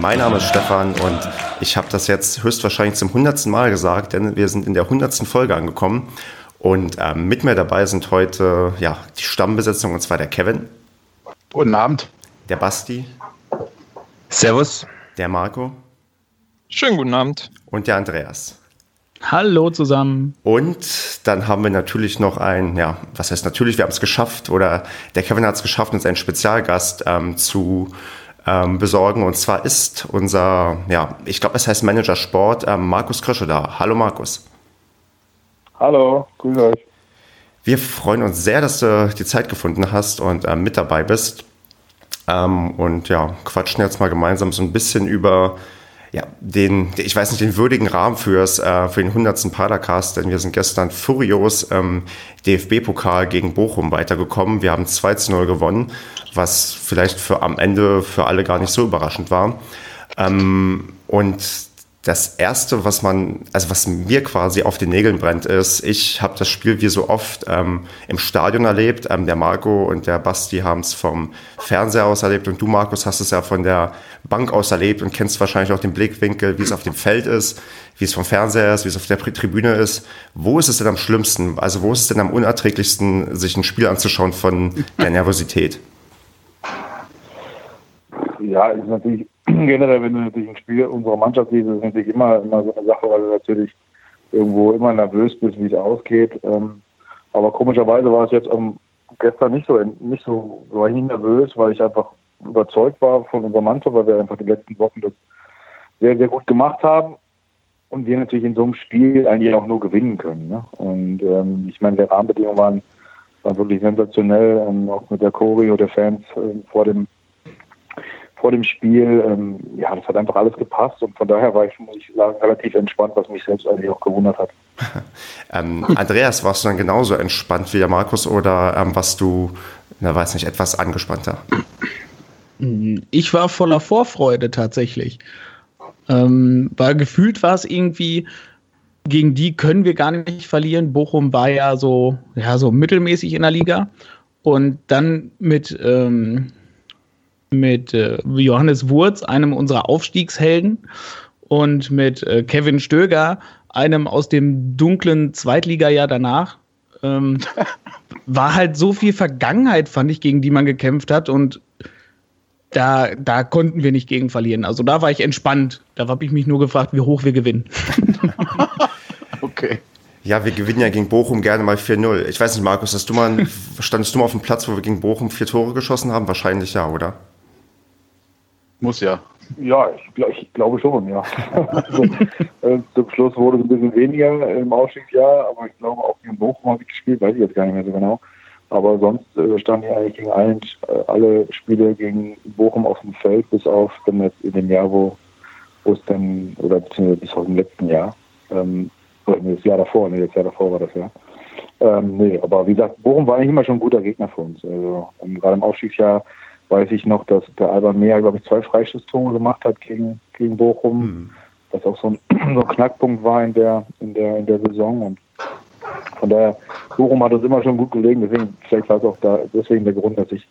Mein Name ist Stefan und ich habe das jetzt höchstwahrscheinlich zum hundertsten Mal gesagt, denn wir sind in der hundertsten Folge angekommen. Und ähm, mit mir dabei sind heute ja, die Stammbesetzung, und zwar der Kevin. Guten Abend. Der Basti. Servus. Der Marco. Schönen guten Abend. Und der Andreas. Hallo zusammen. Und dann haben wir natürlich noch ein, ja, was heißt natürlich, wir haben es geschafft, oder der Kevin hat es geschafft, uns einen Spezialgast ähm, zu ähm, besorgen. Und zwar ist unser, ja, ich glaube, es heißt Manager Sport, ähm, Markus Krösche da. Hallo Markus. Hallo, grüß euch. Wir freuen uns sehr, dass du die Zeit gefunden hast und ähm, mit dabei bist. Ähm, und ja, quatschen jetzt mal gemeinsam so ein bisschen über ja, den, ich weiß nicht, den würdigen Rahmen fürs, äh, für den 100. Padercast, denn wir sind gestern furios ähm, DFB-Pokal gegen Bochum weitergekommen. Wir haben 2 zu 0 gewonnen, was vielleicht für am Ende für alle gar nicht so überraschend war. Ähm, und das erste, was man, also was mir quasi auf den Nägeln brennt, ist, ich habe das Spiel wie so oft ähm, im Stadion erlebt. Ähm, der Marco und der Basti haben es vom Fernseher aus erlebt und du, Markus, hast es ja von der Bank aus erlebt und kennst wahrscheinlich auch den Blickwinkel, wie es auf dem Feld ist, wie es vom Fernseher ist, wie es auf der Tribüne ist. Wo ist es denn am schlimmsten? Also wo ist es denn am unerträglichsten, sich ein Spiel anzuschauen von der Nervosität? Ja, ist natürlich generell, wenn du natürlich ein Spiel unserer Mannschaft siehst, ist es natürlich immer, immer so eine Sache, weil du natürlich irgendwo immer nervös bist, wie es ausgeht. Ähm, aber komischerweise war es jetzt um, gestern nicht so, nicht so, war ich nicht nervös, weil ich einfach überzeugt war von unserer Mannschaft, weil wir einfach die letzten Wochen das sehr, sehr gut gemacht haben und wir natürlich in so einem Spiel eigentlich auch nur gewinnen können. Ne? Und ähm, ich meine, die Rahmenbedingungen waren, waren wirklich sensationell, ähm, auch mit der Choreo der Fans äh, vor dem vor dem Spiel, ähm, ja, das hat einfach alles gepasst und von daher war ich, muss ich sagen, relativ entspannt, was mich selbst eigentlich auch gewundert hat. ähm, Andreas, warst du dann genauso entspannt wie der Markus oder ähm, warst du, na weiß nicht, etwas angespannter? Ich war voller Vorfreude tatsächlich. Ähm, weil gefühlt war es irgendwie, gegen die können wir gar nicht verlieren. Bochum war ja so, ja, so mittelmäßig in der Liga. Und dann mit ähm, mit äh, Johannes Wurz, einem unserer Aufstiegshelden, und mit äh, Kevin Stöger, einem aus dem dunklen Zweitligajahr danach. Ähm, war halt so viel Vergangenheit, fand ich, gegen die man gekämpft hat und da, da konnten wir nicht gegen verlieren. Also da war ich entspannt. Da habe ich mich nur gefragt, wie hoch wir gewinnen. okay. Ja, wir gewinnen ja gegen Bochum gerne mal 4-0. Ich weiß nicht, Markus, hast du mal, standest du mal auf dem Platz, wo wir gegen Bochum vier Tore geschossen haben? Wahrscheinlich ja, oder? Muss ja. Ja, ich, ich glaube schon, ja. also, äh, zum Schluss wurde es ein bisschen weniger im Aufstiegsjahr, aber ich glaube auch gegen Bochum habe ich gespielt, weiß ich jetzt gar nicht mehr so genau. Aber sonst äh, stand ich eigentlich gegen allen, äh, alle Spiele gegen Bochum auf dem Feld, bis auf dann jetzt in dem Jahr, wo es dann, oder beziehungsweise bis auf dem letzten Jahr, ähm, das Jahr davor, nee, das Jahr davor war das ja. Ähm, nee, aber wie gesagt, Bochum war eigentlich immer schon ein guter Gegner für uns. Also ähm, gerade im Aufstiegsjahr weiß ich noch, dass der Alban Mehr, glaube ich, zwei Freistoßtore gemacht hat gegen, gegen Bochum. Mhm. Was auch so ein, so ein Knackpunkt war in der, in der, in der Saison. Und von daher, Bochum hat uns immer schon gut gelegen. Deswegen, vielleicht war es auch da, deswegen der Grund, dass ich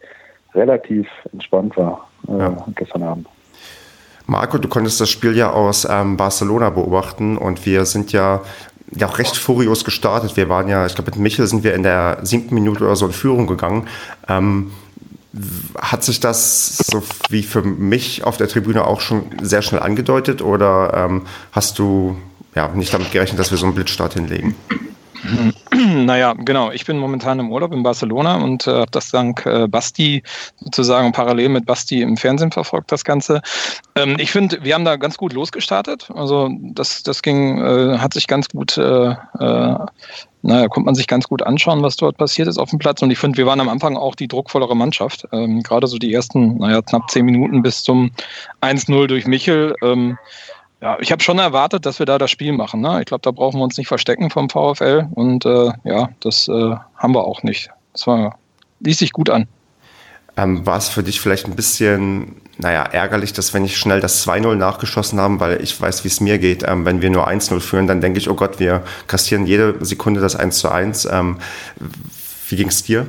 relativ entspannt war äh, ja. gestern Abend. Marco, du konntest das Spiel ja aus ähm, Barcelona beobachten und wir sind ja ja auch recht furios gestartet. Wir waren ja, ich glaube, mit Michel sind wir in der siebten Minute oder so in Führung gegangen. Ähm, hat sich das so wie für mich auf der Tribüne auch schon sehr schnell angedeutet oder ähm, hast du ja nicht damit gerechnet, dass wir so einen Blitzstart hinlegen? Naja, genau. Ich bin momentan im Urlaub in Barcelona und äh, das dank äh, Basti sozusagen parallel mit Basti im Fernsehen verfolgt, das Ganze. Ähm, ich finde, wir haben da ganz gut losgestartet. Also das, das ging, äh, hat sich ganz gut, äh, äh, naja, konnte man sich ganz gut anschauen, was dort passiert ist auf dem Platz. Und ich finde, wir waren am Anfang auch die druckvollere Mannschaft. Ähm, Gerade so die ersten, naja, knapp zehn Minuten bis zum 1-0 durch Michel. Ähm, ja, ich habe schon erwartet, dass wir da das Spiel machen. Ne? Ich glaube, da brauchen wir uns nicht verstecken vom VfL. Und äh, ja, das äh, haben wir auch nicht. Das war, ließ sich gut an. Ähm, war es für dich vielleicht ein bisschen, naja, ärgerlich, dass wir nicht schnell das 2-0 nachgeschossen haben, weil ich weiß, wie es mir geht. Ähm, wenn wir nur 1-0 führen, dann denke ich, oh Gott, wir kassieren jede Sekunde das 1 1. Ähm, wie ging es dir?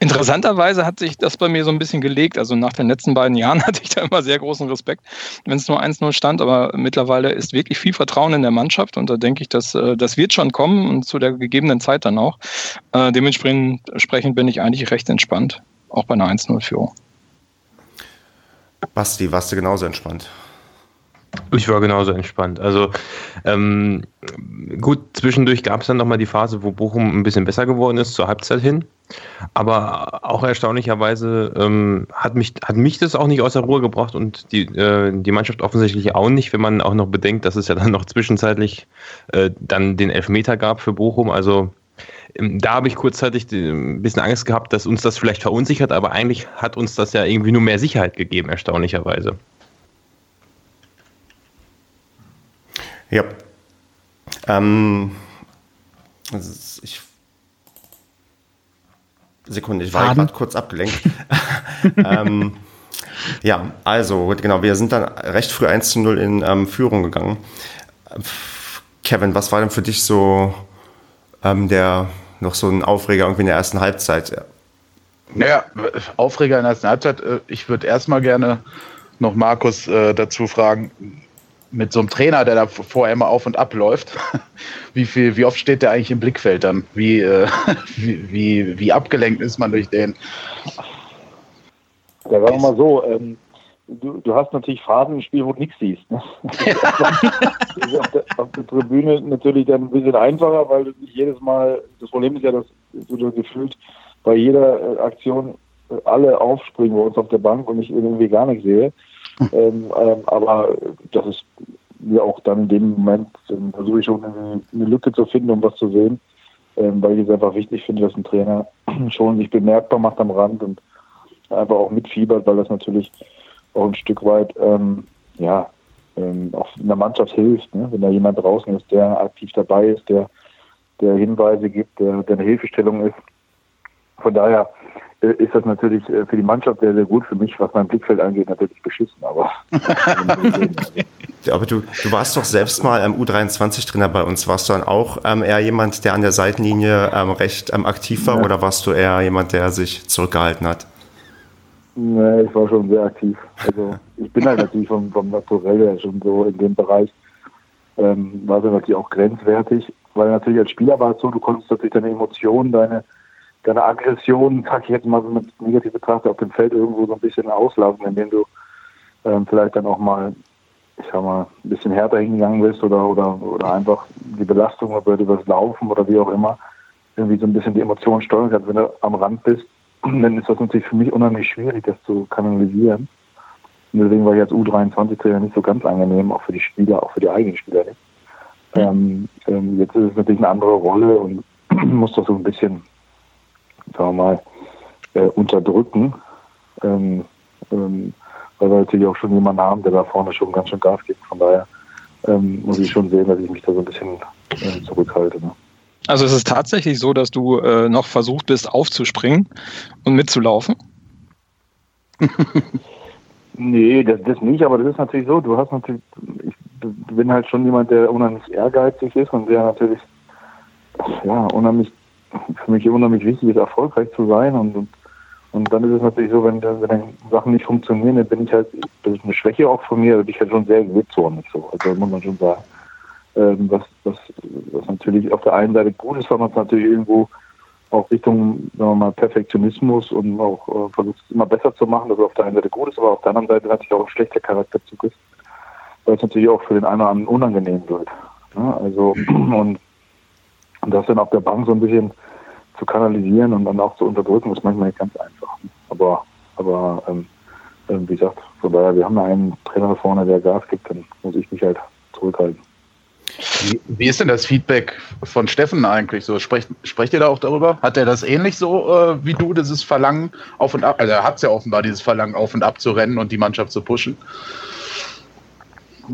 Interessanterweise hat sich das bei mir so ein bisschen gelegt. Also nach den letzten beiden Jahren hatte ich da immer sehr großen Respekt, wenn es nur 1-0 stand. Aber mittlerweile ist wirklich viel Vertrauen in der Mannschaft und da denke ich, dass äh, das wird schon kommen und zu der gegebenen Zeit dann auch. Äh, dementsprechend bin ich eigentlich recht entspannt, auch bei einer 1-0-Führung. Basti, warst du genauso entspannt? Ich war genauso entspannt. Also ähm, gut, zwischendurch gab es dann nochmal die Phase, wo Bochum ein bisschen besser geworden ist, zur Halbzeit hin. Aber auch erstaunlicherweise ähm, hat, mich, hat mich das auch nicht aus der Ruhe gebracht und die, äh, die Mannschaft offensichtlich auch nicht, wenn man auch noch bedenkt, dass es ja dann noch zwischenzeitlich äh, dann den Elfmeter gab für Bochum. Also ähm, da habe ich kurzzeitig ein bisschen Angst gehabt, dass uns das vielleicht verunsichert, aber eigentlich hat uns das ja irgendwie nur mehr Sicherheit gegeben, erstaunlicherweise. Ja. Ähm, ich, Sekunde, ich war gerade kurz abgelenkt. ähm, ja, also, genau, wir sind dann recht früh 1 zu 0 in ähm, Führung gegangen. Kevin, was war denn für dich so ähm, der noch so ein Aufreger irgendwie in der ersten Halbzeit? Naja, Aufreger in der ersten Halbzeit. Äh, ich würde erstmal gerne noch Markus äh, dazu fragen, mit so einem Trainer, der da vorher immer auf und ab läuft, wie viel, wie oft steht der eigentlich im Blickfeld dann? Wie, äh, wie, wie, wie, abgelenkt ist man durch den? Ja, sagen wir mal so, ähm, du, du hast natürlich Phasen im Spiel, wo du nichts siehst. Ne? auf, der, auf, der, Tribüne natürlich dann ein bisschen einfacher, weil du nicht jedes Mal, das Problem ist ja, dass du gefühlt bei jeder äh, Aktion äh, alle aufspringen bei uns auf der Bank und ich irgendwie gar nichts sehe. Ähm, ähm, aber das ist mir auch dann in dem Moment, ähm, versuche ich schon eine, eine, Lücke zu finden, um was zu sehen, ähm, weil ich es einfach wichtig finde, dass ein Trainer schon sich bemerkbar macht am Rand und einfach auch mitfiebert, weil das natürlich auch ein Stück weit ähm, ja, ähm, auch in der Mannschaft hilft, ne? wenn da jemand draußen ist, der aktiv dabei ist, der, der Hinweise gibt, der, der eine Hilfestellung ist. Von daher ist das natürlich äh, für die Mannschaft sehr, sehr gut. Für mich, was mein Blickfeld angeht, natürlich beschissen. Aber, aber du, du warst doch selbst mal ähm, U23-Trainer bei uns. Warst du dann auch ähm, eher jemand, der an der Seitenlinie ähm, recht ähm, aktiv war ja. oder warst du eher jemand, der sich zurückgehalten hat? Nee, ich war schon sehr aktiv. Also ich bin halt natürlich vom, vom Naturell her schon so in dem Bereich. Ähm, war so natürlich auch grenzwertig, weil natürlich als Spieler war es so, du konntest natürlich deine Emotionen, deine deine Aggression, sag ich jetzt mal so mit negativ betrachtet, auf dem Feld irgendwo so ein bisschen auslassen, indem du ähm, vielleicht dann auch mal, ich sag mal, ein bisschen härter hingegangen bist oder, oder, oder einfach die Belastung über das Laufen oder wie auch immer, irgendwie so ein bisschen die Emotionen steuern kannst. Wenn du am Rand bist, dann ist das natürlich für mich unheimlich schwierig, das zu kanalisieren. Und deswegen war ich als U23-Trainer nicht so ganz angenehm, auch für die Spieler, auch für die eigenen Spieler nicht. Ähm, ähm, jetzt ist es natürlich eine andere Rolle und muss das so ein bisschen sagen wir mal, äh, unterdrücken. Ähm, ähm, weil wir natürlich auch schon jemanden haben, der da vorne schon ganz schön Gas gibt. Von daher ähm, muss ich schon sehen, dass ich mich da so ein bisschen äh, zurückhalte. Ne? Also es ist tatsächlich so, dass du äh, noch versucht bist aufzuspringen und mitzulaufen? nee, das, das nicht, aber das ist natürlich so, du hast natürlich, ich bin halt schon jemand, der unheimlich ehrgeizig ist und der natürlich ja, unheimlich für mich unheimlich wichtig ist, erfolgreich zu sein. Und, und, und dann ist es natürlich so, wenn, wenn dann Sachen nicht funktionieren, dann bin ich halt, das ist eine Schwäche auch von mir, bin ich halt schon sehr gewittzornig so. Also muss man schon sagen. Ähm, was, was, was natürlich auf der einen Seite gut ist, weil man es natürlich irgendwo auch Richtung sagen wir mal, Perfektionismus und auch äh, versucht es immer besser zu machen, dass es auf der einen Seite gut ist, aber auf der anderen Seite natürlich auch ein schlechter Charakterzug ist, weil es natürlich auch für den einen oder anderen unangenehm wird. Ja, also und und das dann auf der Bank so ein bisschen zu kanalisieren und dann auch zu unterdrücken, ist manchmal nicht ganz einfach. Aber, aber ähm, ähm, wie gesagt, von daher, wir haben da einen Trainer vorne, der Gas gibt, dann muss ich mich halt zurückhalten. Wie, wie ist denn das Feedback von Steffen eigentlich so? Sprecht, sprecht ihr da auch darüber? Hat er das ähnlich so äh, wie du, dieses Verlangen auf und ab? Also er hat es ja offenbar, dieses Verlangen auf und ab zu rennen und die Mannschaft zu pushen.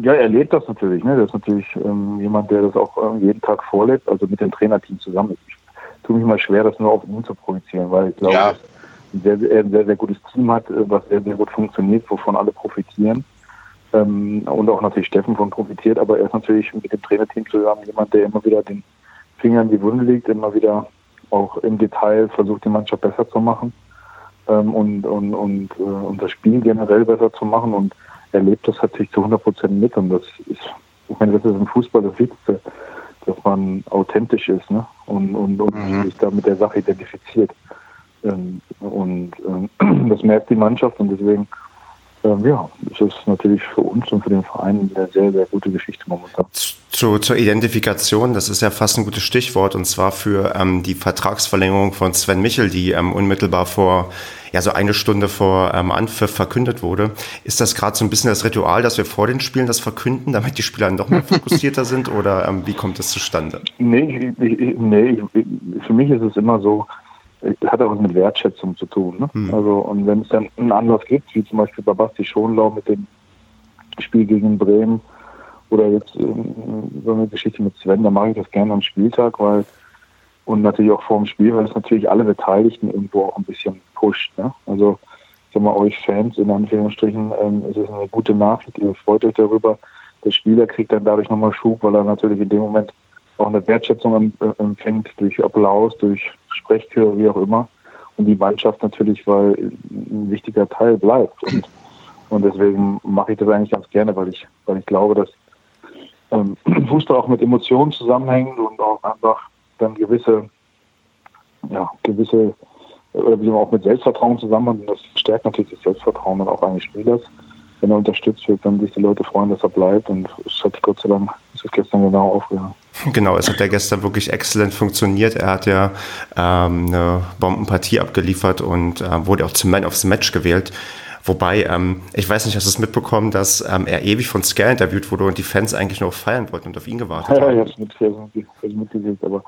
Ja, er lebt das natürlich. Ne? Das ist natürlich ähm, jemand, der das auch ähm, jeden Tag vorlebt, also mit dem Trainerteam zusammen. Ich tue mich mal schwer, das nur auf ihn zu projizieren, weil ich glaube, ja. dass ein sehr, sehr, sehr, sehr gutes Team hat, äh, was sehr, sehr gut funktioniert, wovon alle profitieren. Ähm, und auch natürlich Steffen von profitiert, aber er ist natürlich mit dem Trainerteam zusammen jemand, der immer wieder den Finger in die Wunde legt, immer wieder auch im Detail versucht, die Mannschaft besser zu machen ähm, und, und, und, äh, und das Spiel generell besser zu machen und erlebt das natürlich zu 100 Prozent mit und das ist, ich meine, das ist im Fußball das Wichtigste, dass man authentisch ist ne? und, und, und mhm. sich da mit der Sache identifiziert. Ähm, und ähm, das merkt die Mannschaft und deswegen ähm, ja, es ist natürlich für uns und für den Verein eine sehr, sehr gute Geschichte momentan. Zu, zur Identifikation, das ist ja fast ein gutes Stichwort, und zwar für ähm, die Vertragsverlängerung von Sven Michel, die ähm, unmittelbar vor, ja, so eine Stunde vor ähm, Anpfiff verkündet wurde. Ist das gerade so ein bisschen das Ritual, dass wir vor den Spielen das verkünden, damit die Spieler noch mehr fokussierter sind, oder ähm, wie kommt das zustande? Nee, ich, ich, nee ich, für mich ist es immer so, hat auch was mit Wertschätzung zu tun. Ne? Mhm. Also, und wenn es dann einen Anlass gibt, wie zum Beispiel bei Basti Schonlau mit dem Spiel gegen Bremen oder jetzt ähm, so eine Geschichte mit Sven, dann mache ich das gerne am Spieltag, weil und natürlich auch vor dem Spiel, weil es natürlich alle Beteiligten irgendwo auch ein bisschen pusht. Ne? Also, ich sag mal, euch Fans in Anführungsstrichen, ähm, ist es eine gute Nachricht, ihr freut euch darüber. Der Spieler kriegt dann dadurch nochmal Schub, weil er natürlich in dem Moment auch eine Wertschätzung äh, empfängt durch Applaus, durch Sprechchöre, wie auch immer. Und die Mannschaft natürlich, weil ein wichtiger Teil bleibt. Und, und deswegen mache ich das eigentlich ganz gerne, weil ich, weil ich glaube, dass ähm, Fußball auch mit Emotionen zusammenhängt und auch einfach dann gewisse, ja, gewisse, oder wie auch mit Selbstvertrauen zusammenhängt. Und das stärkt natürlich das Selbstvertrauen dann auch eines Spielers wenn er unterstützt wird, dann sich die Leute freuen, dass er bleibt. Und es hat Gott sei Dank, ist es gestern genau aufgehört. Genau, es hat ja gestern wirklich exzellent funktioniert. Er hat ja ähm, eine Bombenpartie abgeliefert und äh, wurde auch zum Man of the Match gewählt. Wobei, ähm, ich weiß nicht, hast du es mitbekommen, dass ähm, er ewig von Scare interviewt wurde und die Fans eigentlich nur feiern wollten und auf ihn gewartet haben. Ja, ich habe es mitgekriegt, aber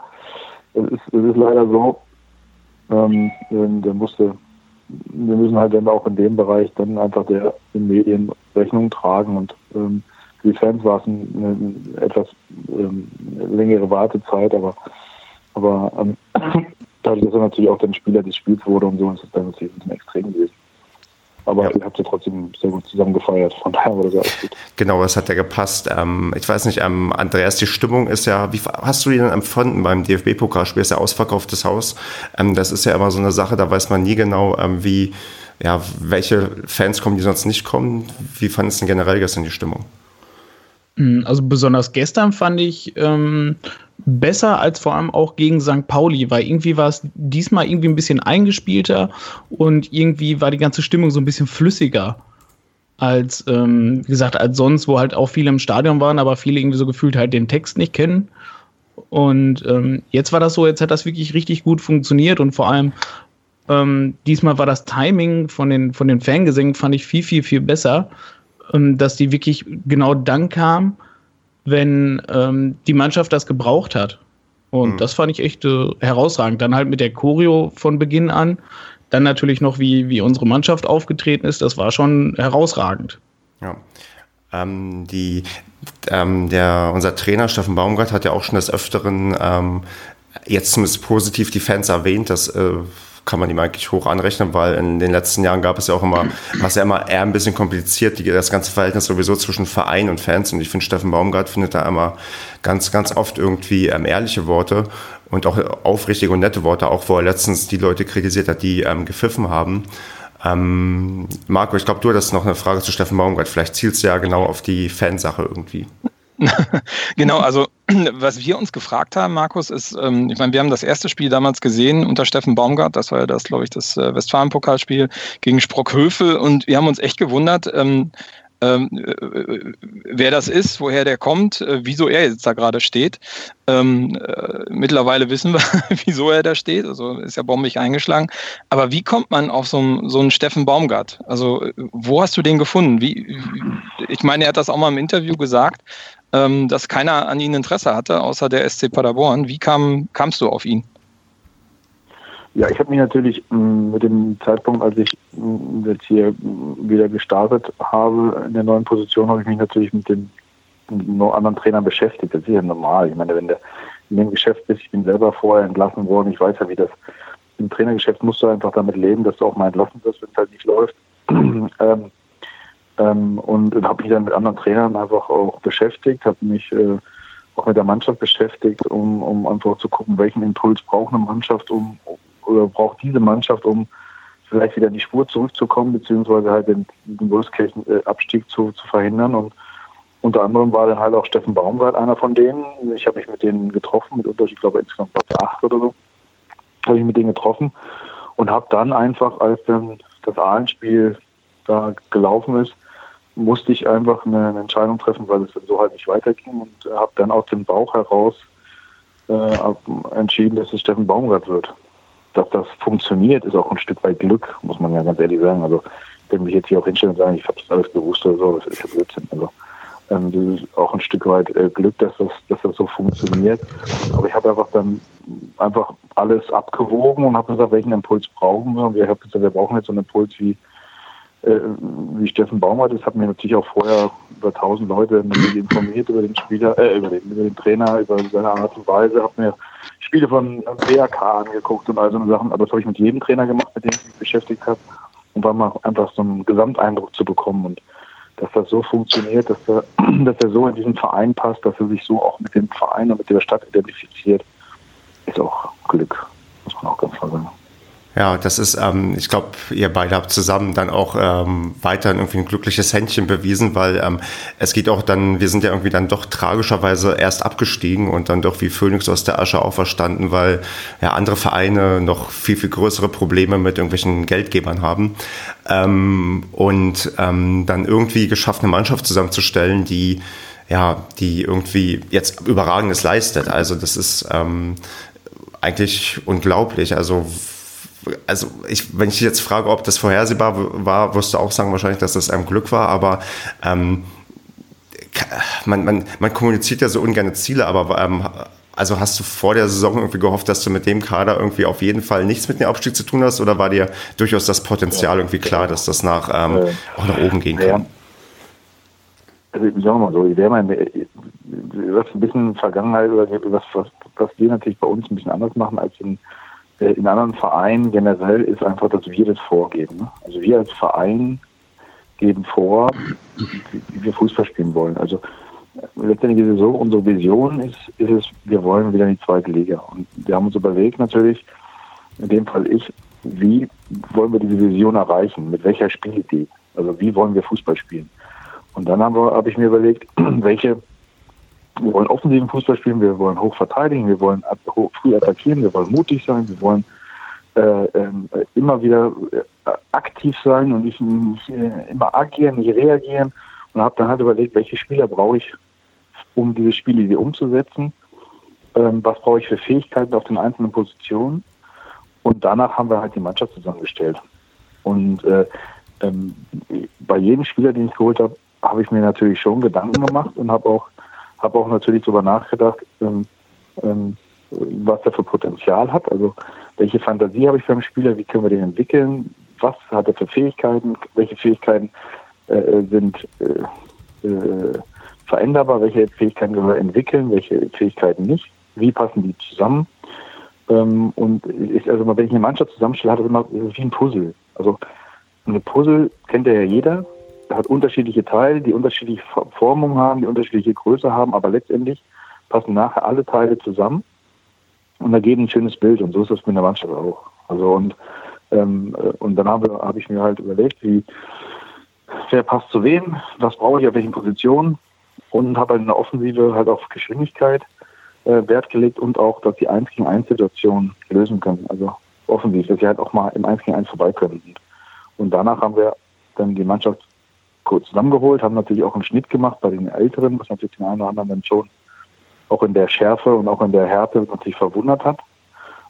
es ist, es ist leider so, ähm, der musste wir müssen halt dann auch in dem Bereich dann einfach der den Medien Rechnung tragen und ähm, für die Fans war es eine, eine etwas ähm, längere Wartezeit, aber aber ähm, dadurch, dass er natürlich auch dann Spieler des Spiels wurde und so, ist es dann natürlich ein bisschen extrem gewesen. Aber ja. ihr habt ja trotzdem sehr gut zusammen gefeiert. Von daher war das ja alles gut. Genau, das hat ja gepasst. Ähm, ich weiß nicht, ähm, Andreas, die Stimmung ist ja, wie hast du die denn empfunden beim DFB-Pokalspiel? Ist ja ausverkauftes Haus. Ähm, das ist ja immer so eine Sache, da weiß man nie genau, ähm, wie, ja, welche Fans kommen, die sonst nicht kommen. Wie fandest du denn generell gestern die Stimmung? Hm, also besonders gestern fand ich ähm, besser als vor allem auch gegen St. Pauli, weil irgendwie war es diesmal irgendwie ein bisschen eingespielter und irgendwie war die ganze Stimmung so ein bisschen flüssiger als, ähm, wie gesagt, als sonst, wo halt auch viele im Stadion waren, aber viele irgendwie so gefühlt halt den Text nicht kennen. Und ähm, jetzt war das so, jetzt hat das wirklich richtig gut funktioniert und vor allem ähm, diesmal war das Timing von den, von den Fangesängen, fand ich viel, viel, viel besser ähm, dass die wirklich genau dann kam, wenn ähm, die Mannschaft das gebraucht hat. Und mhm. das fand ich echt äh, herausragend. Dann halt mit der Choreo von Beginn an. Dann natürlich noch, wie, wie unsere Mannschaft aufgetreten ist. Das war schon herausragend. Ja. Ähm, die, ähm, der, unser Trainer Steffen Baumgart hat ja auch schon des Öfteren ähm, jetzt zumindest positiv die Fans erwähnt, dass äh, kann man ihm eigentlich hoch anrechnen, weil in den letzten Jahren gab es ja auch immer, was ja immer eher ein bisschen kompliziert, die, das ganze Verhältnis sowieso zwischen Verein und Fans. Und ich finde, Steffen Baumgart findet da immer ganz, ganz oft irgendwie ähm, ehrliche Worte und auch aufrichtige und nette Worte, auch wo er letztens die Leute kritisiert hat, die ähm, gepfiffen haben. Ähm, Marco, ich glaube, du hattest noch eine Frage zu Steffen Baumgart. Vielleicht zielst du ja genau auf die Fansache irgendwie. genau, also was wir uns gefragt haben, Markus, ist, ähm, ich meine, wir haben das erste Spiel damals gesehen unter Steffen Baumgart, das war ja das, glaube ich, das äh, Westfalen-Pokalspiel gegen Sprockhövel und wir haben uns echt gewundert, ähm, ähm, äh, wer das ist, woher der kommt, äh, wieso er jetzt da gerade steht. Ähm, äh, mittlerweile wissen wir, wieso er da steht, also ist ja bombig eingeschlagen. Aber wie kommt man auf so, so einen Steffen Baumgart? Also äh, wo hast du den gefunden? Wie, ich meine, er hat das auch mal im Interview gesagt, ähm, dass keiner an ihn Interesse hatte, außer der SC Paderborn. Wie kam, kamst du auf ihn? Ja, ich habe mich natürlich mm, mit dem Zeitpunkt, als ich mm, jetzt hier mm, wieder gestartet habe, in der neuen Position, habe ich mich natürlich mit den anderen Trainern beschäftigt. Das ist ja normal. Ich meine, wenn du in dem Geschäft bist, ich bin selber vorher entlassen worden, ich weiß ja, wie das im Trainergeschäft musst du einfach damit leben, dass du auch mal entlassen wirst, wenn es halt nicht läuft. ähm, ähm, und habe mich dann mit anderen Trainern einfach auch beschäftigt, habe mich äh, auch mit der Mannschaft beschäftigt, um, um einfach zu gucken, welchen Impuls braucht eine Mannschaft, um oder braucht diese Mannschaft, um vielleicht wieder in die Spur zurückzukommen, beziehungsweise halt den, den Wolfskirchen-Abstieg zu, zu verhindern. Und unter anderem war dann halt auch Steffen Baumgart einer von denen. Ich habe mich mit denen getroffen, mit Unterschied, ich glaube insgesamt Platz acht oder so, habe ich mit denen getroffen und habe dann einfach, als dann das Ahlenspiel da gelaufen ist, musste ich einfach eine, eine Entscheidung treffen, weil es so halt nicht weiterging und habe dann aus dem Bauch heraus äh, entschieden, dass es Steffen Baumgart wird. Dass das funktioniert, ist auch ein Stück weit Glück, muss man ja ganz ehrlich sagen. Also, wenn mich jetzt hier auch hinstellen und sagen, ich habe das alles gewusst oder so, das ist ja Blödsinn. Also, ähm, das ist auch ein Stück weit äh, Glück, dass das, dass das so funktioniert. Aber ich habe einfach dann einfach alles abgewogen und habe gesagt, welchen Impuls brauchen wir? Und wir haben gesagt, wir brauchen jetzt so einen Impuls wie äh, wie Steffen Baumert ist, hat mir natürlich auch vorher über tausend Leute informiert über den Spieler, äh, über den, über den Trainer, über seine Art und Weise, habe mir Spiele von BRK angeguckt und all so Sachen, aber das habe ich mit jedem Trainer gemacht, mit dem ich mich beschäftigt habe, um einfach so einen Gesamteindruck zu bekommen und dass das so funktioniert, dass er, dass er so in diesen Verein passt, dass er sich so auch mit dem Verein und mit der Stadt identifiziert, ist auch Glück, muss man auch ganz klar sagen. Ja, das ist, ähm, ich glaube, ihr beide habt zusammen dann auch ähm, weiterhin irgendwie ein glückliches Händchen bewiesen, weil ähm, es geht auch dann, wir sind ja irgendwie dann doch tragischerweise erst abgestiegen und dann doch wie Phoenix aus der Asche auferstanden, weil ja andere Vereine noch viel, viel größere Probleme mit irgendwelchen Geldgebern haben. Ähm, und ähm, dann irgendwie geschafft, eine Mannschaft zusammenzustellen, die ja, die irgendwie jetzt Überragendes leistet. Also das ist ähm, eigentlich unglaublich. Also also ich, wenn ich jetzt frage, ob das vorhersehbar war, wirst du auch sagen wahrscheinlich, dass das ein Glück war, aber ähm, man, man, man kommuniziert ja so ungerne Ziele, aber ähm, also hast du vor der Saison irgendwie gehofft, dass du mit dem Kader irgendwie auf jeden Fall nichts mit dem Abstieg zu tun hast oder war dir durchaus das Potenzial irgendwie klar, dass das nach, ähm, äh, auch nach oben gehen kann? Also sagen wir mal so, ich wäre mal was ein bisschen Vergangenheit oder was, was, was wir natürlich bei uns ein bisschen anders machen als in äh, in anderen Vereinen generell ist einfach, dass wir das vorgeben. Ne? Also wir als Verein geben vor, wie wir Fußball spielen wollen. Also letztendlich ist es so, unsere Vision ist, ist es, wir wollen wieder in die zweite Liga. Und wir haben uns überlegt natürlich, in dem Fall ich, wie wollen wir diese Vision erreichen? Mit welcher Spielidee? Also wie wollen wir Fußball spielen? Und dann habe hab ich mir überlegt, welche wir wollen offensiven Fußball spielen, wir wollen hoch verteidigen, wir wollen früh attackieren, wir wollen mutig sein, wir wollen äh, äh, immer wieder äh, aktiv sein und nicht, nicht äh, immer agieren, nicht reagieren. Und habe dann halt überlegt, welche Spieler brauche ich, um diese Spiele umzusetzen. Ähm, was brauche ich für Fähigkeiten auf den einzelnen Positionen? Und danach haben wir halt die Mannschaft zusammengestellt. Und äh, ähm, bei jedem Spieler, den ich geholt habe, habe ich mir natürlich schon Gedanken gemacht und habe auch habe auch natürlich darüber nachgedacht, ähm, ähm, was er für Potenzial hat. Also welche Fantasie habe ich für einen Spieler, wie können wir den entwickeln, was hat er für Fähigkeiten, welche Fähigkeiten äh, sind äh, äh, veränderbar, welche Fähigkeiten können wir entwickeln, welche Fähigkeiten nicht, wie passen die zusammen. Ähm, und ich, also wenn ich eine Mannschaft zusammenstelle, hat es immer ist wie ein Puzzle. Also eine Puzzle kennt ja jeder, hat unterschiedliche Teile, die unterschiedliche Formung haben, die unterschiedliche Größe haben, aber letztendlich passen nachher alle Teile zusammen und ergeben ein schönes Bild. Und so ist das mit der Mannschaft auch. Also und ähm, äh, und dann habe hab ich mir halt überlegt, wie wer passt zu wem, was brauche ich auf welchen Positionen und habe halt in der Offensive halt auf Geschwindigkeit äh, Wert gelegt und auch, dass die 1 gegen 1 Situation lösen können. Also offensiv, dass sie halt auch mal im 1 gegen 1 vorbei können. Und danach haben wir dann die Mannschaft kurz zusammengeholt, haben natürlich auch einen Schnitt gemacht bei den Älteren, was natürlich den einen oder anderen dann schon auch in der Schärfe und auch in der Härte natürlich verwundert hat.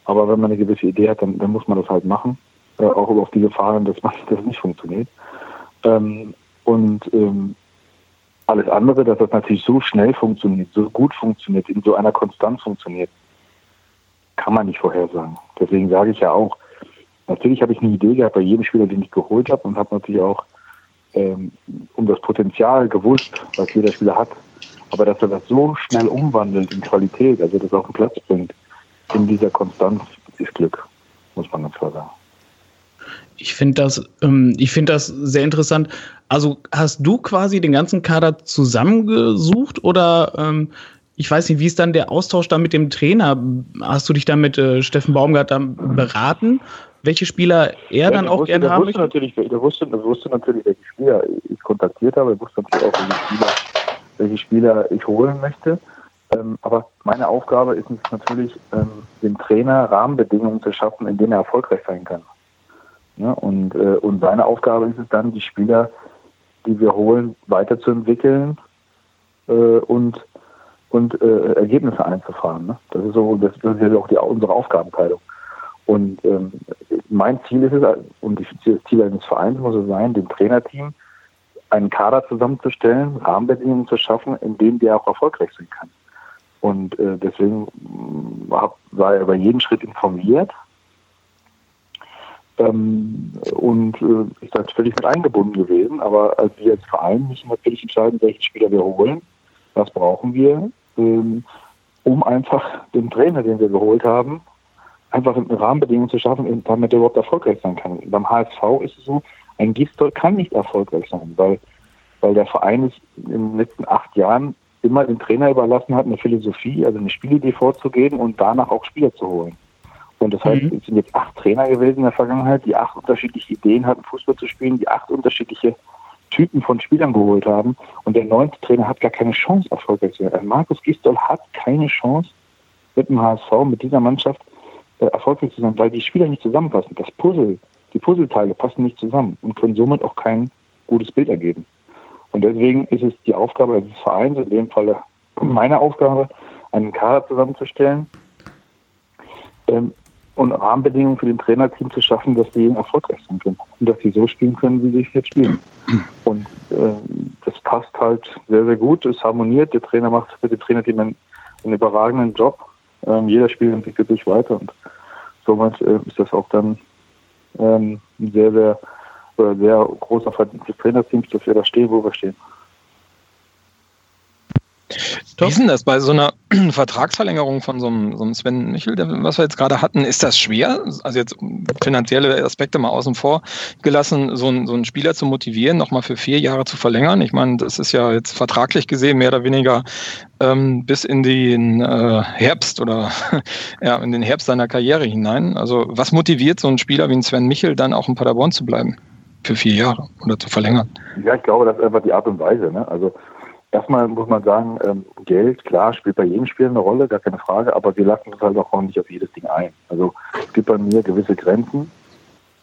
Aber wenn man eine gewisse Idee hat, dann, dann muss man das halt machen, äh, auch auf die Gefahren, dass das nicht funktioniert. Ähm, und ähm, alles andere, dass das natürlich so schnell funktioniert, so gut funktioniert, in so einer Konstanz funktioniert, kann man nicht vorhersagen. Deswegen sage ich ja auch, natürlich habe ich eine Idee gehabt bei jedem Spieler, den ich geholt habe und habe natürlich auch ähm, um das Potenzial gewusst, was jeder Spieler hat. Aber dass er das so schnell umwandelt in Qualität, also das auf den Platz bringt, in dieser Konstanz, ist Glück, muss man ganz klar sagen. Ich finde das, ähm, ich das sehr interessant. Also hast du quasi den ganzen Kader zusammengesucht oder ähm, ich weiß nicht, wie ist dann der Austausch dann mit dem Trainer? Hast du dich dann mit äh, Steffen Baumgart beraten, welche Spieler er ja, dann auch wusste, gerne haben möchte? Natürlich, der, wusste, der wusste natürlich, welche Spieler ich kontaktiert habe. Er wusste natürlich auch, welche Spieler, welche Spieler ich holen möchte. Ähm, aber meine Aufgabe ist es natürlich, ähm, dem Trainer Rahmenbedingungen zu schaffen, in denen er erfolgreich sein kann. Ja, und, äh, und seine Aufgabe ist es dann, die Spieler, die wir holen, weiterzuentwickeln äh, und, und äh, Ergebnisse einzufahren. Ne? Das ist so, das, das ist ja auch die, unsere Aufgabenteilung. Und ähm, mein Ziel ist es, und das Ziel eines Vereins muss es sein, dem Trainerteam einen Kader zusammenzustellen, Rahmenbedingungen zu schaffen, in denen der auch erfolgreich sein kann. Und äh, deswegen hab, war er über jeden Schritt informiert. Ähm, und äh, ist natürlich mit eingebunden gewesen. Aber als wir als Verein müssen natürlich entscheiden, welchen Spieler wir holen, was brauchen wir, ähm, um einfach den Trainer, den wir geholt haben, einfach eine Rahmenbedingung zu schaffen, damit er überhaupt erfolgreich sein kann. Beim HSV ist es so, ein Gistol kann nicht erfolgreich sein, weil, weil der Verein sich in den letzten acht Jahren immer den Trainer überlassen hat, eine Philosophie, also eine Spielidee vorzugeben und danach auch Spieler zu holen. Und das heißt, mhm. es sind jetzt acht Trainer gewesen in der Vergangenheit, die acht unterschiedliche Ideen hatten, Fußball zu spielen, die acht unterschiedliche Typen von Spielern geholt haben. Und der neunte Trainer hat gar keine Chance, erfolgreich zu werden. Markus Gistol hat keine Chance, mit dem HSV, mit dieser Mannschaft äh, erfolgreich zu sein, weil die Spieler nicht zusammenpassen. Das Puzzle, die Puzzleteile passen nicht zusammen und können somit auch kein gutes Bild ergeben. Und deswegen ist es die Aufgabe des Vereins, in dem Falle meine Aufgabe, einen Kader zusammenzustellen ähm, und Rahmenbedingungen für den Trainerteam zu schaffen, dass sie erfolgreich sein können und dass sie so spielen können, wie sie jetzt spielen. Und äh, das passt halt sehr, sehr gut. Es harmoniert. Der Trainer macht mit dem Trainerteam einen, einen überragenden Job. Ähm, jeder Spiel entwickelt sich weiter und somit äh, ist das auch dann ähm, ein sehr, sehr, sehr großer Verdienst des Trainerteams, dass wir da stehen, wo wir stehen. Wie ist denn das bei so einer Vertragsverlängerung von so einem, so einem Sven Michel, was wir jetzt gerade hatten? Ist das schwer? Also jetzt finanzielle Aspekte mal außen vor gelassen, so einen, so einen Spieler zu motivieren, nochmal für vier Jahre zu verlängern? Ich meine, das ist ja jetzt vertraglich gesehen mehr oder weniger ähm, bis in den äh, Herbst oder ja, in den Herbst seiner Karriere hinein. Also was motiviert so einen Spieler wie ein Sven Michel dann auch in Paderborn zu bleiben? Für vier Jahre oder zu verlängern? Ja, ich glaube, das ist einfach die Art und Weise. Ne? Also Erstmal muss man sagen, ähm, Geld, klar, spielt bei jedem Spiel eine Rolle, gar keine Frage, aber wir lassen uns halt auch nicht auf jedes Ding ein. Also es gibt bei mir gewisse Grenzen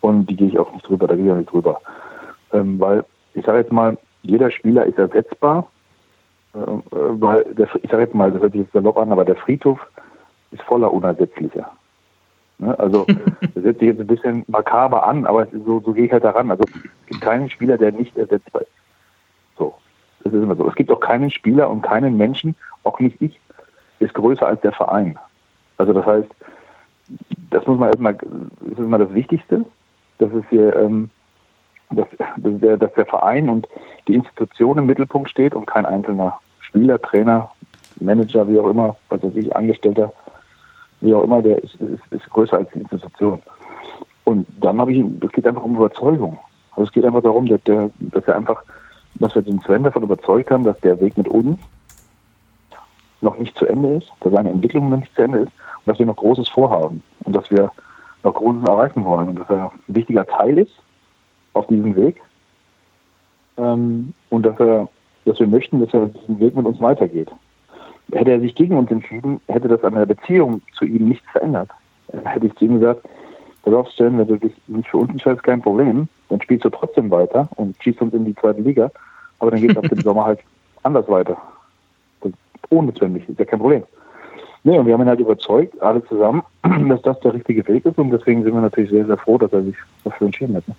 und die gehe ich auch nicht drüber, da gehe ich auch nicht drüber. Ähm, weil, ich sage jetzt mal, jeder Spieler ist ersetzbar, äh, weil, der, ich sage jetzt mal, das hört sich jetzt salopp an, aber der Friedhof ist voller Unersetzlicher. Ne? Also, das hört sich jetzt ein bisschen makaber an, aber so, so gehe ich halt daran. Also, es gibt keinen Spieler, der nicht ersetzbar ist. Das ist immer so. Es gibt auch keinen Spieler und keinen Menschen, auch nicht ich, ist größer als der Verein. Also das heißt, das muss man erstmal, das ist immer das Wichtigste, dass es hier, ähm, dass, dass, der, dass der Verein und die Institution im Mittelpunkt steht und kein einzelner Spieler, Trainer, Manager, wie auch immer, weiß ich, Angestellter, wie auch immer, der ist, ist, ist größer als die Institution. Und dann habe ich, es geht einfach um Überzeugung. Also es geht einfach darum, dass, der, dass er einfach dass wir den Sven davon überzeugt haben, dass der Weg mit uns noch nicht zu Ende ist, dass seine Entwicklung noch nicht zu Ende ist und dass wir noch Großes vorhaben und dass wir noch Großes erreichen wollen und dass er ein wichtiger Teil ist auf diesem Weg ähm, und dass, er, dass wir möchten, dass er diesen Weg mit uns weitergeht. Hätte er sich gegen uns entschieden, hätte das an der Beziehung zu ihm nichts verändert. Hätte ich zu ihm gesagt, pass auf, Sven, wenn du dich nicht für uns entscheidest, kein Problem, dann spielst du trotzdem weiter und schießt uns in die zweite Liga. Aber dann geht es ab dem Sommer halt anders weiter. ohne Sven ist ja kein Problem. Nee, und wir haben ihn halt überzeugt, alle zusammen, dass das der richtige Weg ist. Und deswegen sind wir natürlich sehr, sehr froh, dass er sich dafür entschieden hat. Ne?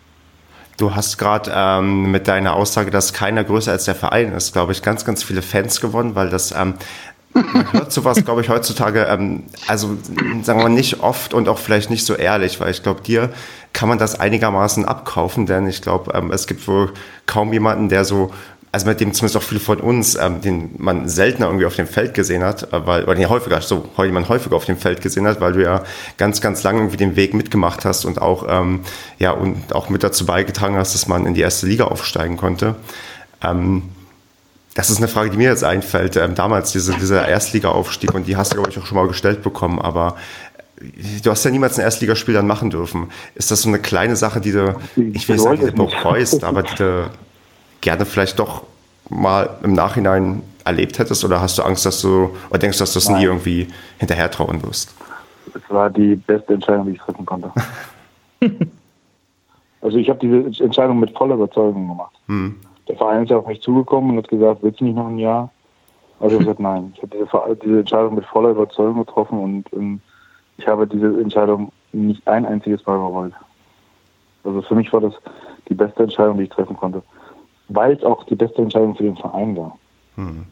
Du hast gerade ähm, mit deiner Aussage, dass keiner größer als der Verein ist, glaube ich, ganz, ganz viele Fans gewonnen, weil das ähm, man hört sowas, glaube ich, heutzutage, ähm, also sagen wir mal nicht oft und auch vielleicht nicht so ehrlich, weil ich glaube, dir kann man das einigermaßen abkaufen, denn ich glaube, ähm, es gibt wohl kaum jemanden, der so also mit dem zumindest auch viele von uns, ähm, den man seltener irgendwie auf dem Feld gesehen hat, äh, weil, oder nee, häufiger, so, jemand häufiger auf dem Feld gesehen hat, weil du ja ganz, ganz lange irgendwie den Weg mitgemacht hast und auch, ähm, ja, und auch mit dazu beigetragen hast, dass man in die erste Liga aufsteigen konnte. Ähm, Das ist eine Frage, die mir jetzt einfällt. Ähm, damals diese, dieser Erstliga-Aufstieg und die hast du, glaube ich, auch schon mal gestellt bekommen, aber du hast ja niemals ein Erstligaspiel dann machen dürfen. Ist das so eine kleine Sache, die du, ich will nicht sagen, die du bereust, aber die du gerne vielleicht doch mal im Nachhinein erlebt hättest oder hast du Angst, dass du, oder denkst du, dass du es nie irgendwie hinterher trauen wirst? Es war die beste Entscheidung, die ich treffen konnte. also ich habe diese Entscheidung mit voller Überzeugung gemacht. Hm. Der Verein ist ja auf mich zugekommen und hat gesagt, willst du nicht noch ein Jahr? Also ich habe gesagt, nein. Ich habe diese, diese, Entscheidung mit voller Überzeugung getroffen und ähm, ich habe diese Entscheidung nicht ein einziges Mal bereut. Also für mich war das die beste Entscheidung, die ich treffen konnte. Weil es auch die beste Entscheidung für den Verein war. Hm.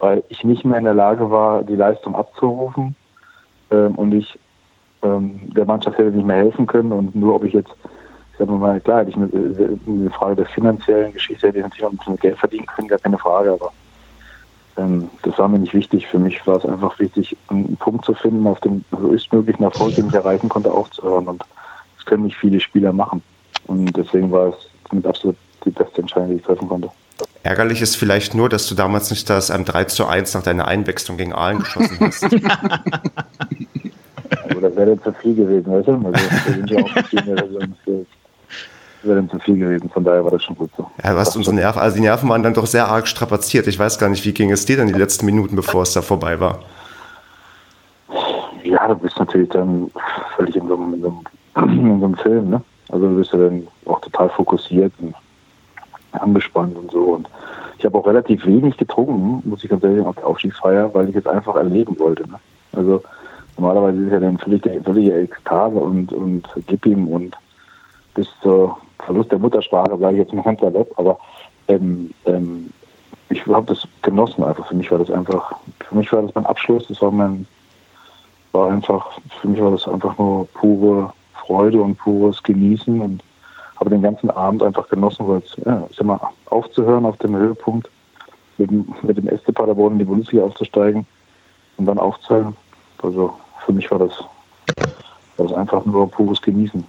Weil ich nicht mehr in der Lage war, die Leistung abzurufen ähm, und ich ähm, der Mannschaft hätte nicht mehr helfen können und nur ob ich jetzt ich sage mal, klar, ich eine, eine Frage der finanziellen Geschichte hätte ich natürlich auch ein bisschen Geld verdienen können, gar keine Frage, aber ähm, das war mir nicht wichtig. Für mich war es einfach wichtig, einen Punkt zu finden, auf dem größtmöglichen Erfolg, den ich erreichen konnte, aufzuhören. Und das können nicht viele Spieler machen. Und deswegen war es mit absolut die beste Entscheidung, die ich treffen konnte. Ärgerlich ist vielleicht nur, dass du damals nicht das ähm, 3 zu 1 nach deiner Einwechslung gegen Aalen geschossen hast. also das wäre dann zu viel gewesen, weißt du? Also, wir sind ja auch viel wäre dann zu viel gewesen. Von daher war das schon gut so. Ja, du hast unsere Nerven, also die Nerven waren dann doch sehr arg strapaziert. Ich weiß gar nicht, wie ging es dir dann die letzten Minuten, bevor es da vorbei war? Ja, du bist natürlich dann völlig in so einem, in so einem, in so einem Film, ne? Also du bist ja dann auch total fokussiert und angespannt und so. Und ich habe auch relativ wenig getrunken, muss ich ganz ehrlich auf der Aufstiegsfeier, weil ich es einfach erleben wollte. Ne? Also normalerweise ist ja dann völlig, völlige Ekstase und, und gib ihm und bis zur Verlust der Muttersprache, sage ich jetzt mal ganz salopp, aber ähm, ähm, ich habe das genossen einfach. Für mich war das einfach, für mich war das mein Abschluss, das war mein, war einfach, für mich war das einfach nur pure Freude und pures Genießen und habe den ganzen Abend einfach genossen, weil es, ja, ich sag aufzuhören auf dem Höhepunkt, mit dem, mit dem SC Paderborn in die Bundesliga aufzusteigen und dann aufzuhören. Also für mich war das, war das einfach nur pures Genießen.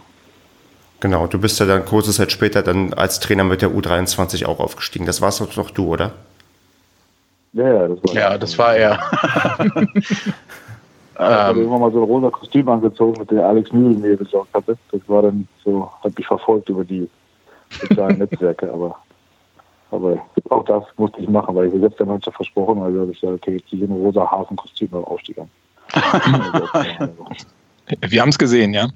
Genau, du bist ja dann kurze Zeit später dann als Trainer mit der U23 auch aufgestiegen. Das warst doch noch du, oder? Ja, ja, das war, ja, das war er. ich habe immer mal so ein rosa Kostüm angezogen, mit dem Alex Nübel mir besorgt hatte. Das war dann so, hat mich verfolgt über die sozialen Netzwerke, aber, aber auch das musste ich machen, weil ich selbst der Mannschaft versprochen habe, also ich sage, okay, jetzt ziehe ich ein rosa Hafenkostüm beim Aufstieg an. Wir haben es gesehen, ja.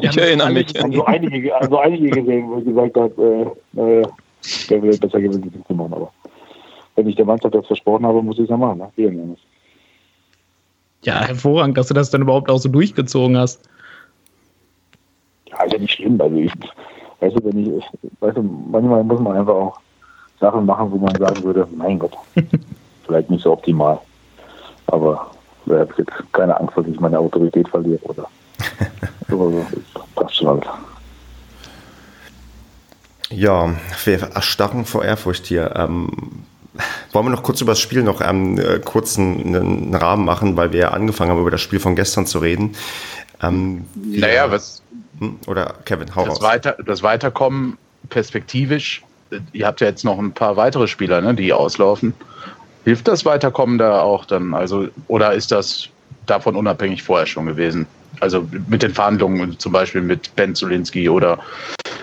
ich erinnere mich. Also einige, also einige gesehen, wo ich gesagt habe, äh, äh, der will besser gewesen, das zu machen. Aber wenn ich der Mannschaft das versprochen habe, muss ich es ja machen. Ne? Ja, hervorragend, dass du das dann überhaupt auch so durchgezogen hast. Ja, ist ja nicht schlimm. Also ich, weißt du, wenn ich, weißt du, manchmal muss man einfach auch Sachen machen, wo man sagen würde, mein Gott, vielleicht nicht so optimal. Aber ich habe jetzt keine Angst, dass ich meine Autorität verliere oder so. passt schon halt. Ja, wir erstarren vor Ehrfurcht hier. Ähm, wollen wir noch kurz über das Spiel noch einen äh, kurzen einen Rahmen machen, weil wir ja angefangen haben, über das Spiel von gestern zu reden. Ähm, naja, was. Hm, oder Kevin, hau das, raus. Weiter, das Weiterkommen perspektivisch. Ihr habt ja jetzt noch ein paar weitere Spieler, ne, die auslaufen. Hilft das Weiterkommen da auch dann? Also, oder ist das davon unabhängig vorher schon gewesen? Also mit den Verhandlungen zum Beispiel mit Ben Zulinski oder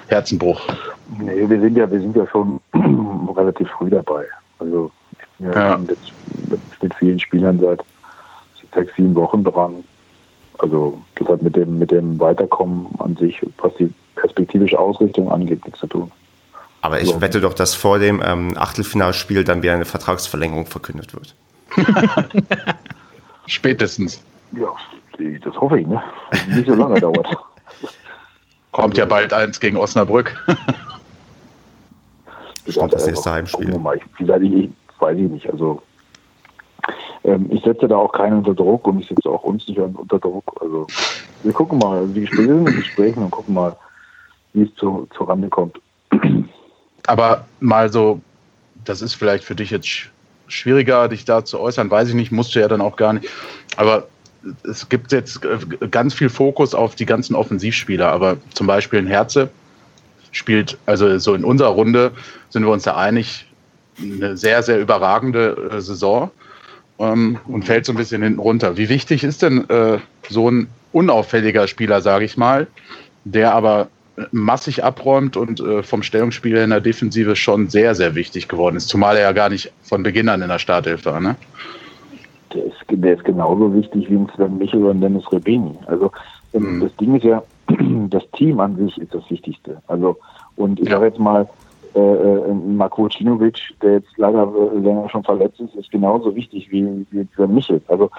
Herzenbruch? Nee, wir sind ja, wir sind ja schon relativ früh dabei. Also wir ja. sind jetzt mit, mit, vielen Spielern seit sechs, sieben Wochen dran. Also das hat mit dem, mit dem Weiterkommen an sich, was die perspektivische Ausrichtung angeht, nichts zu tun. Aber ich so. wette doch, dass vor dem ähm, Achtelfinalspiel dann wieder eine Vertragsverlängerung verkündet wird. Spätestens. Ja, das hoffe ich, ne? Nicht so lange dauert. Kommt ja bald eins gegen Osnabrück. Stimmt, das nächste Heimspiel. Mal, ich, vielleicht, ich, weiß ich nicht. Also, ähm, ich setze da auch keinen unter Druck und ich setze auch uns nicht unter Druck. Also, wir gucken mal, wie spielen wir Gesprächen und gucken mal, wie es zu, zu Rande kommt. Aber mal so, das ist vielleicht für dich jetzt schwieriger, dich da zu äußern, weiß ich nicht, musst du ja dann auch gar nicht. Aber es gibt jetzt ganz viel Fokus auf die ganzen Offensivspieler, aber zum Beispiel ein Herze spielt, also so in unserer Runde sind wir uns da einig, eine sehr, sehr überragende äh, Saison ähm, und fällt so ein bisschen hinten runter. Wie wichtig ist denn äh, so ein unauffälliger Spieler, sage ich mal, der aber massig abräumt und äh, vom Stellungsspiel in der Defensive schon sehr, sehr wichtig geworden ist, zumal er ja gar nicht von Beginn an in der Starthilfe war. Ne? Der, ist, der ist genauso wichtig wie ein Sven Michel und Dennis Rebeni. Also mhm. das Ding ist ja, das Team an sich ist das Wichtigste. Also und ich ja. sage jetzt mal, äh, äh Marko Cinovic, der jetzt leider länger schon verletzt ist, ist genauso wichtig wie, wie Sven Michel. Also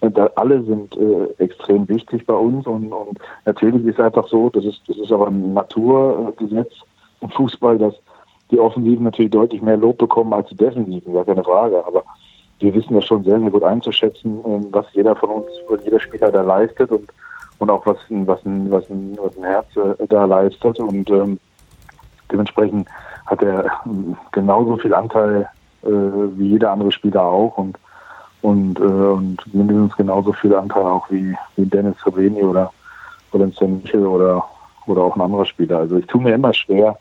da alle sind äh, extrem wichtig bei uns und, und natürlich ist einfach so, das ist, das ist aber ein Naturgesetz im Fußball, dass die Offensiven natürlich deutlich mehr Lob bekommen als die Defensiven, gar keine Frage. Aber wir wissen das schon sehr, sehr gut einzuschätzen, ähm, was jeder von uns, jeder Spieler da leistet und, und auch was, was, ein, was, ein, was ein Herz äh, da leistet. Und ähm, dementsprechend hat er ähm, genauso viel Anteil äh, wie jeder andere Spieler auch. Und und, äh, und mindestens genauso viel Anteil auch wie, wie Dennis Saveni oder, oder Sven Michel oder, oder auch ein anderer Spieler. Also ich tue mir immer schwer,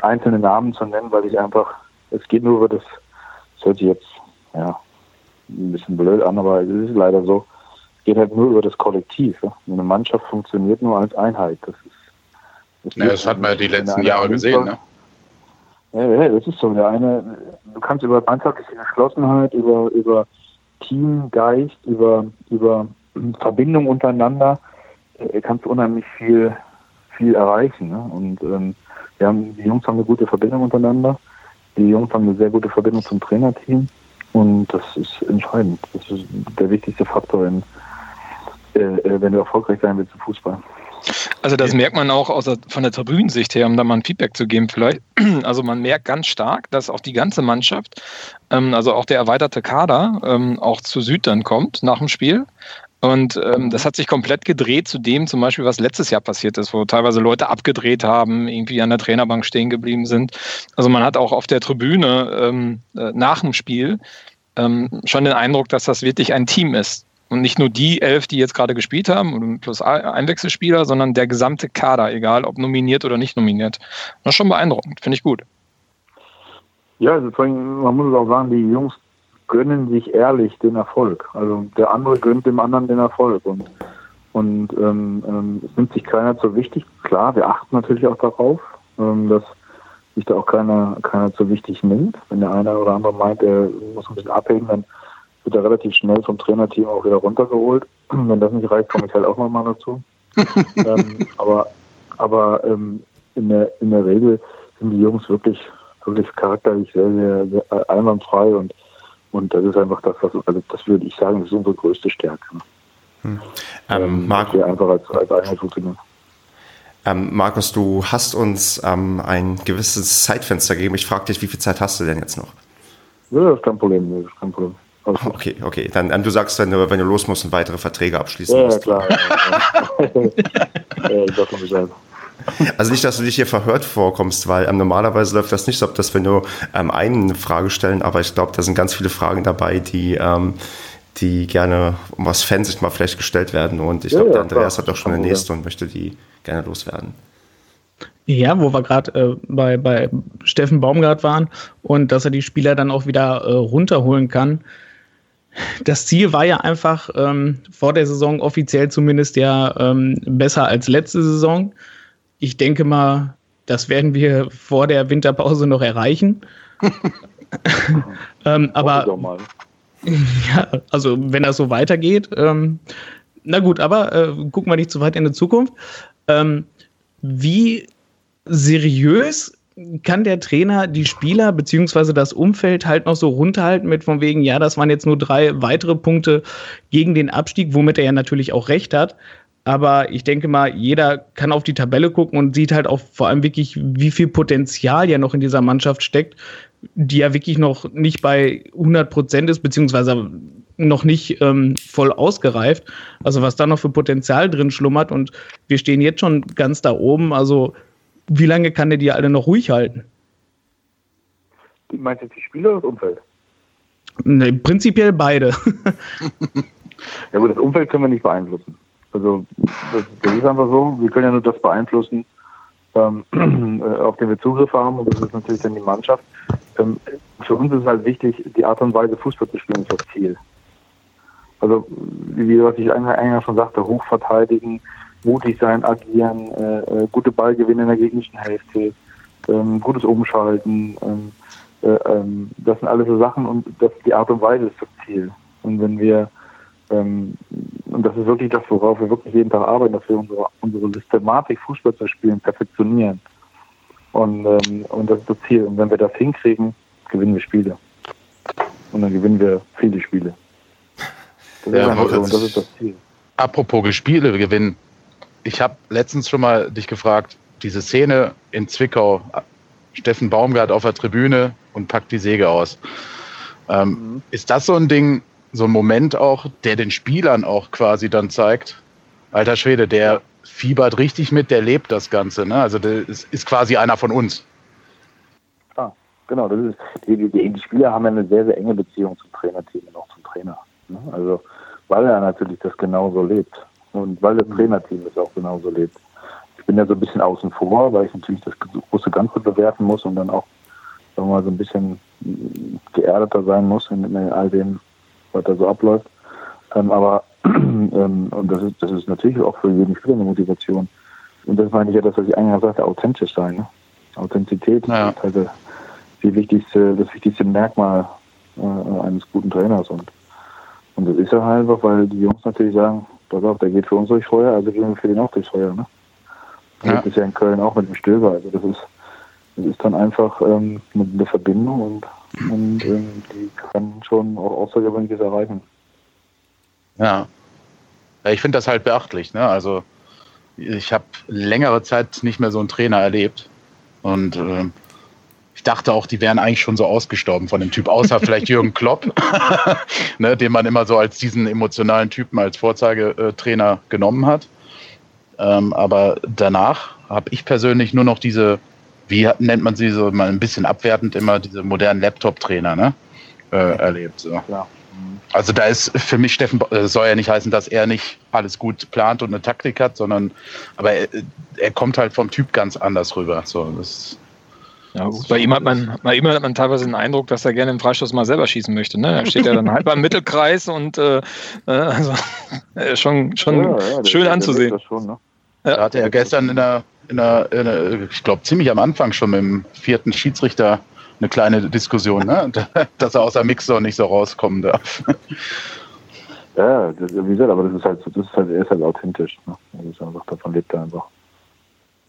einzelne Namen zu nennen, weil ich einfach, es geht nur über das, das hört sich jetzt ja, ein bisschen blöd an, aber es ist leider so, es geht halt nur über das Kollektiv. Ja? Eine Mannschaft funktioniert nur als Einheit. Das ist das, ja, das hat man ja die letzten Jahre gesehen, ne? Ja, ja, das ist so. Der eine, du kannst über mannschaftliche Geschlossenheit, über, über Teamgeist, über, über Verbindung untereinander äh, kannst du unheimlich viel, viel erreichen. Ne? Und ähm, wir haben, die Jungs haben eine gute Verbindung untereinander. Die Jungs haben eine sehr gute Verbindung zum Trainerteam. Und das ist entscheidend. Das ist der wichtigste Faktor, in, äh, äh wenn du erfolgreich sein willst im Fußball. Also das merkt man auch der, von der Tribünensicht her, um da mal ein Feedback zu geben vielleicht. Also man merkt ganz stark, dass auch die ganze Mannschaft, ähm, also auch der erweiterte Kader, ähm, auch zu Süd dann kommt nach dem Spiel. Und ähm, das hat sich komplett gedreht zu dem zum Beispiel, was letztes Jahr passiert ist, wo teilweise Leute abgedreht haben, irgendwie an der Trainerbank stehen geblieben sind. Also man hat auch auf der Tribüne ähm, äh, nach dem Spiel ähm, schon den Eindruck, dass das wirklich ein Team ist. Und nicht nur die elf, die jetzt gerade gespielt haben, plus Einwechselspieler, sondern der gesamte Kader, egal ob nominiert oder nicht nominiert. Das ist schon beeindruckend, finde ich gut. Ja, also man muss es auch sagen, die Jungs gönnen sich ehrlich den Erfolg. Also der andere gönnt dem anderen den Erfolg. Und, und ähm, ähm, es nimmt sich keiner zu wichtig. Klar, wir achten natürlich auch darauf, ähm, dass sich da auch keiner, keiner zu wichtig nimmt. Wenn der eine oder andere meint, er muss ein bisschen abhängen, dann wird er relativ schnell vom Trainerteam auch wieder runtergeholt. Wenn das nicht reicht, komme ich halt auch nochmal dazu. ähm, aber aber ähm, in, der, in der Regel sind die Jungs wirklich, wirklich charakterlich sehr, sehr, sehr einwandfrei und, und das ist einfach das, was, also das würde ich sagen, das ist unsere größte Stärke. Hm. Ähm, ähm Marco, einfach als, als Einheit funktionieren. Ähm, Markus, du hast uns ähm, ein gewisses Zeitfenster gegeben. Ich frage dich, wie viel Zeit hast du denn jetzt noch? Ja, das ist kein Problem. Das ist kein Problem. Also, okay, okay. Dann, dann du sagst, wenn du, wenn du los musst und weitere Verträge abschließen ja, musst. Ja, klar. ja, Also nicht, dass du dich hier verhört vorkommst, weil ähm, normalerweise läuft das nicht so, ob das, wenn du ähm, eine Frage stellen, aber ich glaube, da sind ganz viele Fragen dabei, die, ähm, die gerne um aus Fansicht mal vielleicht gestellt werden. Und ich glaube, ja, der Andreas klar. hat auch schon eine nächste und möchte die gerne loswerden. Ja, wo wir gerade äh, bei, bei Steffen Baumgart waren und dass er die Spieler dann auch wieder äh, runterholen kann das Ziel war ja einfach ähm, vor der Saison offiziell zumindest ja ähm, besser als letzte Saison. Ich denke mal, das werden wir vor der Winterpause noch erreichen. ähm, aber ja, also wenn das so weitergeht, ähm, na gut, aber äh, gucken wir nicht zu weit in die Zukunft. Ähm, wie seriös kann der Trainer die Spieler beziehungsweise das Umfeld halt noch so runterhalten mit von wegen, ja, das waren jetzt nur drei weitere Punkte gegen den Abstieg, womit er ja natürlich auch recht hat. Aber ich denke mal, jeder kann auf die Tabelle gucken und sieht halt auch vor allem wirklich, wie viel Potenzial ja noch in dieser Mannschaft steckt, die ja wirklich noch nicht bei 100 Prozent ist, beziehungsweise noch nicht ähm, voll ausgereift. Also was da noch für Potenzial drin schlummert und wir stehen jetzt schon ganz da oben. Also wie lange kann der die alle noch ruhig halten? Meinst du die Spieler oder das Umfeld? Ne, prinzipiell beide. ja gut, das Umfeld können wir nicht beeinflussen. Also das, das ist einfach so, wir können ja nur das beeinflussen, ähm, auf den wir Zugriff haben und das ist natürlich dann die Mannschaft. ähm, für uns ist halt wichtig, die Art und Weise Fußball zu spielen, ist das Ziel. Also, wie was ich eingangs schon sagte, hochverteidigen, mutig sein, agieren, äh, äh, gute Ballgewinne in der gegnerischen Hälfte, ähm, gutes Umschalten, ähm, äh, ähm, das sind alles so Sachen und das die Art und Weise ist das Ziel. Und wenn wir ähm, und das ist wirklich das, worauf wir wirklich jeden Tag arbeiten, dass wir unsere, unsere Systematik, Fußball zu spielen, perfektionieren. Und, ähm, und das ist das Ziel. Und wenn wir das hinkriegen, gewinnen wir Spiele. Und dann gewinnen wir viele Spiele. Das, Ja, ist, so, das ist das Ziel. Apropos Spiele gewinnen. Ich habe letztens schon mal dich gefragt, diese Szene in Zwickau, Steffen Baumgart auf der Tribüne und packt die Säge aus. Ähm, Ist das so ein Ding, so ein Moment auch, der den Spielern auch quasi dann zeigt, alter Schwede, der fiebert richtig mit, der lebt das Ganze. Ne? Also der ist, ist quasi einer von uns. Ah, genau, das ist, die, die, die Spieler haben ja eine sehr, sehr enge Beziehung zum Trainerteam und auch zum Trainer. Ne? Also, weil er natürlich das genauso lebt. Und weil das Trainerteam das auch genauso lebt. Ich bin ja so ein bisschen außen vor, weil ich natürlich das große Ganze bewerten muss und dann auch sagen wir mal, so ein bisschen geerdeter sein muss in, in all dem, was da so abläuft. Ähm, aber ähm, und das ist, das ist natürlich auch für jeden Spieler eine Motivation. Und das meine ich ja, das, was ich eingangs sagte, authentisch sein. Ne? Authentizität Ja. ist halt die wichtigste, das wichtigste Merkmal äh, eines guten Trainers. Und, und das ist ja halt einfach, weil die Jungs natürlich sagen, pass auf, der geht für uns durchs Feuer, also gehen wir für den auch durchs Feuer. Ne? Ja. Das ist ja in Köln auch mit dem Stöber. Also das ist, das ist dann einfach ähm, eine Verbindung und, und ähm, die kann schon auch Außergewöhnliches erreichen. Ja. ja ich finde das halt beachtlich. Ne? Also ich habe längere Zeit nicht mehr so einen Trainer erlebt. Und ich dachte auch, die wären eigentlich schon so ausgestorben von dem Typ, außer vielleicht Jürgen Klopp, ne, den man immer so als diesen emotionalen Typen als Vorzeigetrainer genommen hat. Ähm, aber danach habe ich persönlich nur noch diese, wie nennt man sie so mal ein bisschen abwertend immer, diese modernen Laptop-Trainer ne, äh, erlebt. So. Klar. Also da ist für mich Steffen, Ba- äh, soll ja nicht heißen, dass er nicht alles gut plant und eine Taktik hat, sondern aber er, er kommt halt vom Typ ganz anders rüber. So, das, Ja, gut. Bei ihm hat man, bei ihm hat man teilweise den Eindruck, dass er gerne im Freistoß mal selber schießen möchte. Ne? Er steht ja dann halb am Mittelkreis und äh, äh, also, äh, schon, schon Ja, ja, der- schön der- der anzusehen. Das schon, ne? da hatte er gestern in der, in der, in der ich glaube ziemlich am Anfang schon mit dem vierten Schiedsrichter eine kleine Diskussion, ne? dass er aus der Mixer nicht so rauskommen darf. Ja, das, wie gesagt, aber das ist halt, das ist halt, er ist halt authentisch. Ne? Das ist einfach, davon lebt er einfach.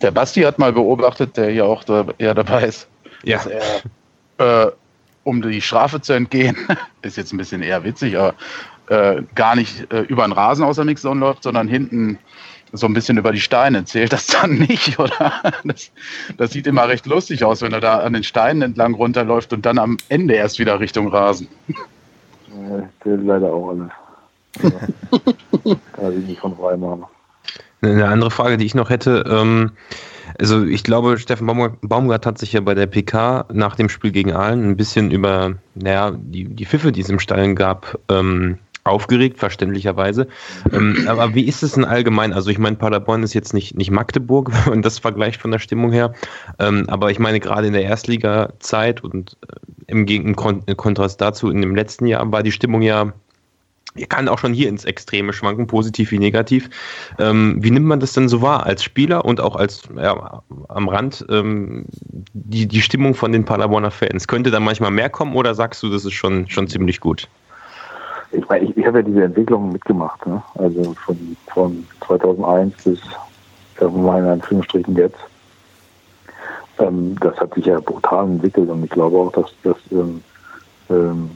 Der Basti hat mal beobachtet, der hier auch da, ja dabei ist, Ja. dass er, äh, um die Strafe zu entgehen, ist jetzt ein bisschen eher witzig, aber äh, gar nicht äh, über den Rasen aus der Mixzone läuft, sondern hinten so ein bisschen über die Steine. Zählt das dann nicht, oder? Das, das sieht immer recht lustig aus, wenn er da an den Steinen entlang runterläuft und dann am Ende erst wieder Richtung Rasen. Ja, das zählt leider auch alles. Ja. Kann sich nicht von frei machen. Eine andere Frage, die ich noch hätte, ähm, also ich glaube, Steffen Baum- Baumgart hat sich ja bei der PK nach dem Spiel gegen Aalen ein bisschen über, naja, die, die Pfiffe, die es im Stadion gab, ähm, aufgeregt, verständlicherweise. Ähm, aber wie ist es denn allgemein? Also ich meine, Paderborn ist jetzt nicht, nicht Magdeburg, wenn man das vergleicht von der Stimmung her. Ähm, aber ich meine, gerade in der Erstliga-Zeit und äh, im, Gegen- im Kon Kontrast dazu, in dem letzten Jahr war die Stimmung ja kann auch schon hier ins Extreme schwanken, positiv wie negativ. Ähm, wie nimmt man das denn so wahr als Spieler und auch als ja, am Rand ähm, die, die Stimmung von den Paderborner Fans? Könnte da manchmal mehr kommen oder sagst du, das ist schon, schon ziemlich gut? Ich meine, ich, ich habe ja diese Entwicklung mitgemacht. Ne? Also von, von 2001 bis mal in jetzt. Ähm, das hat sich ja brutal entwickelt und ich glaube auch, dass, dass, ähm, ähm,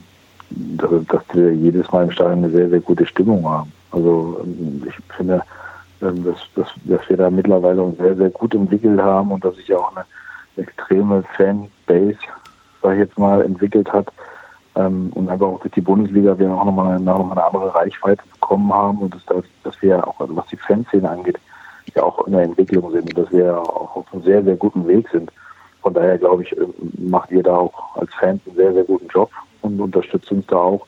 dass, wir jedes Mal im Stadion eine sehr, sehr gute Stimmung haben. Also ähm, ich finde, ähm, dass, dass, dass wir da mittlerweile uns sehr, sehr gut entwickelt haben und dass sich auch eine extreme Fanbase, sag ich jetzt mal, entwickelt hat. Ähm, und einfach auch durch die Bundesliga wir auch nochmal noch mal eine andere Reichweite bekommen haben und dass, dass, wir auch, also was die Fanszene angeht, ja auch in der Entwicklung sind und dass wir auch auf einem sehr, sehr guten Weg sind. Von daher glaube ich, macht ihr da auch als Fans einen sehr, sehr guten Job und unterstützt uns da auch.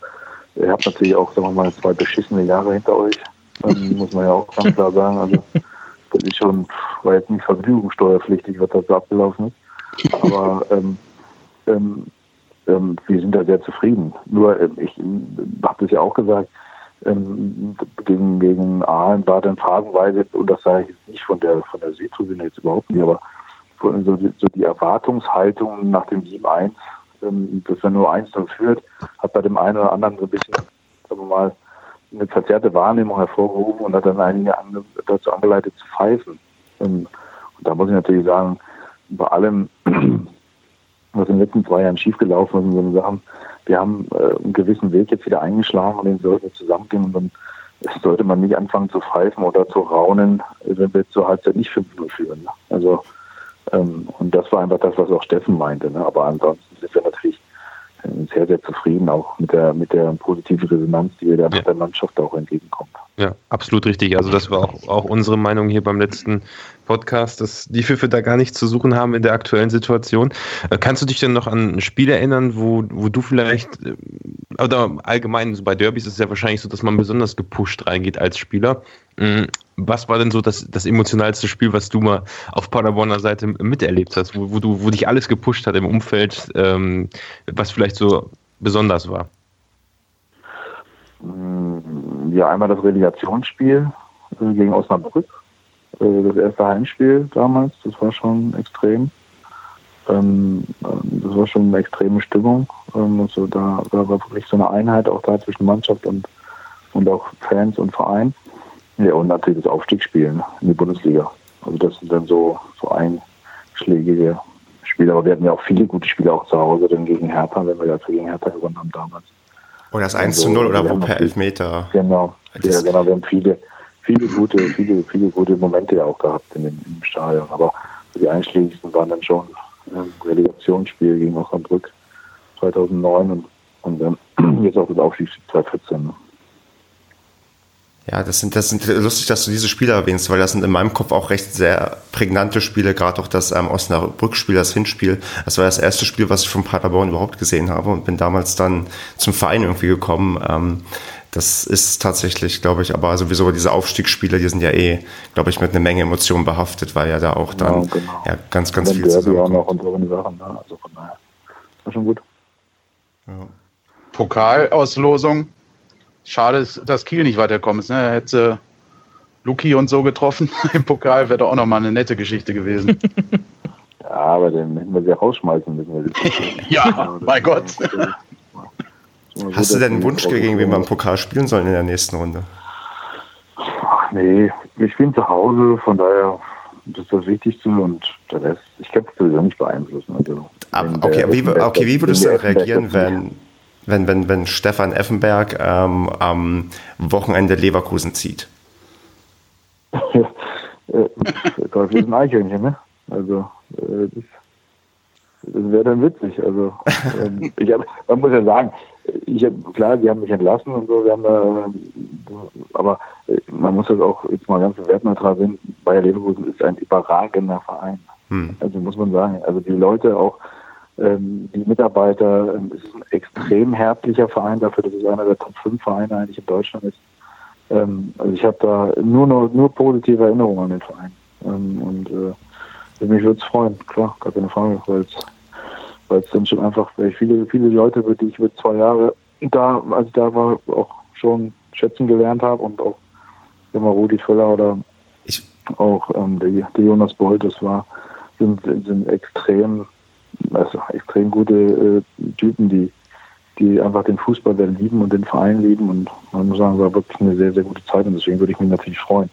Ihr habt natürlich auch, sagen wir mal, zwei beschissene Jahre hinter euch, ähm, muss man ja auch ganz klar sagen. Also das ist schon, war jetzt nicht vergnügungssteuerpflichtig, was da so abgelaufen ist. Aber ähm, ähm, ähm, wir sind da sehr zufrieden. Nur, ähm, ich habe das ja auch gesagt, ähm, gegen, gegen Aalen war dann phasenweise, und das sage ich jetzt nicht von der, von der Seetribüne jetzt überhaupt nicht, aber von, so, die, so die Erwartungshaltung nach dem 7-1, ähm, dass er nur 1 führt, hat bei dem einen oder anderen so ein bisschen, sagen wir mal, eine verzerrte Wahrnehmung hervorgerufen und hat dann einige dazu angeleitet zu pfeifen. Ähm, und da muss ich natürlich sagen, bei allem, was in den letzten zwei Jahren schiefgelaufen ist und so wir haben äh, einen gewissen Weg jetzt wieder eingeschlagen und den sollten wir zusammengehen und dann sollte man nicht anfangen zu pfeifen oder zu raunen, wenn wir zur Halbzeit nicht 5-0 führen. Ne? Also und das war einfach das, was auch Steffen meinte. Ne? Aber ansonsten sind wir natürlich sehr, sehr zufrieden, auch mit der, mit der positiven Resonanz, die wir da ja. mit der Mannschaft auch entgegenkommt. Ja, absolut richtig. Also das war auch, auch unsere Meinung hier beim letzten Podcast, dass die Pfiffe da gar nichts zu suchen haben in der aktuellen Situation. Äh, kannst du dich denn noch an ein Spiel erinnern, wo, wo du vielleicht, äh, oder allgemein bei Derbys ist es ja wahrscheinlich so, dass man besonders gepusht reingeht als Spieler. Mm, was war denn so das, das emotionalste Spiel, was du mal auf Paderborner Seite miterlebt hast, wo, wo, du, wo dich alles gepusht hat im Umfeld, ähm, was vielleicht so besonders war? Mm, ja, einmal das Relegationsspiel äh, gegen Osnabrück das erste Heimspiel damals, das war schon extrem. Ähm, ähm, das war schon eine extreme Stimmung. Ähm, also da, da, war wirklich so eine Einheit auch da zwischen Mannschaft und, und auch Fans und Verein. Ja, und natürlich das Aufstiegsspiel ne, in die Bundesliga. Also das sind dann so, so einschlägige Spiele. Aber wir hatten ja auch viele gute Spiele auch zu Hause, dann gegen Hertha, wenn wir ja gegen Hertha gewonnen haben damals. Oder das 1 zu 0 oder wo per Elfmeter. Genau, ja, genau, wir haben viele, viele gute, viele, viele gute Momente ja auch gehabt in dem, im Stadion. Aber die einschlägigsten waren dann schon ähm, Relegationsspiel gegen Osnabrück 2009 und, und dann jetzt auch das Aufstiegsspiel 2014. Ne? Ja, das sind, das sind lustig, dass du diese Spiele erwähnst, weil das sind in meinem Kopf auch recht sehr prägnante Spiele, gerade auch das ähm, Osnabrück-Spiel, das Hinspiel. Das war das erste Spiel, was ich von Paderborn überhaupt gesehen habe und bin damals dann zum Verein irgendwie gekommen. Ähm, das ist tatsächlich, glaube ich, aber sowieso diese Aufstiegsspiele, die sind ja eh, glaube ich, mit einer Menge Emotionen behaftet, weil ja da auch dann ja, genau. ja ganz, ganz viel zusammen. auch noch und so Sachen, ne? also von daher war schon gut. Ja. Pokalauslosung. Schade, dass Kiel nicht weiterkommen ist. Ne? Hätte Luki und so getroffen im Pokal, wäre doch auch nochmal eine nette Geschichte gewesen. ja, aber den hätten wir sie rausschmeißen müssen. ja, mein Gott. Hast du denn einen Wunsch, gegen wen wir im Pokal spielen sollen in der nächsten Runde? Ach nee, wir spielen zu Hause, von daher das ist das Wichtigste und der Rest, ich kann es sowieso nicht beeinflussen. Also, Ab, okay, wie, okay, wie würdest du reagieren, wenn, wenn, wenn, wenn Stefan Effenberg ähm, am Wochenende Leverkusen zieht? ja, äh, Teufel ist ein Eichhörnchen, ne? Also, äh, das, das wäre dann witzig. Also, ähm, ich hab, man muss ja sagen, ich hab, klar, die haben mich entlassen und so, wir haben da, aber äh, man muss das auch jetzt mal ganz wertneutral sehen, Bayer Leverkusen ist ein überragender Verein. Hm. Also muss man sagen, also die Leute auch, ähm, die Mitarbeiter, ähm, es ist ein extrem herzlicher Verein dafür, dass es einer der Top 5 Vereine eigentlich in Deutschland ist. Ähm, also ich habe da nur, nur, nur positive Erinnerungen an den Verein. Ähm, und äh, mich würde es freuen, klar, gar keine Frage, weil es weil es dann schon einfach, weil ich viele, viele Leute, die ich über zwei Jahre da, als ich da war, auch schon schätzen gelernt habe und auch immer Rudi Völler oder ich. auch ähm, der, der, Jonas Bolt, das war, sind, sind extrem, also extrem gute äh, Typen, die, die einfach den Fußball sehr lieben und den Verein lieben und man muss sagen, war wirklich eine sehr, sehr gute Zeit und deswegen würde ich mich natürlich freuen.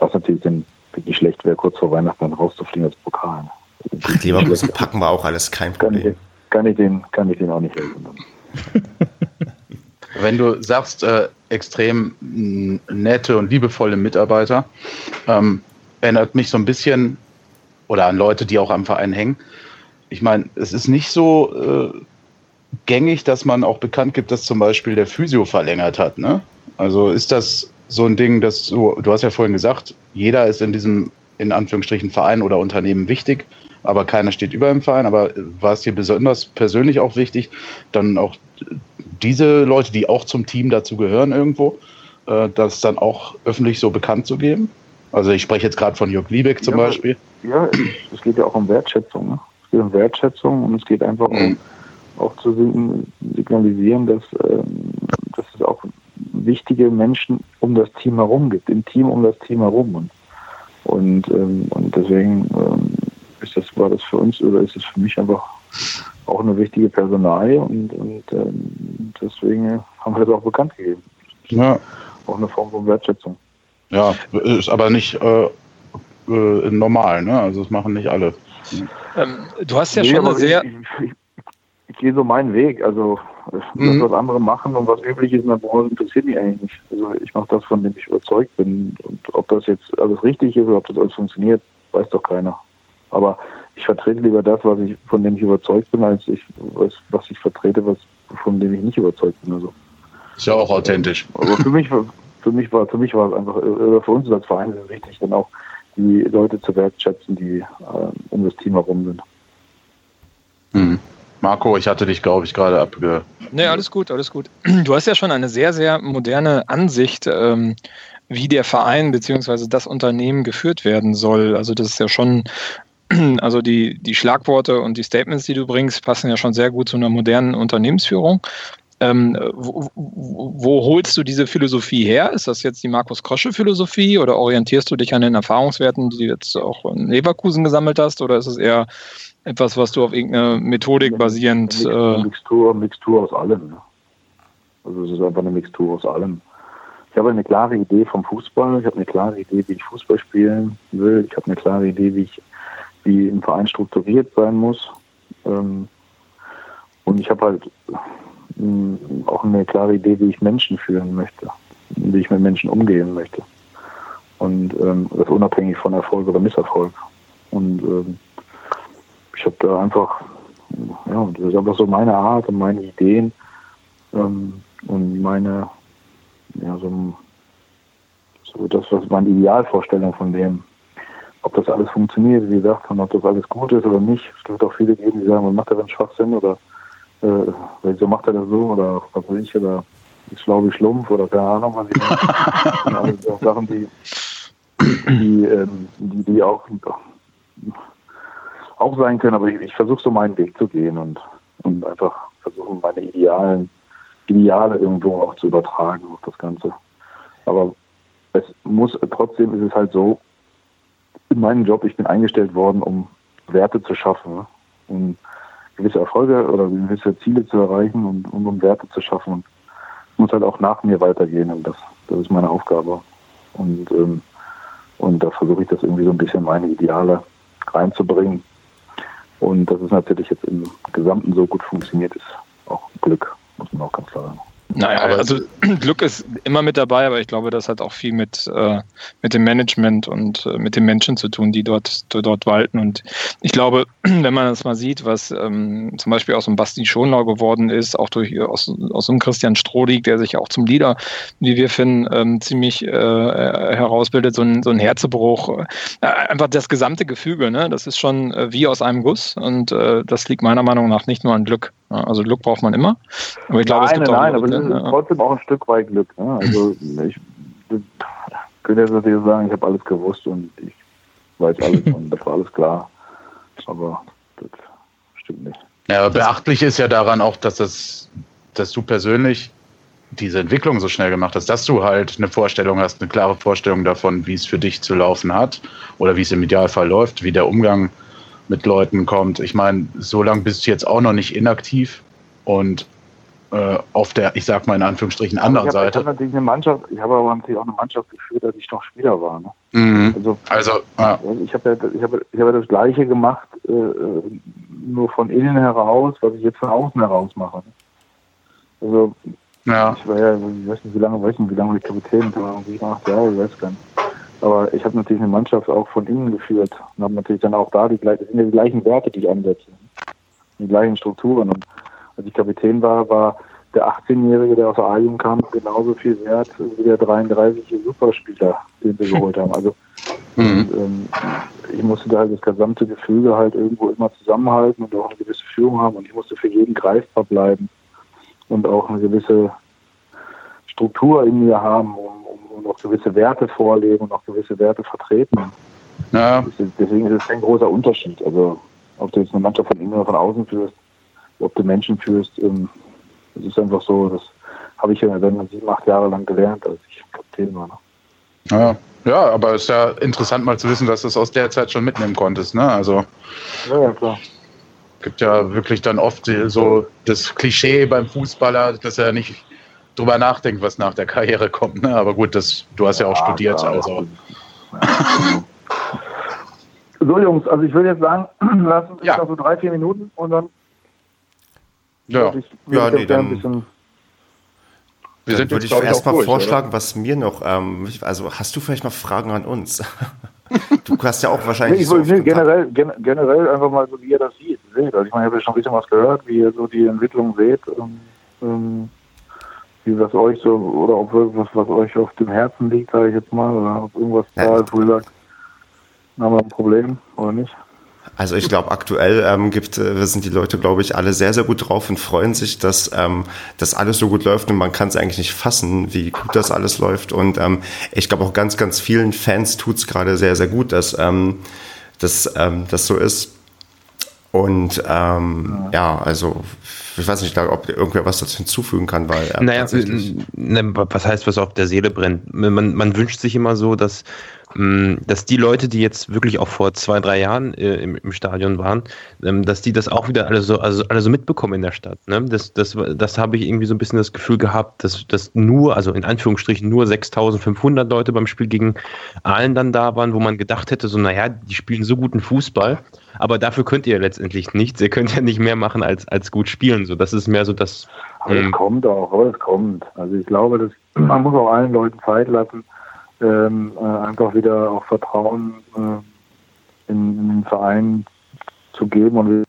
Was natürlich dann wirklich schlecht wäre, kurz vor Weihnachten dann rauszufliegen als Pokal. Ach, Leverkusen packen wir auch alles, kein Problem. Kann ich, kann ich, den, kann ich den auch nicht helfen. Wenn du sagst, äh, extrem nette und liebevolle Mitarbeiter, ähm, erinnert mich so ein bisschen oder an Leute, die auch am Verein hängen. Ich meine, es ist nicht so äh, gängig, dass man auch bekannt gibt, dass zum Beispiel der Physio verlängert hat. Ne? Also ist das so ein Ding, dass du, du hast ja vorhin gesagt, jeder ist in diesem in Anführungsstrichen Verein oder Unternehmen wichtig aber keiner steht über dem Verein. Aber war es dir besonders persönlich auch wichtig, dann auch diese Leute, die auch zum Team dazu gehören irgendwo, äh, das dann auch öffentlich so bekannt zu geben? Also ich spreche jetzt gerade von Jörg Liebeck zum ja, Beispiel. Ja, es geht ja auch um Wertschätzung. Ne? Es geht um Wertschätzung und es geht einfach mhm. um, auch zu signalisieren, dass, ähm, dass es auch wichtige Menschen um das Team herum gibt, im Team um das Team herum. Und, und, ähm, und deswegen ähm, war das für uns oder ist es für mich einfach auch eine wichtige Personalie und, und ähm, deswegen haben wir das auch bekannt gegeben. Ja. Auch eine Form von Wertschätzung. Ja, ist aber nicht äh, äh, normal, ne? Also das machen nicht alle. Ähm, du hast ja Nee, schon eine sehr. Ich, ich, ich, ich gehe so meinen Weg. Also das, Mhm. was andere machen und was üblich ist in der Branche, interessiert mich eigentlich nicht. Also ich mache das, von dem ich überzeugt bin. Und ob das jetzt alles richtig ist oder ob das alles funktioniert, weiß doch keiner. Aber ich vertrete lieber das, was ich, von dem ich überzeugt bin, als ich was, was ich vertrete, was von dem ich nicht überzeugt bin. Also. Ist ja auch authentisch. Aber für mich, war- für mich war, für mich war es einfach, oder für uns als Verein ist es wichtig, dann auch die Leute zu wertschätzen, die äh, um das Team herum sind. Mhm. Marco, ich hatte dich, glaube ich, gerade abge. Nee, alles gut, alles gut. Du hast ja schon eine sehr, sehr moderne Ansicht, ähm, wie der Verein bzw. das Unternehmen geführt werden soll. Also das ist ja schon, also die, die Schlagworte und die Statements, die du bringst, passen ja schon sehr gut zu einer modernen Unternehmensführung. Ähm, wo, wo, holst du diese Philosophie her? Ist das jetzt die Markus Krosche Philosophie oder orientierst du dich an den Erfahrungswerten, die du jetzt auch in Leverkusen gesammelt hast? Oder ist es eher etwas, was du auf irgendeine Methodik basierend äh, Mixtur, Mixtur aus allem. Ne? Also es ist einfach eine Mixtur aus allem. Ich habe eine klare Idee vom Fußball, ich habe eine klare Idee, wie ich Fußball spielen will, ich habe eine klare Idee, wie ich wie ein Verein strukturiert sein muss. Ähm, und ich habe halt mh, auch eine klare Idee, wie ich Menschen führen möchte, wie ich mit Menschen umgehen möchte. Und ähm, das unabhängig von Erfolg oder Misserfolg. Und ähm, ich habe da einfach, ja, das ist einfach so meine Art und meine Ideen ähm, und meine, ja, so, so das, was meine Idealvorstellung von dem, ob das alles funktioniert, wie gesagt, und ob das alles gut ist oder nicht. Es wird auch viele geben, die sagen, man macht er einen Schwachsinn oder äh, wieso macht er das so oder was weiß ich, oder ist schlau wie Schlumpf oder keine Ahnung, was ich das sind so Sachen, die, die, ähm, die, die auch auch sein können, aber ich, ich versuche so meinen Weg zu gehen und, und einfach versuchen, meine Idealen, Ideale irgendwo auch zu übertragen auf das Ganze. Aber es muss, trotzdem ist es halt so, in meinem Job, ich bin eingestellt worden, um Werte zu schaffen, ne? um gewisse Erfolge oder gewisse Ziele zu erreichen und, und um Werte zu schaffen. Und muss halt auch nach mir weitergehen und das, das ist meine Aufgabe. Und, ähm, und da versuche ich das irgendwie so ein bisschen meine Ideale reinzubringen. Und dass es natürlich jetzt im Gesamten so gut funktioniert, ist auch Glück, muss man auch ganz klar sagen. Naja, Aber- also Glück ist immer mit dabei, aber ich glaube, das hat auch viel mit, äh, mit dem Management und äh, mit den Menschen zu tun, die dort, dort walten. Und ich glaube, wenn man das mal sieht, was ähm, zum Beispiel aus dem Basti Schonlau geworden ist, auch durch aus, aus dem Christian Strohlig, der sich auch zum Leader, wie wir finden, ähm, ziemlich äh, herausbildet, so ein, so ein Herzebruch. Äh, einfach das gesamte Gefüge, ne? das ist schon äh, wie aus einem Guss und äh, das liegt meiner Meinung nach nicht nur an Glück. Ja, also Glück braucht man immer. Aber ich glaube, es nein, gibt nein, auch nein, aber es ist ne? trotzdem auch ein Stück weit Glück. Ne? Also ich könnte jetzt natürlich sagen, ich habe alles gewusst und ich weiß alles und das war alles klar. Aber das stimmt nicht. Ja, aber beachtlich ist ja daran auch, dass das, dass du persönlich diese Entwicklung so schnell gemacht hast, dass du halt eine Vorstellung hast, eine klare Vorstellung davon, wie es für dich zu laufen hat oder wie es im Idealfall läuft, wie der Umgang mit Leuten kommt. Ich meine, so lange bist du jetzt auch noch nicht inaktiv und äh, auf der, ich sag mal in Anführungsstrichen, anderen ich habe Seite. natürlich eine Mannschaft, ich habe aber natürlich auch eine Mannschaft geführt, als ich noch Spieler war. Ne? Mhm. Also Also, ja. ich habe ja, ich habe, ich habe das Gleiche gemacht, äh, nur von innen heraus, was ich jetzt von außen heraus mache. Ne? Also ja. Ich war ja, ich weiß nicht, wie lange, weiß nicht, wie lange ich Kapitän war, sieben, acht Jahre, ich weiß gar nicht. Aber ich habe natürlich eine Mannschaft auch von innen geführt und habe natürlich dann auch da die, sind ja die gleichen Werte, die ich ansetze. Die gleichen Strukturen. Und als ich Kapitän war, war der 18-Jährige, der aus der A-Jugend kam, genauso viel wert wie der 33-jährige Superspieler, den wir geholt haben. Also Mhm. und, ähm, ich musste da halt das gesamte Gefüge halt irgendwo immer zusammenhalten und auch eine gewisse Führung haben und ich musste für jeden greifbar bleiben und auch eine gewisse Struktur in mir haben um, und auch gewisse Werte vorleben und auch gewisse Werte vertreten. ja. Das Deswegen ist es kein großer Unterschied. Also ob du jetzt eine Mannschaft von innen oder von außen führst, ob du Menschen führst. Ähm, es ist einfach so, das habe ich ja dann sieben, acht Jahre lang gelernt, als ich Kapitän war. Ne? Ja. ja, aber es ist ja interessant mal zu wissen, dass du es aus der Zeit schon mitnehmen konntest. Ne? Also Ja, ja, klar. gibt ja wirklich dann oft so das Klischee beim Fußballer, dass er nicht drüber nachdenkt, was nach der Karriere kommt. Ne? Aber gut, das, du hast ja auch studiert. klar. Also. So, Jungs, also ich würde jetzt sagen, lassen uns Ja. noch so drei, vier Minuten und dann Ja, ich, würde Ja, nee, dann- ein bisschen. wir Dann sind würde jetzt, ich erstmal oder? vorschlagen, was mir noch, ähm, also hast du vielleicht noch Fragen an uns? du hast ja auch Nee, wahrscheinlich ich so nee, Kontakt. generell, gen, generell einfach mal so, wie ihr das seht. seht. Also ich meine, ich habe ja schon ein bisschen was gehört, wie ihr so die Entwicklung seht, ähm, ähm, wie was euch so, oder ob irgendwas, was euch auf dem Herzen liegt, sage ich jetzt mal, oder ob irgendwas da ist, wo ihr sagt, haben wir ein Problem oder nicht. Also ich glaube, aktuell ähm, gibt, äh, sind die Leute, glaube ich, alle sehr, sehr gut drauf und freuen sich, dass ähm, das alles so gut läuft und man kann es eigentlich nicht fassen, wie gut das alles läuft. Und ähm, ich glaube auch ganz, ganz vielen Fans tut's gerade sehr, sehr gut, dass ähm, das ähm, das so ist. Und ähm, ja. also ich weiß nicht, ob irgendwer was dazu hinzufügen kann, weil ähm, Naja, ne, was heißt, was auf der Seele brennt? Man, man wünscht sich immer so, dass, mh, dass die Leute, die jetzt wirklich auch vor zwei, drei Jahren äh, im, im Stadion waren, ähm, dass die das auch wieder alle so, also alle so mitbekommen in der Stadt. Ne? Das, das, das habe ich irgendwie so ein bisschen das Gefühl gehabt, dass, dass nur, also in Anführungsstrichen nur 6500 Leute beim Spiel gegen Aalen dann da waren, wo man gedacht hätte, so, naja, die spielen so guten Fußball, aber dafür könnt ihr letztendlich nichts. Ihr könnt ja nicht mehr machen als, als gut spielen. So, das ist mehr so das. Aber es ähm, kommt auch, aber es kommt. Also ich glaube, dass man muss auch allen Leuten Zeit lassen, ähm, äh, einfach wieder auch Vertrauen äh, in, in den Verein zu geben und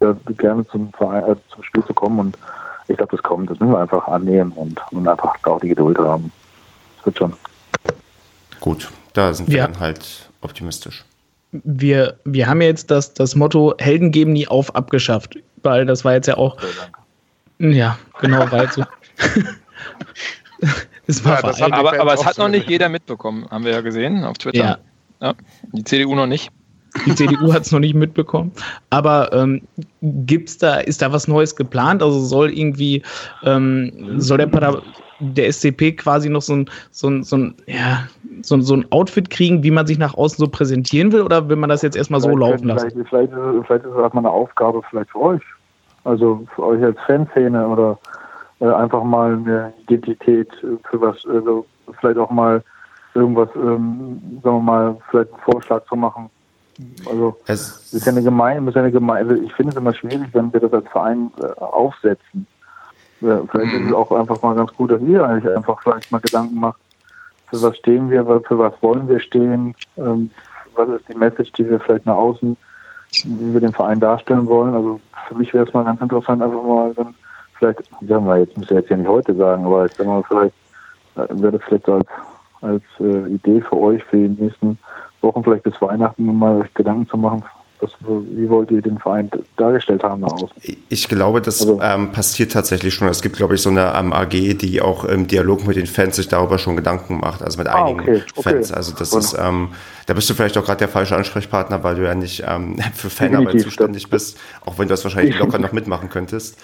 wieder gerne zum Verein, äh, zum Spiel zu kommen. Und ich glaube, das kommt. Das müssen wir einfach annehmen und, und einfach auch die Geduld haben. Das wird schon. gut, da sind wir Ja. dann halt optimistisch. Wir, wir haben ja jetzt das, das Motto Helden geben nie auf abgeschafft, weil das war jetzt ja auch, ja, genau, weil so. es war Ja, das Aber, aber es hat noch nicht jeder mitbekommen, haben wir ja gesehen auf Twitter. Ja. Ja. Die CDU noch nicht. Die CDU hat es noch nicht mitbekommen. Aber ähm, gibt's da, ist da was Neues geplant? Also soll irgendwie, ähm, soll der, Para der SCP quasi noch so ein, so ein, so ein, ja, so, ein- so ein Outfit kriegen, wie man sich nach außen so präsentieren will? Oder will man das jetzt erstmal so laufen lassen? Vielleicht, vielleicht, ist es- vielleicht ist es auch mal eine Aufgabe vielleicht für euch. Also für euch als Fanszene oder äh, einfach mal eine Identität für was, also vielleicht auch mal irgendwas, ähm, sagen wir mal, vielleicht einen Vorschlag zu machen. Also Es, ist ja eine Gemeinde, ist ja eine Gemeinde. Ich finde es immer schwierig, wenn wir das als Verein äh, aufsetzen. Ja, vielleicht ist es auch einfach mal ganz gut, dass ihr eigentlich einfach vielleicht mal Gedanken macht, für was stehen wir, für was wollen wir stehen, ähm, was ist die Message, die wir vielleicht nach außen, wie wir den Verein darstellen wollen. Also für mich wäre es mal ganz interessant, einfach mal dann vielleicht, sagen wir jetzt, müssen wir jetzt ja nicht heute sagen, aber ich sag mal, vielleicht äh, wäre das vielleicht als, als äh, Idee für euch für die nächsten Wochen, vielleicht bis Weihnachten, mal Gedanken zu machen, was, wie wollt ihr den Verein dargestellt haben nach außen. Ich glaube, das Also- ähm, passiert tatsächlich schon. Es gibt, glaube ich, so eine ähm, AG, die auch im Dialog mit den Fans sich darüber schon Gedanken macht, also mit Ah, einigen okay, okay. Fans. Also das Gut. ist, ähm, da bist du vielleicht auch gerade der falsche Ansprechpartner, weil du ja nicht ähm, für Fanarbeit zuständig bist, auch wenn du das wahrscheinlich locker noch mitmachen könntest.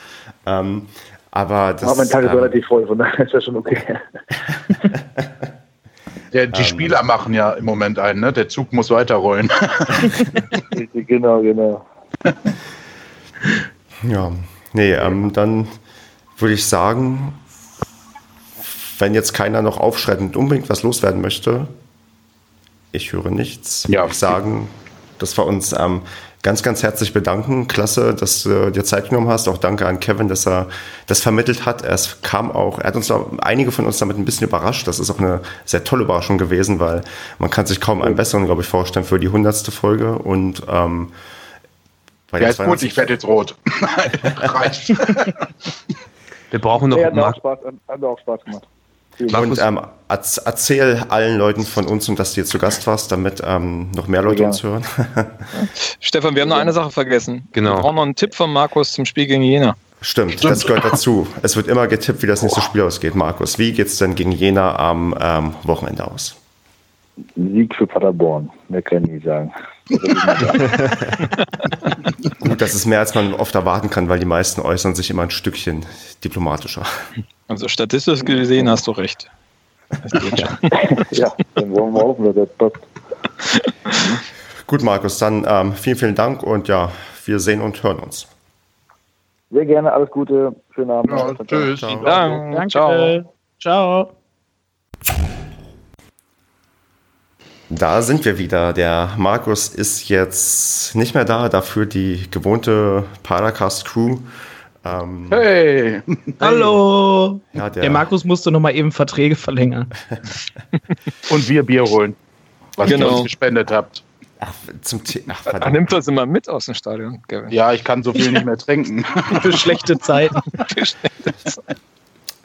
Ähm, aber das Aber mein Tag ist relativ voll, von daher ist das schon okay. Der, die Spieler machen ja im Moment einen, ne? Der Zug muss weiterrollen. genau, genau. Ja, nee, ähm, dann würde ich sagen, wenn jetzt keiner noch aufschreit und unbedingt was loswerden möchte, ich höre nichts, Ja. würde ich sagen, dass wir uns ähm, ganz, ganz herzlich bedanken. Klasse, dass du dir Zeit genommen hast. Auch danke an Kevin, dass er das vermittelt hat. Es kam auch, er hat uns einige von uns damit ein bisschen überrascht. Das ist auch eine sehr tolle Überraschung gewesen, weil man kann sich kaum einen besseren, glaube ich, vorstellen für die hundertste Folge. Und ähm, bei Ja, ist gut, ich werde jetzt rot. Reicht. Wir brauchen noch Nee, hat mir auch Spaß, hat mir auch Spaß gemacht. Und ähm, erz- erzähl allen Leuten von uns und dass du hier zu Gast warst, damit ähm, noch mehr Leute Ja. uns hören. Stefan, wir haben noch eine Sache vergessen. Genau. Wir brauchen noch einen Tipp von Markus zum Spiel gegen Jena. Stimmt, das gehört dazu. Es wird immer getippt, wie das nächste Spiel ausgeht. Markus, wie geht's denn gegen Jena am ähm, Wochenende aus? Sieg für Paderborn, mehr kann ich nicht sagen. Gut, das ist mehr, als man oft erwarten kann, weil die meisten äußern sich immer ein Stückchen diplomatischer. Also statistisch gesehen hast du recht. ja, dann wollen wir hoffen, dass das passt. Gut, Markus, dann ähm, vielen, vielen Dank und ja, wir sehen und hören uns. Sehr gerne, alles Gute, schönen Abend. Ja, tschüss. Ciao. Danke. Danke. Ciao. Ciao. Da sind wir wieder. Der Markus ist jetzt nicht mehr da, dafür die gewohnte Paracast-Crew. Ähm, Hey! Hallo. ja, der, Der Markus musste noch mal eben Verträge verlängern. Und wir Bier holen, was Genau. ihr uns gespendet habt. ach, zum The ach, Er verdammt. nimmt das immer mit aus dem Stadion, Gavin. Ja, ich kann so viel nicht mehr trinken. Für schlechte Zeiten.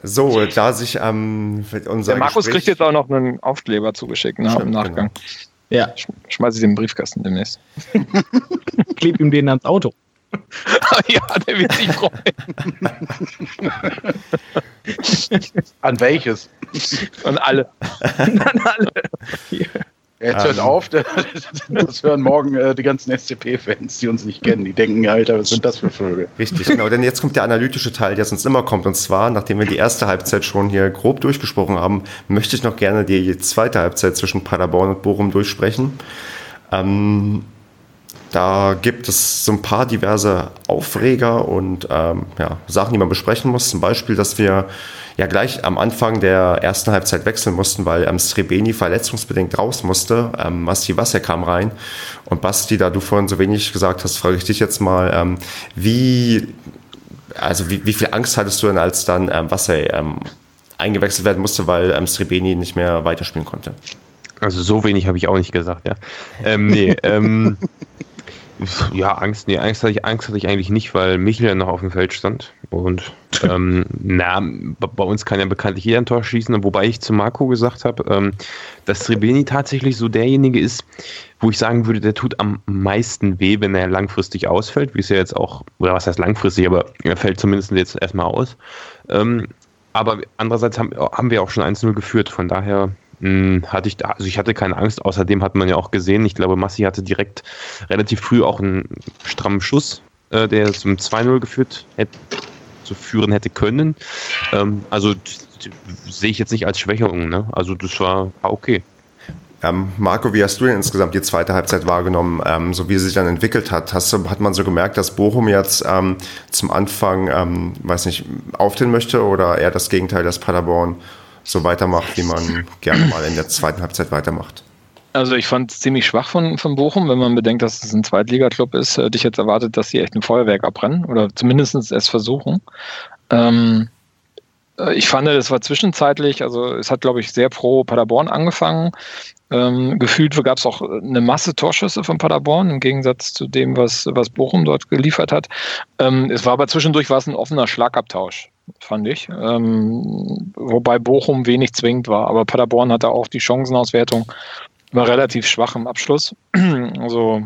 So, da sich ähm, unser Der Markus Gespräch- kriegt jetzt auch noch einen Aufkleber zugeschickt nach, im Nachgang. Ja, Sch Schmeiße ich den Briefkasten demnächst. kleb ihm den ans Auto. ja, der wird sich freuen. An welches? Und alle. Jetzt hört Ähm. auf, das hören morgen äh, die ganzen SCP-Fans, die uns nicht kennen. Die denken, Alter, was sind das für Vögel? Richtig, genau. Denn jetzt kommt der analytische Teil, der sonst immer kommt. Und zwar, nachdem wir die erste Halbzeit schon hier grob durchgesprochen haben, möchte ich noch gerne die zweite Halbzeit zwischen Paderborn und Bochum durchsprechen. Ähm, da gibt es so ein paar diverse Aufreger und ähm, ja, Sachen, die man besprechen muss. Zum Beispiel, dass wir ja gleich am Anfang der ersten Halbzeit wechseln mussten, weil ähm, Srebeni verletzungsbedingt raus musste. Ähm, Masti Wasser kam rein. Und Basti, da du vorhin so wenig gesagt hast, frage ich dich jetzt mal, ähm, wie, also wie, wie viel Angst hattest du denn, als dann ähm, Wasser ähm, eingewechselt werden musste, weil ähm, Srebeni nicht mehr weiterspielen konnte? Also so wenig habe ich auch nicht gesagt, ja. Ähm, nee, ähm, ja, Angst, nee, Angst hatte ich, Angst hatte ich eigentlich nicht, weil Michel ja noch auf dem Feld stand. Und ähm, na, bei uns kann ja bekanntlich jeder ein Tor schießen, wobei ich zu Marco gesagt habe, ähm, dass Trebeni tatsächlich so derjenige ist, wo ich sagen würde, der tut am meisten weh, wenn er langfristig ausfällt, wie es ja jetzt auch, oder was heißt langfristig, aber er fällt zumindest jetzt erstmal aus. Ähm, aber andererseits haben, haben wir auch schon 1-0 geführt, von daher hatte ich, also ich hatte keine Angst. Außerdem hat man ja auch gesehen, ich glaube, Massi hatte direkt relativ früh auch einen strammen Schuss, äh, der zum 2-0 geführt hätte, zu führen hätte können. Ähm, also sehe ich jetzt nicht als Schwächung, ne? Also das war, war okay. Ähm, Marco, wie hast du denn insgesamt die zweite Halbzeit wahrgenommen, ähm, so wie sie sich dann entwickelt hat? Hast hat man so gemerkt, dass Bochum jetzt ähm, zum Anfang, ähm, weiß nicht, aufstehen möchte oder eher das Gegenteil, dass Paderborn so weitermacht, wie man gerne mal in der zweiten Halbzeit weitermacht? Also ich fand es ziemlich schwach von, von Bochum, wenn man bedenkt, dass es ein Zweitligaklub ist. Hätte ich jetzt erwartet, dass sie echt ein Feuerwerk abbrennen oder zumindest es versuchen. Ähm, äh, ich fand, das war zwischenzeitlich, also es hat, glaube ich, sehr pro Paderborn angefangen. Ähm, gefühlt gab es auch eine Masse Torschüsse von Paderborn im Gegensatz zu dem, was, was Bochum dort geliefert hat. Ähm, es war aber zwischendurch war es ein offener Schlagabtausch, fand ich. Ähm, wobei Bochum wenig zwingend war. Aber Paderborn hatte auch die Chancenauswertung war relativ schwach im Abschluss. Also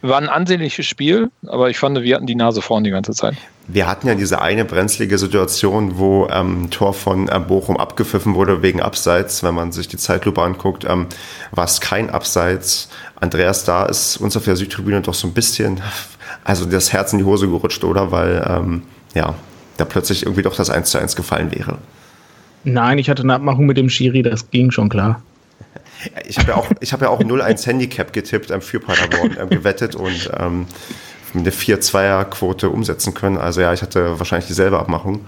war ein ansehnliches Spiel, aber ich fand, wir hatten die Nase vorn die ganze Zeit. Wir hatten ja diese eine brenzlige Situation, wo ähm, ein Tor von äh, Bochum abgepfiffen wurde wegen Abseits. Wenn man sich die Zeitlupe anguckt, ähm, war es kein Abseits. Andreas, da ist uns auf der Südtribüne doch so ein bisschen, also das Herz in die Hose gerutscht, oder? Weil, ähm, ja, da plötzlich irgendwie doch das 1 zu 1 gefallen wäre. Nein, ich hatte eine Abmachung mit dem Schiri, das ging schon klar. Ich habe ja auch, ich habe ja auch 0-1 Handicap getippt ähm, für Paderborn, ähm, gewettet und ähm, eine 4-2er-Quote umsetzen können. Also ja, ich hatte wahrscheinlich dieselbe Abmachung.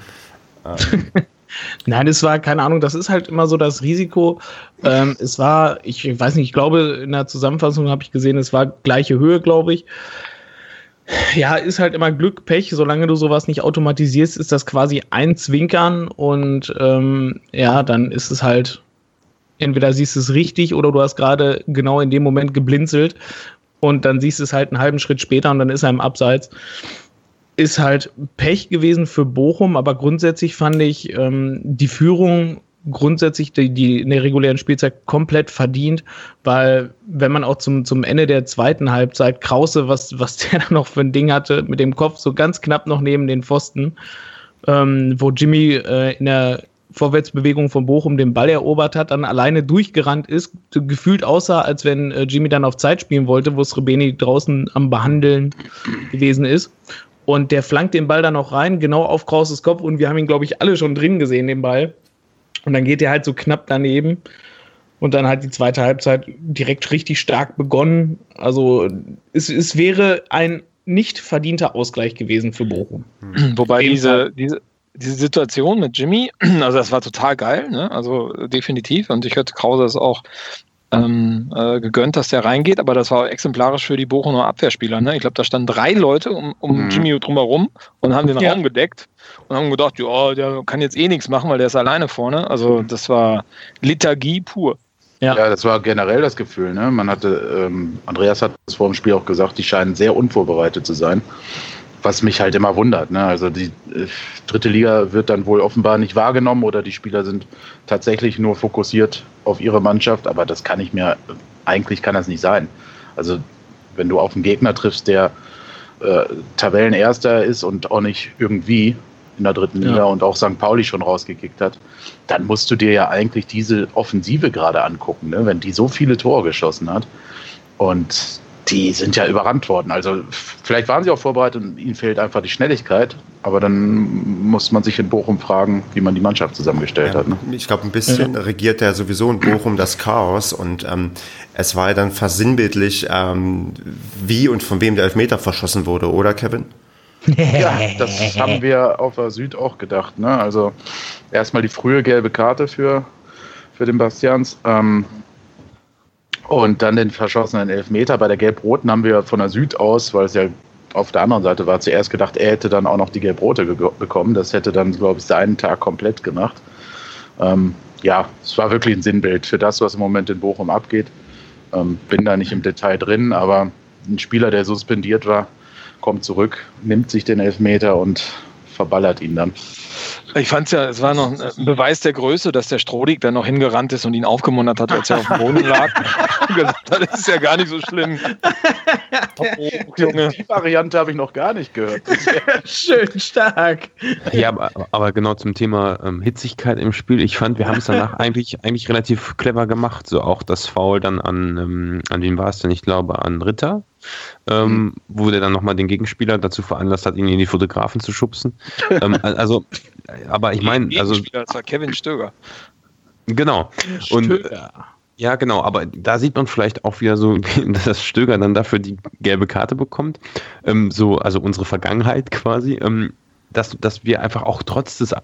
Nein, es war, keine Ahnung, das ist halt immer so das Risiko. Ähm, es war, ich weiß nicht, ich glaube, in der Zusammenfassung habe ich gesehen, es war gleiche Höhe, glaube ich. Ja, ist halt immer Glück, Pech. Solange du sowas nicht automatisierst, ist das quasi ein Zwinkern und ähm, ja, dann ist es halt, entweder siehst du es richtig oder du hast gerade genau in dem Moment geblinzelt und dann siehst du es halt einen halben Schritt später und dann ist er im Abseits ist halt Pech gewesen für Bochum, aber grundsätzlich fand ich ähm, die Führung grundsätzlich die, die in der regulären Spielzeit komplett verdient, weil wenn man auch zum, zum Ende der zweiten Halbzeit Krause, was, was der da noch für ein Ding hatte, mit dem Kopf so ganz knapp noch neben den Pfosten, ähm, wo Jimmy äh, in der Vorwärtsbewegung von Bochum den Ball erobert hat, dann alleine durchgerannt ist, gefühlt aussah, als wenn äh, Jimmy dann auf Zeit spielen wollte, wo Srebeni draußen am Behandeln gewesen ist. Und der flankt den Ball dann noch rein, genau auf Krauses Kopf und wir haben ihn, glaube ich, alle schon drin gesehen, den Ball. Und dann geht er halt so knapp daneben. Und dann hat die zweite Halbzeit direkt richtig stark begonnen. Also es, es wäre ein nicht verdienter Ausgleich gewesen für Bochum. Wobei diese, diese, diese Situation mit Jimmy, also das war total geil, ne? also definitiv. Und ich hätte Krause es auch ähm, äh, gegönnt, dass der reingeht, aber das war exemplarisch für die Bochumer Abwehrspieler. Ne? Ich glaube, da standen drei Leute um, um mhm. Jimmy drumherum und haben den ja. Raum gedeckt und haben gedacht, ja, der kann jetzt eh nichts machen, weil der ist alleine vorne. Also das war Liturgie pur. Ja. ja, das war generell das Gefühl. Ne? Man hatte, ähm, Andreas hat es vor dem Spiel auch gesagt, die scheinen sehr unvorbereitet zu sein. Was mich halt immer wundert. Ne? Also die äh, dritte Liga wird dann wohl offenbar nicht wahrgenommen oder die Spieler sind tatsächlich nur fokussiert auf ihre Mannschaft, aber das kann ich mir, eigentlich kann das nicht sein. Also wenn du auf einen Gegner triffst, der äh, Tabellenerster ist und auch nicht irgendwie, in der dritten Liga ja. und auch St. Pauli schon rausgekickt hat, dann musst du dir ja eigentlich diese Offensive gerade angucken, ne? wenn die so viele Tore geschossen hat. Und die sind ja überrannt worden. Also vielleicht waren sie auch vorbereitet und ihnen fehlt einfach die Schnelligkeit. Aber dann muss man sich in Bochum fragen, wie man die Mannschaft zusammengestellt ja, hat. Ne? Ich glaube, ein bisschen ja. regiert ja sowieso in Bochum das Chaos. Und ähm, es war ja dann versinnbildlich, ähm, wie und von wem der Elfmeter verschossen wurde, oder Kevin? Ja, das haben wir auf der Süd auch gedacht. Ne? Also erstmal die frühe gelbe Karte für, für den Bastians. Ähm, und dann den verschossenen Elfmeter. Bei der Gelb-Roten haben wir von der Süd aus, weil es ja auf der anderen Seite war, zuerst gedacht, er hätte dann auch noch die Gelb-Rote bekommen. Das hätte dann, glaube ich, seinen Tag komplett gemacht. Ähm, ja, es war wirklich ein Sinnbild für das, was im Moment in Bochum abgeht. Ähm, bin da nicht im Detail drin, aber ein Spieler, der suspendiert war, kommt zurück, nimmt sich den Elfmeter und verballert ihn dann. Ich fand es ja, es war noch ein Beweis der Größe, dass der Strodig dann noch hingerannt ist und ihn aufgemuntert hat, als er auf dem Boden lag. und gesagt hat, das ist ja gar nicht so schlimm. Oh, Junge. Die Variante habe ich noch gar nicht gehört. Schön stark. Ja, aber, aber, genau zum Thema ähm, Hitzigkeit im Spiel. Ich fand, wir haben es danach eigentlich, eigentlich relativ clever gemacht. So auch das Foul dann an, ähm, an wen war es denn? Ich glaube, an Ritter ähm, mhm. wo der dann nochmal den Gegenspieler dazu veranlasst hat, ihn in die Fotografen zu schubsen. ähm, also, aber ich meine, also. Das war Kevin Stöger. Genau. Und, ja, genau, aber da sieht man vielleicht auch wieder so, dass Stöger dann dafür die gelbe Karte bekommt. Ähm, so, also unsere Vergangenheit quasi. Ähm, dass, dass wir einfach auch trotz des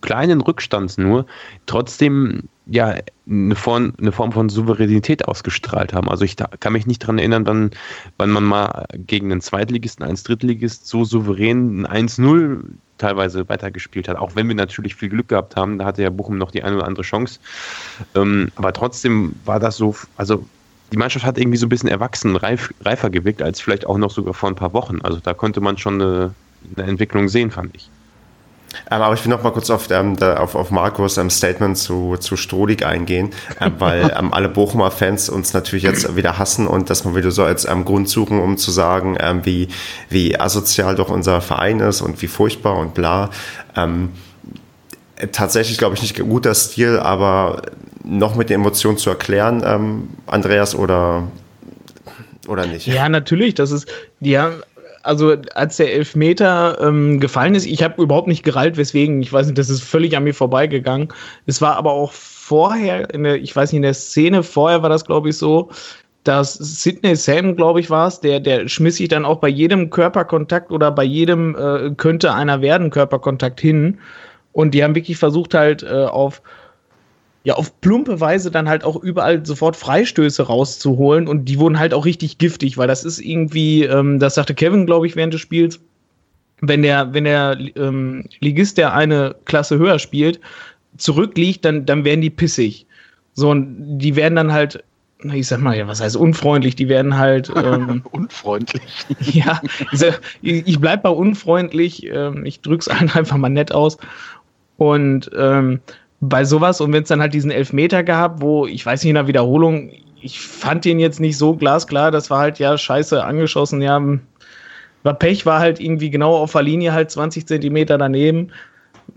kleinen Rückstands nur trotzdem ja eine Form, eine Form von Souveränität ausgestrahlt haben. Also ich da, kann mich nicht daran erinnern, wann, wann man mal gegen einen Zweitligisten, einen Drittligist so souverän ein 1-0 teilweise weitergespielt hat. Auch wenn wir natürlich viel Glück gehabt haben, da hatte ja Bochum noch die eine oder andere Chance. Ähm, aber trotzdem war das so, also die Mannschaft hat irgendwie so ein bisschen erwachsen, reif, reifer gewirkt als vielleicht auch noch sogar vor ein paar Wochen. Also da konnte man schon eine, eine Entwicklung sehen, fand ich. Ähm, aber ich will noch mal kurz auf, ähm, auf, auf Markus ähm, Statement zu, zu Strohlig eingehen, äh, weil ähm, alle Bochumer Fans uns natürlich jetzt wieder hassen und dass man wieder so als ähm, Grund suchen, um zu sagen, ähm, wie, wie asozial doch unser Verein ist und wie furchtbar und bla. Ähm, tatsächlich, glaube ich, nicht guter Stil, aber noch mit den Emotionen zu erklären, ähm, Andreas, oder, oder nicht? Ja, natürlich. Das ist, haben also als der Elfmeter ähm, gefallen ist, ich habe überhaupt nicht gerallt, weswegen, ich weiß nicht, das ist völlig an mir vorbeigegangen. Es war aber auch vorher, der, ich weiß nicht, in der Szene vorher war das, glaube ich, so, dass Sidney Sam, glaube ich, war es, der, der schmiss sich dann auch bei jedem Körperkontakt oder bei jedem äh, könnte einer werden Körperkontakt hin. Und die haben wirklich versucht, halt äh, auf ja auf plumpe Weise dann halt auch überall sofort Freistöße rauszuholen und die wurden halt auch richtig giftig, weil das ist irgendwie, ähm, das sagte Kevin, glaube ich, während des Spiels, wenn der, wenn der ähm, Ligist, der eine Klasse höher spielt, zurückliegt, dann, dann werden die pissig. So, und die werden dann halt, ich sag mal, ja, was heißt unfreundlich? Die werden halt. Ähm, unfreundlich. ja, ich, ich bleib bei unfreundlich, ähm, ich drück's einfach mal nett aus. Und ähm, bei sowas und wenn es dann halt diesen Elfmeter gab, wo, ich weiß nicht, in der Wiederholung, ich fand den jetzt nicht so glasklar, das war halt ja scheiße angeschossen, ja, war Pech, war halt irgendwie genau auf der Linie halt 20 Zentimeter daneben.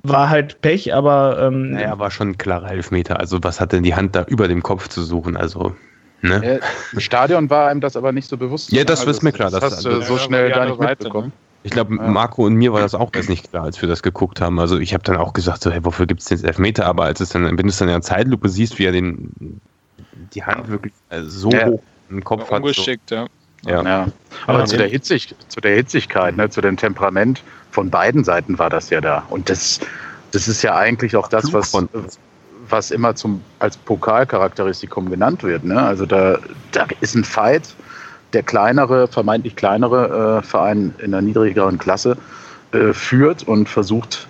war halt Pech, aber. Ähm, naja, war schon ein klarer Elfmeter. Also, was hat denn die Hand da über dem Kopf zu suchen? Also. Ne? Im Stadion war einem das aber nicht so bewusst. Ja, das also, ist mir klar. Das, Das, hast du so ja, schnell die nicht Seite, mitbekommen. Ich glaube, Ja. Marco und mir war das auch erst nicht klar, als wir das geguckt haben. Also ich habe dann auch gesagt, so, hey, wofür gibt es denn Elfmeter? Aber als es dann, wenn du es dann in der Zeitlupe siehst, wie er den, die Hand wirklich äh, so Ja. hoch im Kopf hat. So, ja. ja. Ja. Aber Ja, zu, der Hitzig, zu der Hitzigkeit, ne, zu dem Temperament von beiden Seiten war das ja da. Und das, das ist ja eigentlich auch das, was, von- was immer zum, als Pokalcharakteristikum genannt wird. Ne? Also da, da ist ein Fight, der kleinere, vermeintlich kleinere äh, Verein in der niedrigeren Klasse äh, führt und versucht,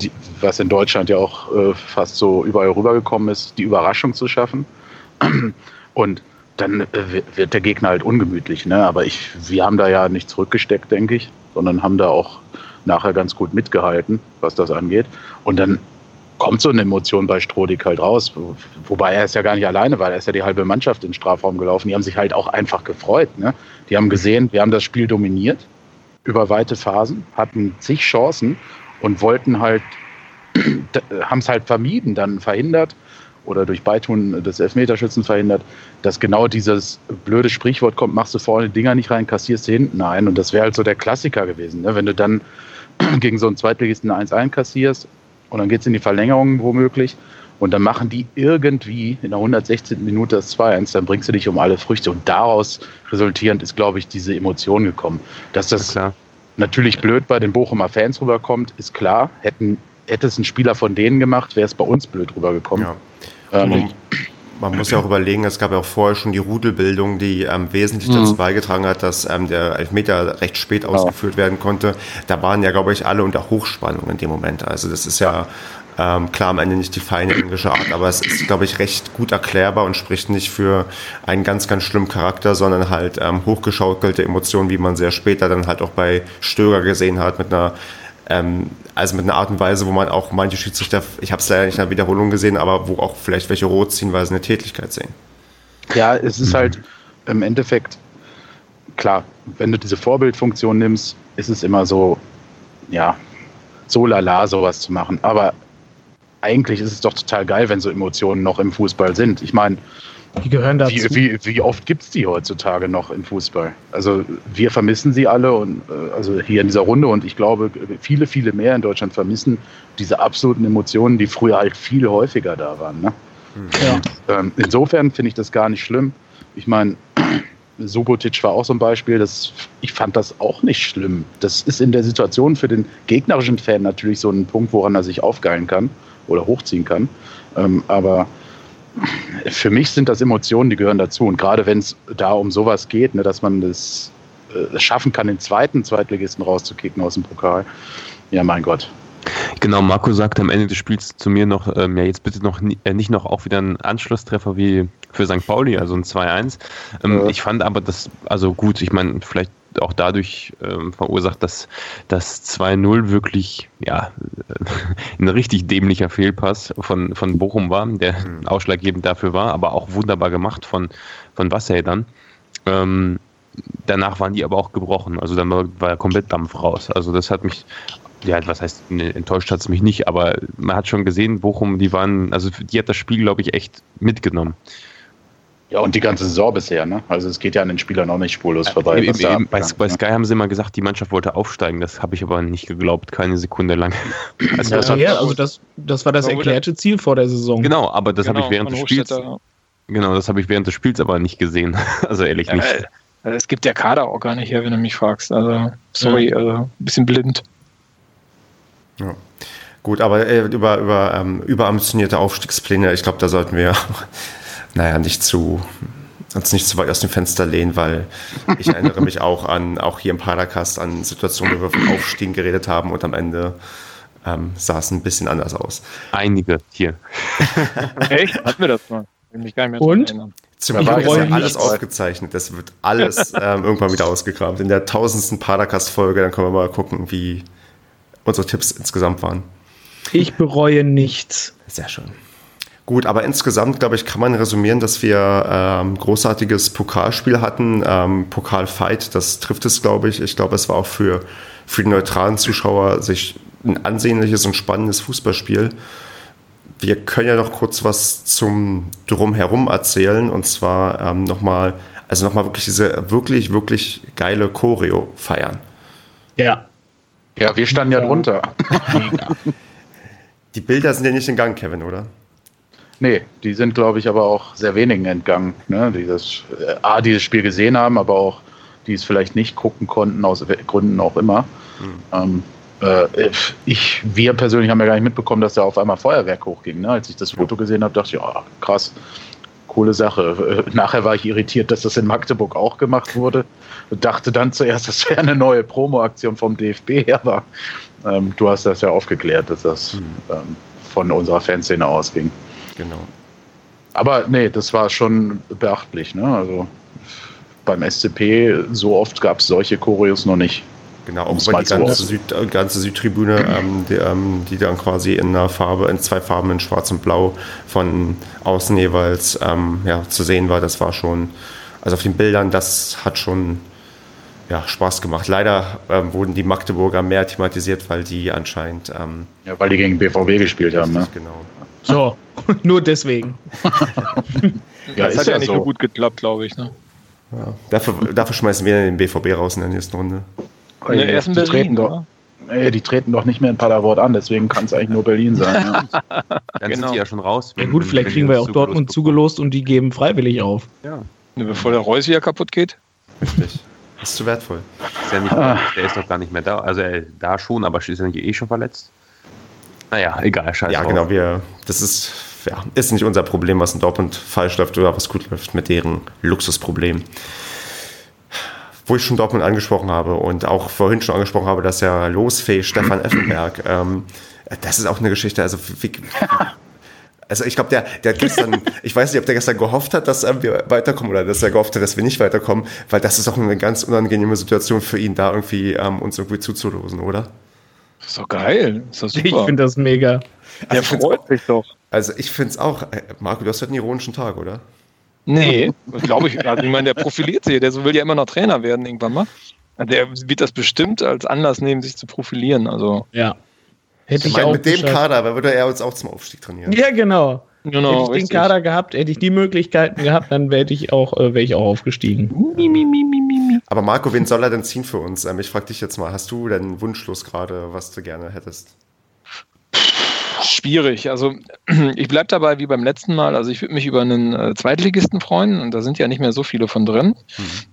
die, was in Deutschland ja auch äh, fast so überall rübergekommen ist, die Überraschung zu schaffen. Und dann äh, wird- der Gegner halt ungemütlich. Ne? Aber ich, wir haben da ja nicht zurückgesteckt, denke ich, sondern haben da auch nachher ganz gut mitgehalten, was das angeht. Und dann kommt so eine Emotion bei Strodig halt raus. Wo- Wobei er ist ja gar nicht alleine war. Er ist ja die halbe Mannschaft in den Strafraum gelaufen. Die haben sich halt auch einfach gefreut. Ne? Die haben gesehen, wir haben das Spiel dominiert über weite Phasen, hatten zig Chancen und wollten halt, haben es halt vermieden, dann verhindert oder durch Beitun des Elfmeterschützen verhindert, dass genau dieses blöde Sprichwort kommt, machst du vorne Dinger nicht rein, kassierst du hinten ein. Und das wäre halt so der Klassiker gewesen. Ne? Wenn du dann gegen so einen Zweitligisten eine 1-1 kassierst und dann geht es in die Verlängerung womöglich und dann machen die irgendwie in der 116. Minute das 2-1, dann bringst du dich um alle Früchte. Und daraus resultierend ist, glaube ich, diese Emotion gekommen. Dass Ja, das klar. natürlich blöd bei den Bochumer Fans rüberkommt, ist klar. Hätten, hätte es ein Spieler von denen gemacht, wäre es bei uns blöd rübergekommen. Ja. Ähm, Man, muss ja auch überlegen, es gab ja auch vorher schon die Rudelbildung, die ähm, wesentlich dazu beigetragen hat, dass ähm, der Elfmeter recht spät ausgeführt werden konnte. Da waren ja, glaube ich, alle unter Hochspannung in dem Moment. Also das ist ja ähm, klar am Ende nicht die feine englische Art, aber es ist, glaube ich, recht gut erklärbar und spricht nicht für einen ganz, ganz schlimmen Charakter, sondern halt ähm, hochgeschaukelte Emotionen, wie man sehr später dann halt auch bei Stöger gesehen hat, mit einer ähm, also mit einer Art und Weise, wo man auch manche Schiedsrichter, ich habe es leider nicht in der Wiederholung gesehen, aber wo auch vielleicht welche rot ziehen, weil sie eine Tätigkeit sehen. Ja, es ist halt im Endeffekt, klar, wenn du diese Vorbildfunktion nimmst, ist es immer so, ja, so lala sowas zu machen. Aber eigentlich ist es doch total geil, wenn so Emotionen noch im Fußball sind. Ich meine, Die gehören dazu. wie, wie, wie oft gibt es die heutzutage noch im Fußball? Also wir vermissen sie alle und äh, also hier in dieser Runde und ich glaube, viele, viele mehr in Deutschland vermissen diese absoluten Emotionen, die früher halt viel häufiger da waren. Ne? ja. Ähm, insofern finde ich das gar nicht schlimm. Ich meine, Subotic war auch so ein Beispiel, das, ich fand das auch nicht schlimm. Das ist in der Situation für den gegnerischen Fan natürlich so ein Punkt, woran er sich aufgeilen kann oder hochziehen kann. Ähm, aber für mich sind das Emotionen, die gehören dazu. Und gerade wenn es da um sowas geht, ne, dass man das äh, schaffen kann, den zweiten Zweitligisten rauszukicken aus dem Pokal, ja, mein Gott. Genau, Marco sagte am Ende des Spiels zu mir noch, ähm, ja, jetzt bitte noch äh, nicht noch auch wieder einen Anschlusstreffer wie für St. Pauli, also ein 2-1. Ähm, Ja. Ich fand aber das, also gut, ich meine, vielleicht auch dadurch ähm, verursacht, dass das 2-0 wirklich, ja, ein richtig dämlicher Fehlpass von, von Bochum war, der ausschlaggebend dafür war, aber auch wunderbar gemacht von, von Wassey dann. Ähm, danach waren die aber auch gebrochen. Also dann war, war komplett Dampf raus. Also das hat mich, ja, was heißt, ne, enttäuscht hat es mich nicht, aber man hat schon gesehen, Bochum, die waren, also die hat das Spiel, glaube ich, echt mitgenommen. Ja, und die ganze Saison bisher, ne? Also es geht ja an den Spielern auch nicht spurlos vorbei. Eben, eben, bei, bei ne? Sky haben sie immer gesagt, die Mannschaft wollte aufsteigen. Das habe ich aber nicht geglaubt, keine Sekunde lang. Also, Ja, das ja, also das, das war das Man wurde- erklärte Ziel vor der Saison. genau, aber das habe Genau, ich während des Spiels, genau, das habe ich während des Spiels aber nicht gesehen. Also ehrlich nicht. Äh, Es gibt der Kader auch gar nicht her, wenn du mich fragst. Also, sorry, also, ein bisschen blind. Ja. Gut, aber äh, über, über ähm, überambitionierte Aufstiegspläne, ich glaube, da sollten wir, naja, nicht zu, uns nicht zu weit aus dem Fenster lehnen, weil ich erinnere mich auch an, auch hier im Paracast an Situationen, wo wir von Aufstiegen geredet haben und am Ende ähm, sah es ein bisschen anders aus. Einige hier. Echt? Hatten wir das mal? Mich gar nicht mehr Und? Zum Ich Glück ist ja alles nichts. aufgezeichnet. Das wird alles ähm, irgendwann wieder ausgekramt. In der tausendsten Paracast-Folge, dann können wir mal gucken, wie unsere Tipps insgesamt waren. Ich bereue nichts. Sehr schön. Gut, aber insgesamt, glaube ich, kann man resümieren, dass wir ähm, großartiges Pokalspiel hatten. Ähm, Pokalfight, das trifft es, glaube ich. Ich glaube, es war auch für, für die neutralen Zuschauer sich ein ansehnliches und spannendes Fußballspiel. Wir können ja noch kurz was zum Drumherum erzählen und zwar ähm, nochmal, also nochmal wirklich diese wirklich, wirklich geile Choreo feiern. Ja. Ja, wir standen ja drunter. Die Bilder sind ja nicht in Gang, Kevin, oder? Nee, die sind, glaube ich, aber auch sehr wenigen entgangen, ne? die das, äh, A, dieses Spiel gesehen haben, aber auch die es vielleicht nicht gucken konnten, aus Gründen auch immer. Ähm, äh, ich, wir persönlich haben ja gar nicht mitbekommen, dass da auf einmal Feuerwerk hochging. Ne? Als ich das Foto gesehen habe, dachte ich, ja, krass, coole Sache. Äh, Nachher war ich irritiert, dass das in Magdeburg auch gemacht wurde. Und dachte dann zuerst, das wäre eine neue Promo-Aktion vom DFB, aber ähm, du hast das ja aufgeklärt, dass das ähm, von unserer Fanszene ausging. Genau. Aber nee, das war schon beachtlich. Ne? Also beim SCP so oft gab es solche Choreos noch nicht. Genau, auch mal die ganze, Süd, äh, ganze Südtribüne, ähm, die, ähm, die dann quasi in einer Farbe, in zwei Farben, in Schwarz und Blau von außen jeweils ähm, ja, zu sehen war. Das war schon, also auf den Bildern, das hat schon ja, Spaß gemacht. Leider ähm, wurden die Magdeburger mehr thematisiert, weil die anscheinend ähm, Ja, weil die gegen BVB gespielt haben. Ne? genau. So, nur deswegen. Ja, das hat ja, ja nicht so. gut geklappt, glaube ich. Ne? Ja. Dafür, dafür schmeißen wir den BVB raus in der nächsten Runde. In der ersten die, Berlin, treten doch, oder? nee, die treten doch nicht mehr in Paderborn an, deswegen kann es eigentlich nur Berlin sein. Ne? Dann Genau. sind die ja schon raus. Ja wenn- gut, vielleicht kriegen die wir uns auch Dortmund zugelost und die geben freiwillig auf. Ja, Bevor der Reus wieder kaputt geht. Richtig. Das ist zu wertvoll. ist ja nicht, Ah. der ist doch gar nicht mehr da. Also er, da schon, aber ist er nicht eh schon verletzt? Naja, egal, scheiße. Ja, genau, wir, das ist, ja, ist nicht unser Problem, was in Dortmund falsch läuft oder was gut läuft, mit deren Luxusproblem. Wo ich schon Dortmund angesprochen habe und auch vorhin schon angesprochen habe, dass ja Losfee Stefan Effenberg, ähm, das ist auch eine Geschichte, also wie, also ich glaube, der, der hat gestern, ich weiß nicht, ob der gestern gehofft hat, dass ähm, wir weiterkommen oder dass er gehofft hat, dass wir nicht weiterkommen, weil das ist auch eine ganz unangenehme Situation für ihn, da irgendwie ähm, uns irgendwie zuzulosen, oder? Das ist doch geil. Das ist doch Ich super. finde das mega. Der Also ich find's freut sich doch. Also ich finde es auch, äh, Marco, du hast heute einen ironischen Tag, oder? Nee, glaube ich. Also ich meine, der profiliert sich. Der will ja immer noch Trainer werden irgendwann mal. Der wird das bestimmt als Anlass nehmen, sich zu profilieren. Also Ja. Hätte Ich ich meine, auch mit dem geschafft. Kader würde er uns auch zum Aufstieg trainieren. Ja, genau. genau, hätte ich den richtig. Kader gehabt, hätte ich die Möglichkeiten gehabt, dann wäre ich auch, äh, wäre ich auch aufgestiegen. Aber Marco, wen soll er denn ziehen für uns? Ähm, ich frage dich jetzt mal, hast du denn Wunschlos gerade, was du gerne hättest? Schwierig. Also ich bleibe dabei wie beim letzten Mal. Also ich würde mich über einen äh, Zweitligisten freuen und da sind ja nicht mehr so viele von drin.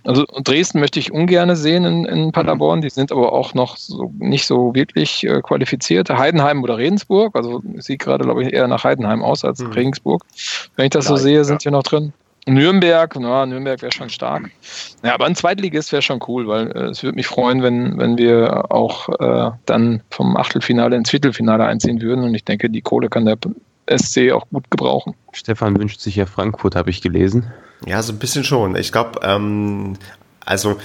Also Dresden möchte ich ungern sehen in, in Paderborn. Die sind aber auch noch so, nicht so wirklich äh, qualifiziert. Heidenheim oder Regensburg. Also sieht gerade, glaube ich, eher nach Heidenheim aus als Mhm. Regensburg. Wenn ich das so Vielleicht, sehe, ja. sind hier noch drin. Nürnberg, na, Nürnberg wäre schon stark. Ja, aber ein Zweitligist wäre schon cool, weil äh, es würde mich freuen, wenn, wenn wir auch äh, dann vom Achtelfinale ins Viertelfinale einziehen würden. Und ich denke, die Kohle kann der SC auch gut gebrauchen. Stefan wünscht sich ja Frankfurt, habe ich gelesen. Ja, so ein bisschen schon. Ich glaube, ähm, also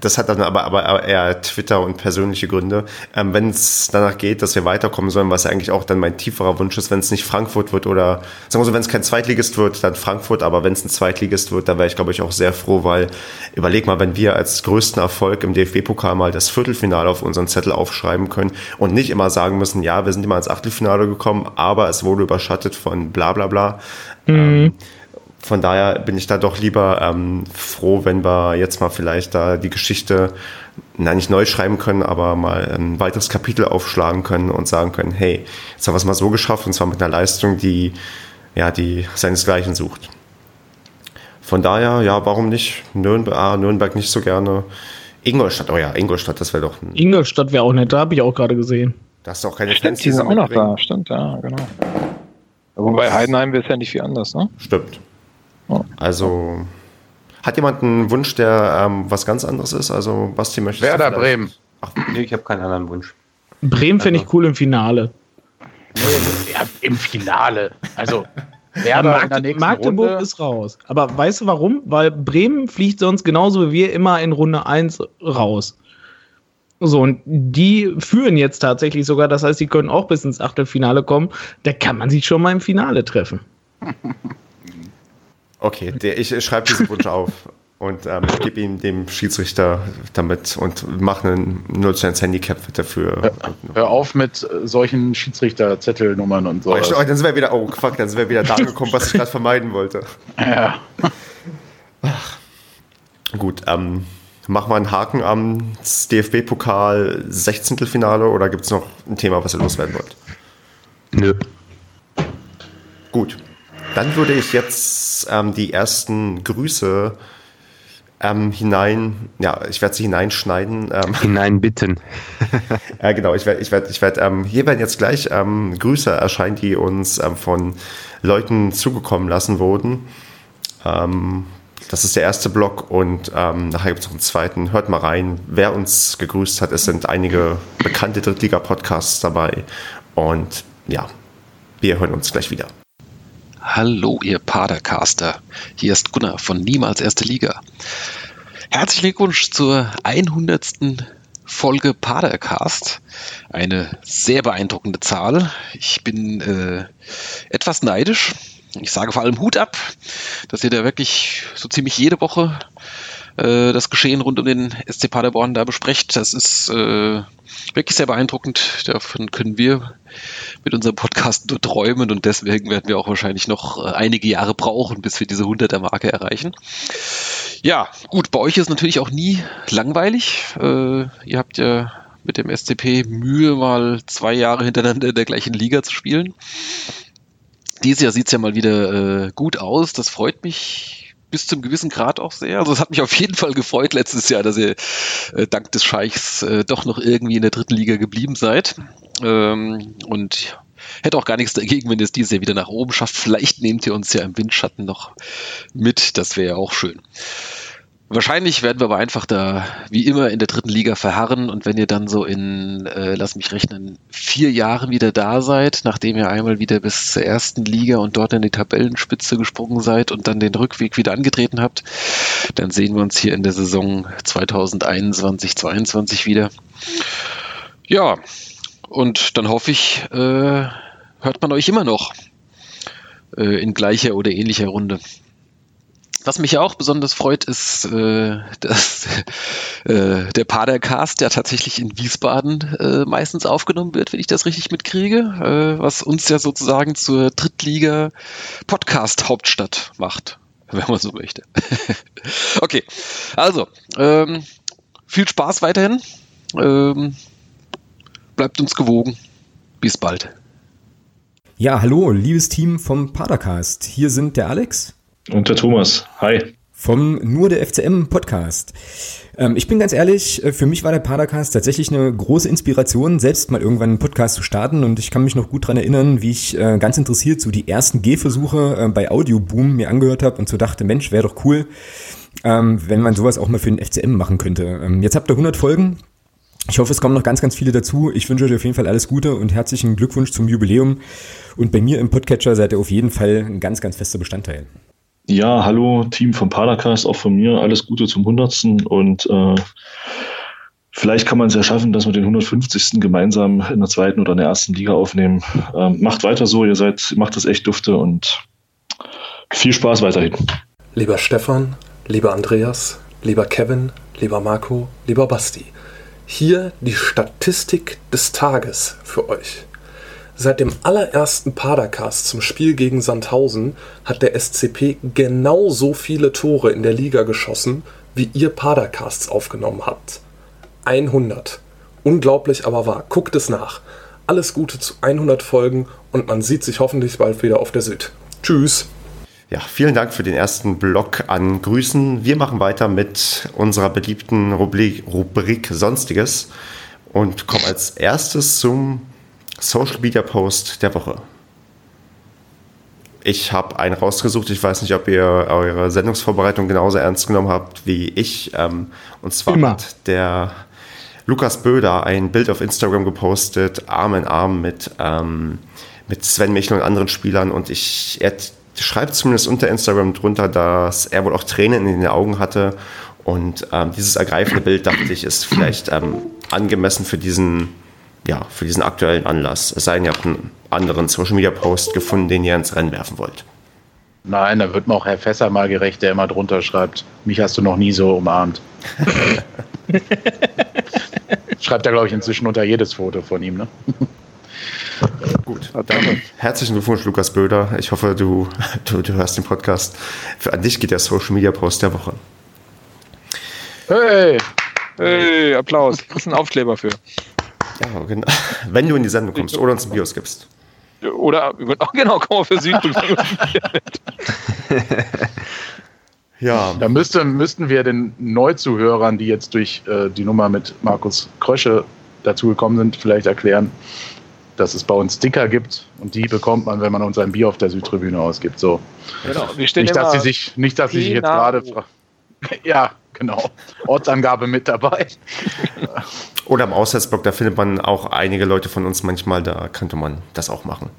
das hat dann aber, aber eher Twitter und persönliche Gründe. Ähm, wenn es danach geht, dass wir weiterkommen sollen, was ja eigentlich auch dann mein tieferer Wunsch ist, wenn es nicht Frankfurt wird oder, sagen wir so, wenn es kein Zweitligist wird, dann Frankfurt, aber wenn es ein Zweitligist wird, dann wäre ich, glaube ich, auch sehr froh, weil überleg mal, wenn wir als größten Erfolg im DFB-Pokal mal das Viertelfinale auf unseren Zettel aufschreiben können und nicht immer sagen müssen, ja, wir sind immer ins Achtelfinale gekommen, aber es wurde überschattet von bla bla bla. Ähm, von daher bin ich da doch lieber ähm, froh, wenn wir jetzt mal vielleicht da die Geschichte, na nicht neu schreiben können, aber mal ein weiteres Kapitel aufschlagen können und sagen können, hey, jetzt haben wir es mal so geschafft und zwar mit einer Leistung, die ja die seinesgleichen sucht. Von daher, ja, warum nicht? Nürnberg, ah, Nürnberg nicht so gerne. Ingolstadt, oh ja, Ingolstadt, das wäre doch ein, Ingolstadt wäre auch nett, da habe ich auch gerade gesehen. da hast du auch keine Fans, Stimmt, die sind auch noch da. Stimmt, ja, genau. Wobei Heidenheim wäre es ja nicht viel anders, ne? Stimmt. Also, hat jemand einen Wunsch, der ähm, was ganz anderes ist? Also, Basti möchte Werder Bremen. Nee, ich habe keinen anderen Wunsch. Bremen finde Also ich cool im Finale. Ja, Im Finale. Also Werder in der nächsten Magdeburg Runde. ist raus. Aber weißt du warum? Weil Bremen fliegt sonst genauso wie wir immer in Runde 1 raus. So, und die führen jetzt tatsächlich sogar, das heißt, die können auch bis ins Achtelfinale kommen. Da kann man sich schon mal im Finale treffen. Okay, der, ich schreibe diesen Wunsch auf. und ähm, gebe ihm dem Schiedsrichter damit und mache einen 0 zu 1 Handicap dafür. Hör, hör auf mit solchen Schiedsrichterzettelnummern und so. Oh, dann sind wir wieder, oh fuck, dann sind wir wieder da angekommen, was ich gerade vermeiden wollte. Ja. Ach. Gut, ähm, machen wir einen Haken am DFB-Pokal 16. Finale oder gibt es noch ein Thema, was ihr loswerden wollt? Nö. Gut. Dann würde ich jetzt ähm, die ersten Grüße ähm, hinein, ja, ich werde sie hineinschneiden. Ähm, Hineinbitten. ja, genau, ich werde, ich werde, ich werde, ähm, hier werden jetzt gleich ähm, Grüße erscheinen, die uns ähm, von Leuten zugekommen lassen wurden. Ähm, das ist der erste Block und ähm, nachher gibt es noch einen zweiten. Hört mal rein, wer uns gegrüßt hat. Es sind einige bekannte Drittliga-Podcasts dabei und ja, wir hören uns gleich wieder. Hallo, ihr Padercaster. Hier ist Gunnar von Niemals Erste Liga. Herzlichen Glückwunsch zur 100. Folge Padercast. Eine sehr beeindruckende Zahl. Ich bin äh, etwas neidisch. Ich sage vor allem Hut ab, dass ihr da wirklich so ziemlich jede Woche äh, das Geschehen rund um den SC Paderborn da besprecht. Das ist äh, wirklich sehr beeindruckend. Davon können wir mit unserem Podcast nur träumen und deswegen werden wir auch wahrscheinlich noch äh, einige Jahre brauchen, bis wir diese 100er Marke erreichen. Ja, gut, bei euch ist natürlich auch nie langweilig. Äh, ihr habt ja mit dem SCP Mühe, mal zwei Jahre hintereinander in der gleichen Liga zu spielen. Dieses Jahr sieht es ja mal wieder äh, gut aus. Das freut mich bis zum gewissen Grad auch sehr. Also es hat mich auf jeden Fall gefreut letztes Jahr, dass ihr äh, dank des Scheichs äh, doch noch irgendwie in der dritten Liga geblieben seid. Ähm, und hätte auch gar nichts dagegen, wenn ihr es dieses Jahr wieder nach oben schafft. Vielleicht nehmt ihr uns ja im Windschatten noch mit. Das wäre ja auch schön. Wahrscheinlich werden wir aber einfach da wie immer in der dritten Liga verharren und wenn ihr dann so in, äh, lass mich rechnen, vier Jahren wieder da seid, nachdem ihr einmal wieder bis zur ersten Liga und dort in die Tabellenspitze gesprungen seid und dann den Rückweg wieder angetreten habt, dann sehen wir uns hier in der Saison 2021-22 wieder. Ja, und dann hoffe ich, äh, hört man euch immer noch äh, in gleicher oder ähnlicher Runde. Was mich auch besonders freut, ist, äh, dass äh, der Padercast ja tatsächlich in Wiesbaden äh, meistens aufgenommen wird, wenn ich das richtig mitkriege, äh, was uns ja sozusagen zur Drittliga-Podcast-Hauptstadt macht, wenn man so möchte. okay, also, ähm, viel Spaß weiterhin. Ähm, bleibt uns gewogen. Bis bald. Ja, hallo, liebes Team vom Padercast. Hier sind der Alex. Und der Thomas. Hi. Vom Nur der FCM Podcast. Ähm, ich bin ganz ehrlich, äh, für mich war der Padercast tatsächlich eine große Inspiration, selbst mal irgendwann einen Podcast zu starten. Und ich kann mich noch gut dran erinnern, wie ich äh, ganz interessiert so die ersten Gehversuche äh, bei Audioboom mir angehört habe und so dachte, Mensch, wäre doch cool, ähm, wenn man sowas auch mal für den FCM machen könnte. Ähm, jetzt habt ihr 100 Folgen. Ich hoffe, es kommen noch ganz, ganz viele dazu. Ich wünsche euch auf jeden Fall alles Gute und herzlichen Glückwunsch zum Jubiläum. Und bei mir im Podcatcher seid ihr auf jeden Fall ein ganz, ganz fester Bestandteil. Ja, hallo Team vom Padercast, auch von mir. Alles Gute zum 100. Und äh, vielleicht kann man es ja schaffen, dass wir den 150. gemeinsam in der zweiten oder in der ersten Liga aufnehmen. Ähm, macht weiter so, ihr seid, macht das echt dufte und viel Spaß weiterhin. Lieber Stefan, lieber Andreas, lieber Kevin, lieber Marco, lieber Basti. Hier die Statistik des Tages für euch. Seit dem allerersten Padercast zum Spiel gegen Sandhausen hat der SCP genauso viele Tore in der Liga geschossen, wie ihr Padercasts aufgenommen habt. 100. Unglaublich, aber wahr. Guckt es nach. Alles Gute zu 100 Folgen und man sieht sich hoffentlich bald wieder auf der Süd. Tschüss. Ja, vielen Dank für den ersten Block an Grüßen. Wir machen weiter mit unserer beliebten Rubrik, Rubrik Sonstiges und kommen als erstes zum Social Media Post der Woche. Ich habe einen rausgesucht. Ich weiß nicht, ob ihr eure Sendungsvorbereitung genauso ernst genommen habt wie ich. Ähm, und zwar Immer. hat der Lukas Böder ein Bild auf Instagram gepostet, Arm in Arm mit, ähm, mit Sven Michel und anderen Spielern. Und ich, er schreibt zumindest unter Instagram drunter, dass er wohl auch Tränen in den Augen hatte. Und ähm, dieses ergreifende Bild, dachte ich, ist vielleicht ähm, angemessen für diesen ja, für diesen aktuellen Anlass. Es sei denn, ihr habt einen anderen Social Media Post gefunden, den ihr ins Rennen werfen wollt. Nein, da wird mir auch Herr Fässer mal gerecht, der immer drunter schreibt, mich hast du noch nie so umarmt. Schreibt er, glaube ich, inzwischen unter jedes Foto von ihm, ne? Gut, dann herzlichen Glückwunsch, Lukas Böder. Ich hoffe, du, du, du hörst den Podcast. Für, an dich geht der Social Media Post der Woche. Hey! Hey, Applaus. Das ist ein Aufkleber für. Ja, genau. Wenn du in die Sendung kommst oder uns ein Bios gibst. Oder, oh, genau, komm mal für Südbrück. Ja, Da müsste, müssten wir den Neuzuhörern, die jetzt durch äh, die Nummer mit Markus Krösche dazugekommen sind, vielleicht erklären, dass es bei uns Sticker gibt und die bekommt man, wenn man uns ein Bier auf der Südtribüne ausgibt. So. genau. Wir stehen Nicht, dass sie sich, nicht, dass sie sich jetzt gerade Ja, genau. Ortsangabe mit dabei. Oder im Auswärtsblock, da findet man auch einige Leute von uns manchmal, da könnte man das auch machen.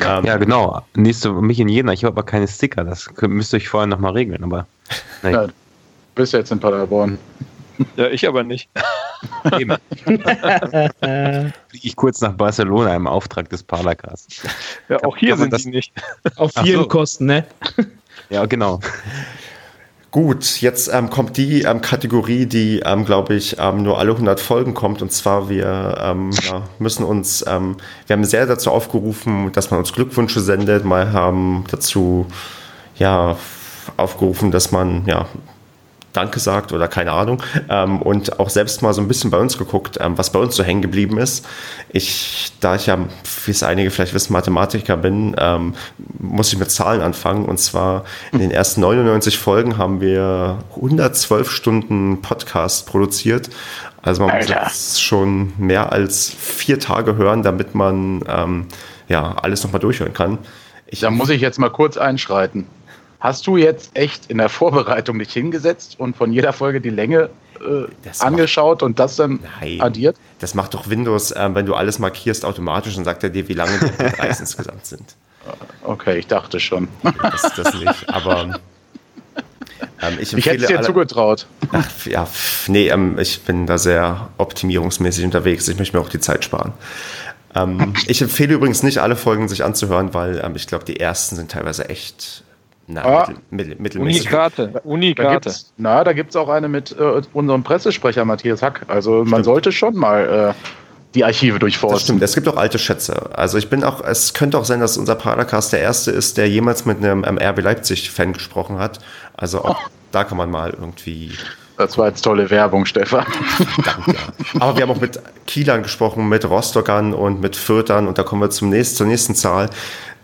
Ähm, Ja, genau. Nächste mich in Jena. Ich habe aber keine Sticker. Das müsst ihr euch vorher nochmal regeln. Aber nein, Ja, bist jetzt in Paderborn. Ja, ich aber nicht. eben. Fliege ich kurz nach Barcelona im Auftrag des Paracast. Ja, auch hier sind das- die nicht. Auf vielen so. Kosten, ne? Ja, genau. Gut, jetzt ähm, kommt die ähm, Kategorie, die, ähm, glaube ich, ähm, nur alle 100 Folgen kommt. Und zwar, wir ähm, ja, müssen uns, ähm, wir haben sehr dazu aufgerufen, dass man uns Glückwünsche sendet. Mal haben dazu, ja, aufgerufen, dass man, ja, Danke sagt oder keine Ahnung. Ähm, und auch selbst mal so ein bisschen bei uns geguckt, ähm, was bei uns so hängen geblieben ist. Ich, da ich ja, wie es einige vielleicht wissen, Mathematiker bin, ähm, muss ich mit Zahlen anfangen. Und zwar in den ersten 99 Folgen haben wir 112 Stunden Podcast produziert. Also man muss Alter. jetzt schon mehr als vier Tage hören, damit man ähm, ja alles nochmal durchhören kann. Ich, Da muss ich jetzt mal kurz einschreiten. Hast du jetzt echt in der Vorbereitung dich hingesetzt und von jeder Folge die Länge äh, angeschaut und das dann Nein. addiert? Das macht doch Windows, ähm, wenn du alles markierst, automatisch und sagt er dir, wie lange die MP3s insgesamt sind. Okay, ich dachte schon. Das, das nicht, aber ähm, ich Ich hätte es dir alle, zugetraut. ach, ja, nee, ähm, ich bin da sehr optimierungsmäßig unterwegs. Ich möchte mir auch die Zeit sparen. Ähm, ich empfehle übrigens nicht, alle Folgen sich anzuhören, weil ähm, ich glaube, die ersten sind teilweise echt na, Ah. mittel, mittel, mittelmäßig. Unikate. Da Unikate. gibt's, na, da gibt es auch eine mit äh, unserem Pressesprecher Matthias Hack. Also man sollte schon mal äh, die Archive Das durchforsten. stimmt, es gibt auch alte Schätze. Also ich bin auch, es könnte auch sein, dass unser Paracast der erste ist, der jemals mit einem RB Leipzig-Fan gesprochen hat. Also auch da kann man mal irgendwie Das war jetzt tolle Werbung, Stefan. Aber wir haben auch mit Kielern gesprochen, mit Rostockern und mit Fürtern und da kommen wir zum nächsten, zur nächsten Zahl.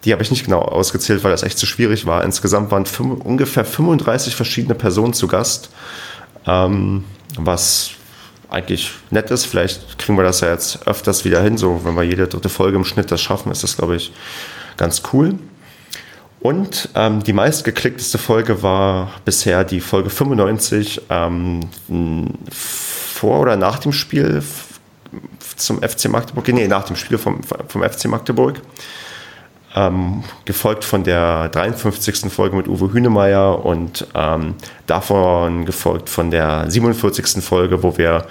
Die habe ich nicht genau ausgezählt, weil das echt zu schwierig war. Insgesamt waren fünf, ungefähr 35 verschiedene Personen zu Gast, ähm, was eigentlich nett ist. Vielleicht kriegen wir das ja jetzt öfters wieder hin, so wenn wir jede dritte Folge im Schnitt das schaffen, ist das, glaube ich, ganz cool. Und ähm, die meistgeklickteste Folge war bisher die Folge 95 ähm, vor oder nach dem Spiel zum FC Magdeburg. Nee, nach dem Spiel vom, vom FC Magdeburg. Ähm, gefolgt von der 53. Folge mit Uwe Hünemeyer und ähm, davon gefolgt von der 47. Folge, wo wir,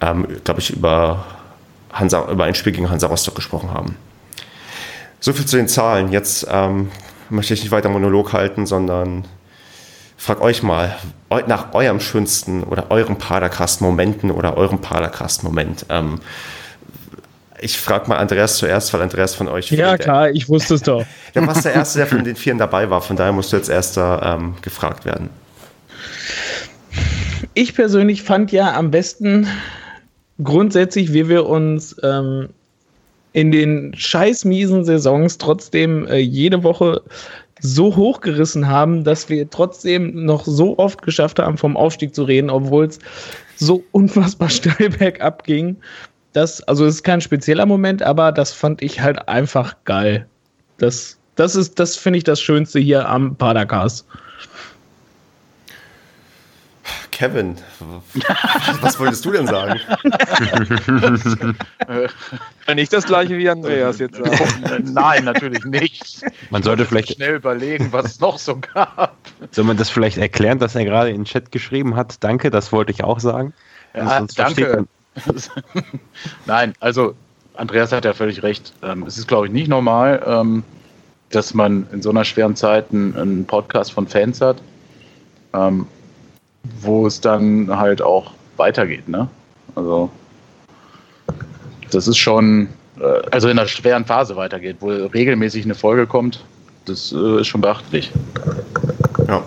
ähm, glaube ich, über, Hansa, über ein Spiel gegen Hansa Rostock gesprochen haben. So viel zu den Zahlen. Jetzt ähm, möchte ich nicht weiter Monolog halten, sondern frag euch mal nach eurem schönsten oder eurem Padercast-Momenten oder eurem Padercast-Moment. Ähm, ich frage mal Andreas zuerst, weil Andreas von euch. Ja, klar, ich wusste es doch. Du warst der Erste, der von den Vieren dabei war. Von daher musst du jetzt erster ähm, gefragt werden. Ich persönlich fand ja am besten grundsätzlich, wie wir uns ähm, in den scheiß miesen Saisons trotzdem äh, jede Woche so hochgerissen haben, dass wir trotzdem noch so oft geschafft haben, vom Aufstieg zu reden, obwohl es so unfassbar steil bergab ging. Das, also es ist kein spezieller Moment, aber das fand ich halt einfach geil. Das, das ist, das finde ich das Schönste hier am Padercast. Kevin, was wolltest du denn sagen? Nicht das gleiche wie Andreas jetzt sagt. Nein, natürlich nicht. Man sollte vielleicht, Schnell überlegen, was es noch so gab. soll man das vielleicht erklären, dass er gerade in den Chat geschrieben hat? Danke, das wollte ich auch sagen. Ja, danke. man- Nein, also Andreas hat ja völlig recht. Ähm, es ist, glaube ich, nicht normal, ähm, dass man in so einer schweren Zeit einen, Podcast von Fans hat, ähm, wo es dann halt auch weitergeht. Ne? Also das ist schon, äh, also in einer schweren Phase weitergeht, wo regelmäßig eine Folge kommt, das äh, ist schon beachtlich. Ja.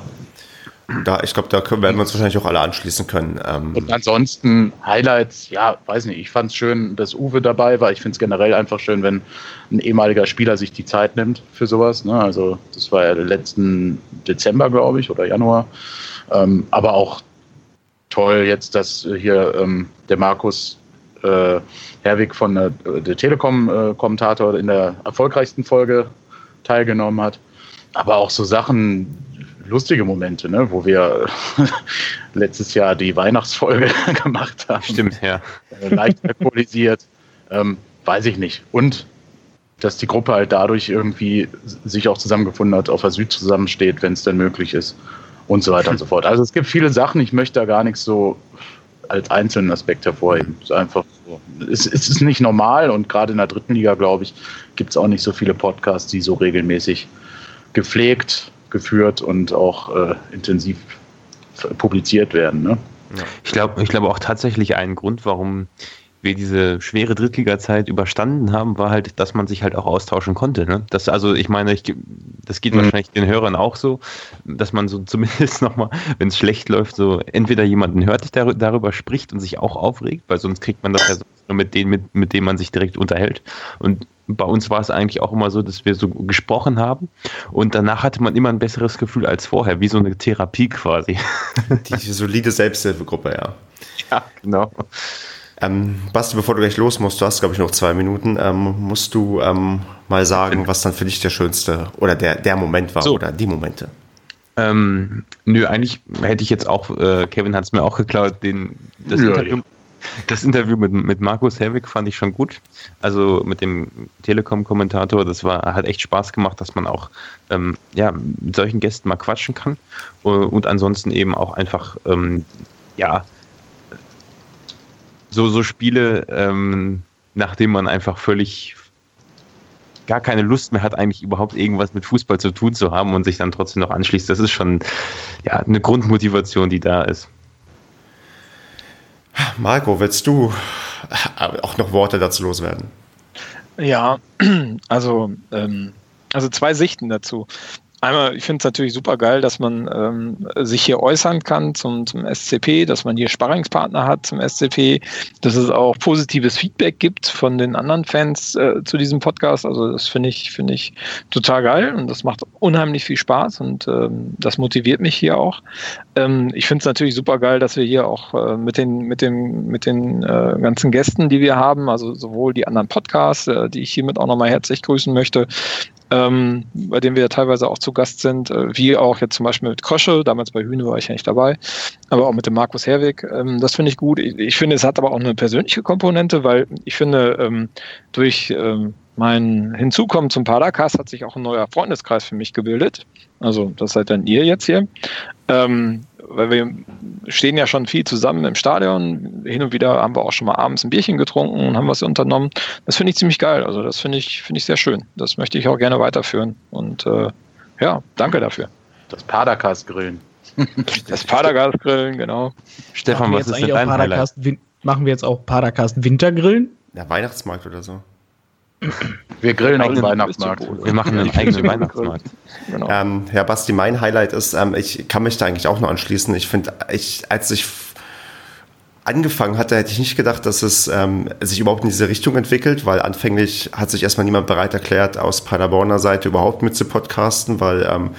Da, ich glaube, da können, werden wir uns wahrscheinlich auch alle anschließen können. Ähm, Und ansonsten Highlights, ja, weiß nicht, ich fand es schön, dass Uwe dabei war. Ich finde es generell einfach schön, wenn ein ehemaliger Spieler sich die Zeit nimmt für sowas. Ne? Also das war ja letzten Dezember, glaube ich, oder Januar. Ähm, aber auch toll jetzt, dass hier ähm, der Markus äh, Herwig von der, der Telekom-Kommentator in der erfolgreichsten Folge teilgenommen hat. Aber auch so Sachen, lustige Momente, ne, wo wir letztes Jahr die Weihnachtsfolge gemacht haben. Stimmt, ja. Äh, leicht alkoholisiert. Ähm, weiß ich nicht. Und dass die Gruppe halt dadurch irgendwie sich auch zusammengefunden hat, auf der Süd zusammensteht, wenn es denn möglich ist. Und so weiter und so fort. Also es gibt viele Sachen, ich möchte da gar nichts so als einzelnen Aspekt hervorheben. Es ist einfach so. Es, es ist nicht normal und gerade in der dritten Liga, glaube ich, gibt es auch nicht so viele Podcasts, die so regelmäßig gepflegt, geführt und auch äh, intensiv publiziert werden. Ne? Ich glaube ich glaube auch tatsächlich ein Grund, warum wir diese schwere Drittliga-Zeit überstanden haben, war halt, dass man sich halt auch austauschen konnte. Ne? Das, also ich meine, ich, das geht mhm. wahrscheinlich den Hörern auch so, dass man so zumindest nochmal, wenn es schlecht läuft, so entweder jemanden hört, der darüber spricht und sich auch aufregt, weil sonst kriegt man das ja nur mit denen, mit, mit denen man sich direkt unterhält. Und bei uns war es eigentlich auch immer so, dass wir so gesprochen haben und danach hatte man immer ein besseres Gefühl als vorher, wie so eine Therapie quasi. Die solide Selbsthilfegruppe, ja. Ja, genau. Ähm, Basti, bevor du gleich los musst, du hast, glaube ich, noch zwei Minuten, ähm, musst du ähm, mal sagen, was dann für dich der schönste oder der, der Moment war so. oder die Momente. Ähm, nö, eigentlich hätte ich jetzt auch, äh, Kevin hat es mir auch geklaut, den, das, ja, Interview, ja. das Interview mit, mit Markus Herwig fand ich schon gut. Also mit dem Telekom-Kommentator, das war, hat echt Spaß gemacht, dass man auch ähm, ja, mit solchen Gästen mal quatschen kann. Und ansonsten eben auch einfach, ähm, ja, so, so Spiele, ähm, nachdem man einfach völlig gar keine Lust mehr hat, eigentlich überhaupt irgendwas mit Fußball zu tun zu haben und sich dann trotzdem noch anschließt. Das ist schon ja, eine Grundmotivation, die da ist. Marco, willst du auch noch Worte dazu loswerden? Ja, also, ähm, also zwei Sichten dazu. Einmal, ich finde es natürlich super geil, dass man ähm, sich hier äußern kann zum, zum SCP, dass man hier Sparringspartner hat zum SCP, dass es auch positives Feedback gibt von den anderen Fans äh, zu diesem Podcast. Also das finde ich, finde ich total geil und das macht unheimlich viel Spaß und ähm, das motiviert mich hier auch. Ähm, ich finde es natürlich super geil, dass wir hier auch äh, mit den, mit dem, mit den äh, ganzen Gästen, die wir haben, also sowohl die anderen Podcasts, äh, die ich hiermit auch nochmal herzlich grüßen möchte, ähm, bei denen wir teilweise auch zu Gast sind, äh, wie auch jetzt zum Beispiel mit Krosche, damals bei Hühne war ich ja nicht dabei, aber auch mit dem Markus Herwig. Ähm, das finde ich gut. Ich, ich, finde, es hat aber auch eine persönliche Komponente, weil ich finde, ähm, durch ähm, mein Hinzukommen zum Padercast hat sich auch ein neuer Freundeskreis für mich gebildet. Also das seid dann ihr jetzt hier. Ähm, weil wir stehen ja schon viel zusammen im Stadion. Hin und wieder haben wir auch schon mal abends ein Bierchen getrunken und haben was unternommen. Das finde ich ziemlich geil. Also das finde ich, finde ich sehr schön. Das möchte ich auch gerne weiterführen. Und äh, ja, danke dafür. Das Padercast-Grillen. Das Padercast-Grillen, genau. Stefan, was ist denn dein Padercast, Machen wir jetzt auch Padercast Wintergrillen? Ja, Weihnachtsmarkt oder so. Wir grillen auf dem Weihnachtsmarkt. Wir machen einen eigenen Weihnachtsmarkt. Genau. Ähm, ja, Basti, mein Highlight ist, ähm, ich kann mich da eigentlich auch noch anschließen. Ich finde, ich, als ich angefangen hatte, hätte ich nicht gedacht, dass es ähm, sich überhaupt in diese Richtung entwickelt, weil anfänglich hat sich erstmal niemand bereit erklärt, aus Paderborner Seite überhaupt mit zu podcasten, weil ähm,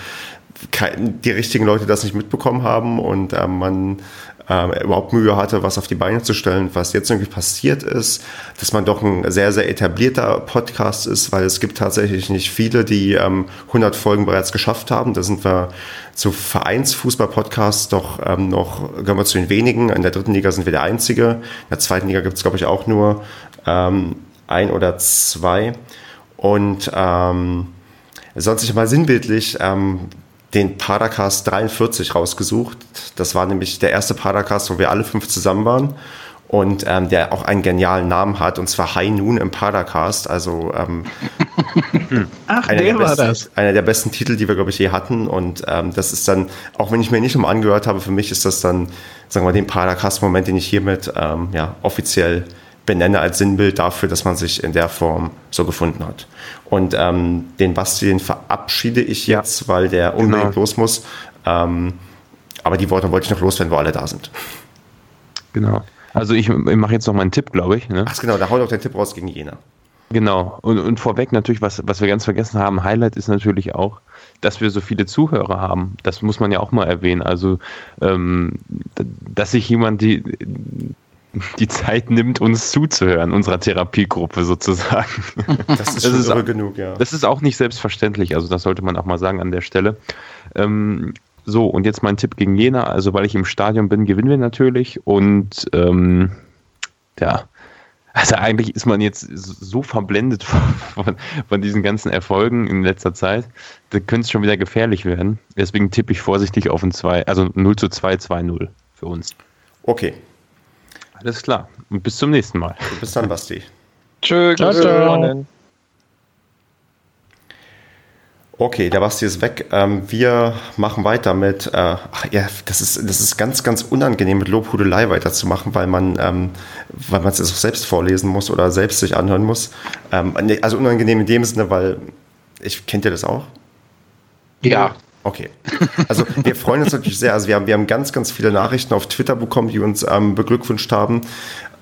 die richtigen Leute das nicht mitbekommen haben und ähm, man äh, überhaupt Mühe hatte, was auf die Beine zu stellen. Was jetzt irgendwie passiert ist, dass man doch ein sehr, sehr etablierter Podcast ist, weil es gibt tatsächlich nicht viele, die ähm, 100 Folgen bereits geschafft haben. Da sind wir zu Vereinsfußball-Podcasts doch ähm, noch, gehören wir zu den wenigen. In der dritten Liga sind wir der Einzige. In der zweiten Liga gibt es, glaube ich, auch nur ähm, ein oder zwei. Und ähm, sonst mal sinnbildlich, ähm, den Paracast 43 rausgesucht. Das war nämlich der erste Paracast, wo wir alle fünf zusammen waren und ähm, der auch einen genialen Namen hat, und zwar High Noon im Paracast. Also ähm, Ach, einer der besten, das. einer der besten Titel, die wir, glaube ich, je hatten. Und ähm, das ist dann, auch wenn ich mir nicht nochmal angehört habe, für mich ist das dann, sagen wir mal, den Paracast-Moment, den ich hiermit ähm, ja, offiziell benenne als Sinnbild dafür, dass man sich in der Form so gefunden hat. Und ähm, den Basti, den verabschiede ich Ja. jetzt, weil der unbedingt Genau. los muss. Ähm, aber die Worte wollte ich noch loswerden, wo alle da sind. Genau. Also ich, ich mache jetzt noch mal einen Tipp, glaube ich. Ne? Ach genau, da hau doch den Tipp raus gegen Jena. Genau. Und, und vorweg natürlich, was, was wir ganz vergessen haben, Highlight ist natürlich auch, dass wir so viele Zuhörer haben. Das muss man ja auch mal erwähnen. Also, ähm, dass sich jemand die, die Zeit nimmt, uns zuzuhören, unserer Therapiegruppe sozusagen. Das ist Das schon ist auch- genug, ja. Das ist auch nicht selbstverständlich, also das sollte man auch mal sagen an der Stelle. Ähm, so, und jetzt mein Tipp gegen Jena. Also, weil ich im Stadion bin, gewinnen wir natürlich. Und ähm, ja, also eigentlich ist man jetzt so verblendet von, von diesen ganzen Erfolgen in letzter Zeit, da könnte es schon wieder gefährlich werden. Deswegen tippe ich vorsichtig auf ein 2, also 0 zu 2, 2-0 für uns. Okay, Alles klar. Und bis zum nächsten Mal. bis dann, Basti. Tschö, Ciao, ciao. Okay, der Basti ist weg. Ähm, wir machen weiter mit, äh, ach ja, das ist, das ist ganz, ganz unangenehm, mit Lobhudelei weiterzumachen, weil man, ähm, weil man es auch selbst vorlesen muss oder selbst sich anhören muss. Ähm, also unangenehm in dem Sinne, weil, ich, kennt ihr das auch? Ja. Okay. Also wir freuen uns natürlich sehr. Also wir haben, wir haben ganz, ganz viele Nachrichten auf Twitter bekommen, die uns ähm, beglückwünscht haben.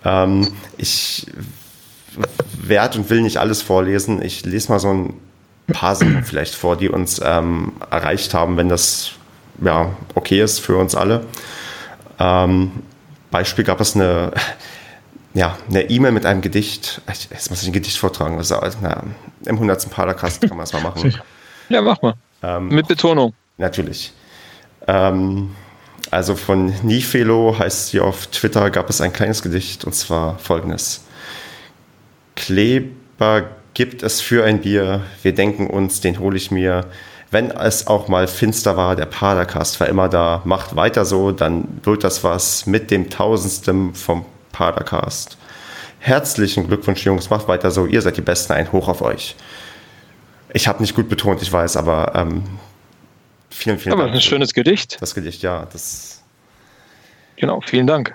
Ähm, ich werde und will nicht alles vorlesen. Ich lese mal so ein paar Sachen vielleicht vor, die uns ähm, erreicht haben, wenn das ja, okay ist für uns alle. Ähm, Beispiel gab es eine ja, eine E-Mail mit einem Gedicht. Ich, jetzt muss ich ein Gedicht vortragen. Ist, na, Im 100. Padercast kann man das mal machen. Ja, mach mal. Ähm, Mit Betonung. Natürlich. Ähm, also von Nifelo heißt sie auf Twitter, gab es ein kleines Gedicht und zwar folgendes. Kleber gibt es für ein Bier, wir denken uns, den hole ich mir. Wenn es auch mal finster war, der Padercast war immer da. Macht weiter so, dann wird das was mit dem Tausendsten vom Padercast. Herzlichen Glückwunsch, Jungs, macht weiter so. Ihr seid die Besten, ein Hoch auf euch. Ich habe nicht gut betont, ich weiß, aber ähm, vielen, vielen Aber Dank. ein für schönes Gedicht. Das Gedicht, ja, das Genau, vielen Dank.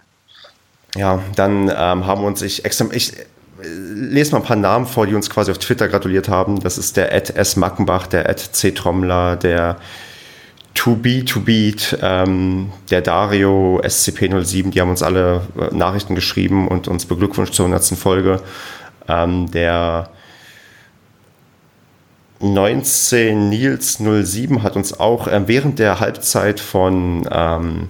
Ja, dann ähm, haben uns ich extra. Ich äh, lese mal ein paar Namen vor, die uns quasi auf Twitter gratuliert haben. Das ist der Ed S. Mackenbach, der Ed C. Trommler, der To Be To Beat, ähm, der Dario SCP-07, die haben uns alle äh, Nachrichten geschrieben und uns beglückwünscht zur 100. Folge. Ähm, der 19 Nils 07 hat uns auch ähm, während der Halbzeit von ähm,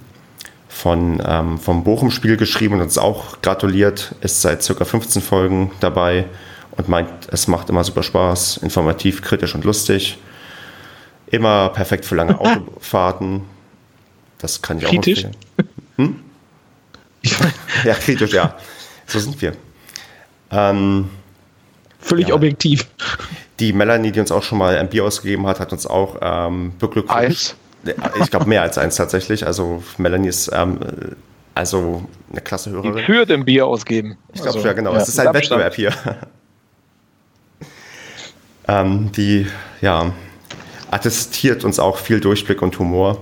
von, ähm, vom Bochum-Spiel geschrieben und uns auch gratuliert, ist seit circa 15 Folgen dabei und meint, es macht immer super Spaß, informativ, kritisch und lustig. Immer perfekt für lange Autofahrten. Das kann ich auch Kritisch? empfehlen. Hm? Ja, kritisch, ja. So sind wir. Ähm, Völlig Ja. objektiv. die Melanie, die uns auch schon mal ein Bier ausgegeben hat, hat uns auch ähm, beglückwünscht. Eins. Ich glaube mehr als eins tatsächlich. Also Melanie ist ähm, also eine klasse Die Hörerin. für den Bier ausgeben. Ich glaube, Also, ja, genau. ja, es ist ein Abstand. Wettbewerb hier. ähm, die, ja, attestiert uns auch viel Durchblick und Humor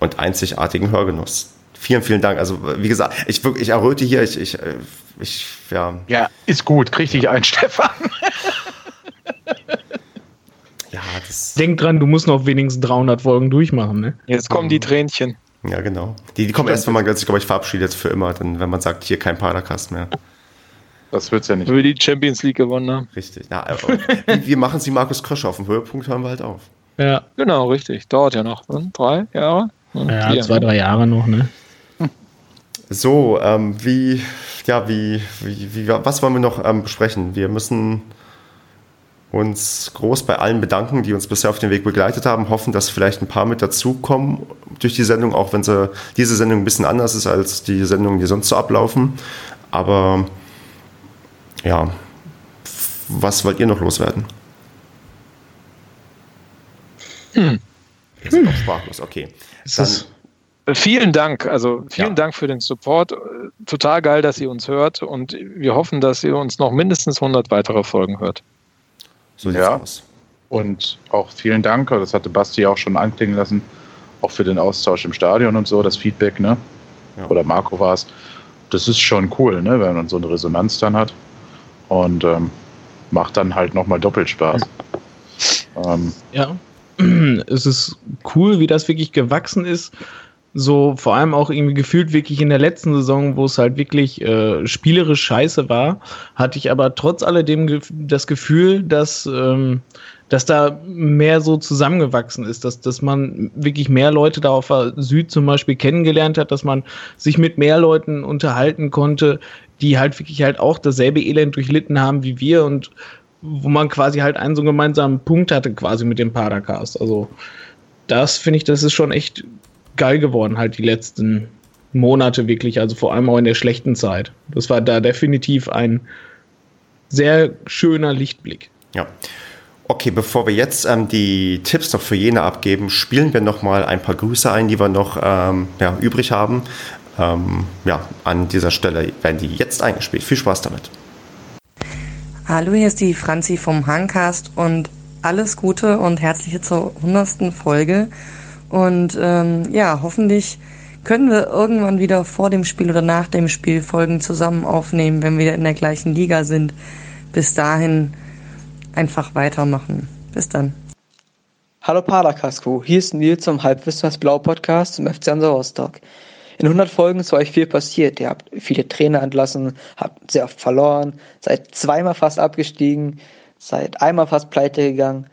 und einzigartigen Hörgenuss. Vielen, vielen Dank. Also, wie gesagt, ich, wirklich, ich erröte hier, ich, ich, äh, ich, ja, Ja, ist gut. Krieg dich ein, Stefan. ja, das, Denk dran, du musst noch wenigstens 300 Folgen durchmachen, ne? Jetzt kommen die Tränchen. ja, genau. Die, die kommen erst, wenn man sich, glaube ich, verabschiedet für immer, dann, wenn man sagt, hier kein Padercast mehr. Das wird's ja nicht. Wenn wir die Champions League gewonnen haben. Richtig. Na, äh, wir- wir machen sie Markus Krösche auf dem Höhepunkt, hören wir halt auf. Ja. Genau, richtig. Dauert ja noch. hm? Drei Jahre? Ja, vier, zwei, ne? drei Jahre noch, ne? So, ähm, wie, ja, wie, wie, wie, was wollen wir noch ähm, besprechen? Wir müssen uns groß bei allen bedanken, die uns bisher auf dem Weg begleitet haben, hoffen, dass vielleicht ein paar mit dazukommen durch die Sendung, auch wenn sie, diese Sendung ein bisschen anders ist als die Sendungen, die sonst so ablaufen. Aber ja, was wollt ihr noch loswerden? Hm. Ihr seid noch sprachlos, okay. Dann, Vielen Dank. Also vielen Ja. Dank für den Support. Total geil, dass ihr uns hört und wir hoffen, dass ihr uns noch mindestens 100 weitere Folgen hört. So ja. Aus. Und auch vielen Dank, das hatte Basti auch schon anklingen lassen, auch für den Austausch im Stadion und so, das Feedback, ne? Ja. Oder Marco war es. Das ist schon cool, ne? wenn man so eine Resonanz dann hat. Und ähm, macht dann halt nochmal doppelt Spaß. Ähm, ja, es ist cool, wie das wirklich gewachsen ist. So vor allem auch irgendwie gefühlt wirklich in der letzten Saison, wo es halt wirklich äh, spielerisch scheiße war, hatte ich aber trotz alledem das Gefühl, dass, ähm, dass da mehr so zusammengewachsen ist, dass, dass man wirklich mehr Leute da auf Süd zum Beispiel kennengelernt hat, dass man sich mit mehr Leuten unterhalten konnte, die halt wirklich halt auch dasselbe Elend durchlitten haben wie wir und wo man quasi halt einen so gemeinsamen Punkt hatte, quasi mit dem Padercast. Also, das finde ich, das ist schon echt geil geworden, halt die letzten Monate wirklich, also vor allem auch in der schlechten Zeit. Das war da definitiv ein sehr schöner Lichtblick. Ja. Okay, bevor wir jetzt ähm, die Tipps noch für jene abgeben, spielen wir noch mal ein paar Grüße ein, die wir noch ähm, ja, übrig haben. Ähm, ja, an dieser Stelle werden die jetzt eingespielt. Viel Spaß damit. Hallo, hier ist die Franzi vom Hangcast und alles Gute und herzliche zur hundertsten Folge. Und ähm, ja, hoffentlich können wir irgendwann wieder vor dem Spiel oder nach dem Spiel Folgen zusammen aufnehmen, wenn wir in der gleichen Liga sind. Bis dahin einfach weitermachen. Bis dann. Hallo Padercast-Crew, hier ist Nils zum Halbwissen Blau Podcast zum FC Hansa Rostock. In 100 Folgen ist euch viel passiert. Ihr habt viele Trainer entlassen, habt sehr oft verloren, seid zweimal fast abgestiegen, seid einmal fast pleite gegangen.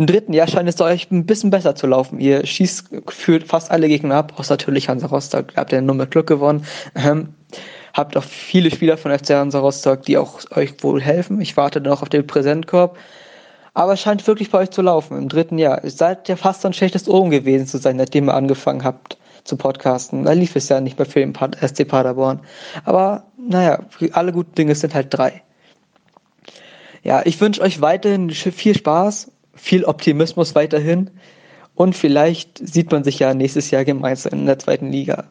Im dritten Jahr scheint es euch ein bisschen besser zu laufen. Ihr schießt gefühlt fast alle Gegner ab, außer natürlich Hansa Rostock. Ihr habt ja nur mit Glück gewonnen. Ähm, habt auch viele Spieler von FC Hansa Rostock, die auch euch wohl helfen. Ich warte noch auf den Präsentkorb. Aber es scheint wirklich bei euch zu laufen im dritten Jahr. Ihr seid ja fast ein schlechtes Ohren gewesen zu sein, seitdem ihr angefangen habt zu podcasten. Da lief es ja nicht mehr für den SC Paderborn. Aber naja, alle guten Dinge sind halt drei. Ja, ich wünsche euch weiterhin viel Spaß, viel Optimismus weiterhin und vielleicht sieht man sich ja nächstes Jahr gemeinsam in der zweiten Liga.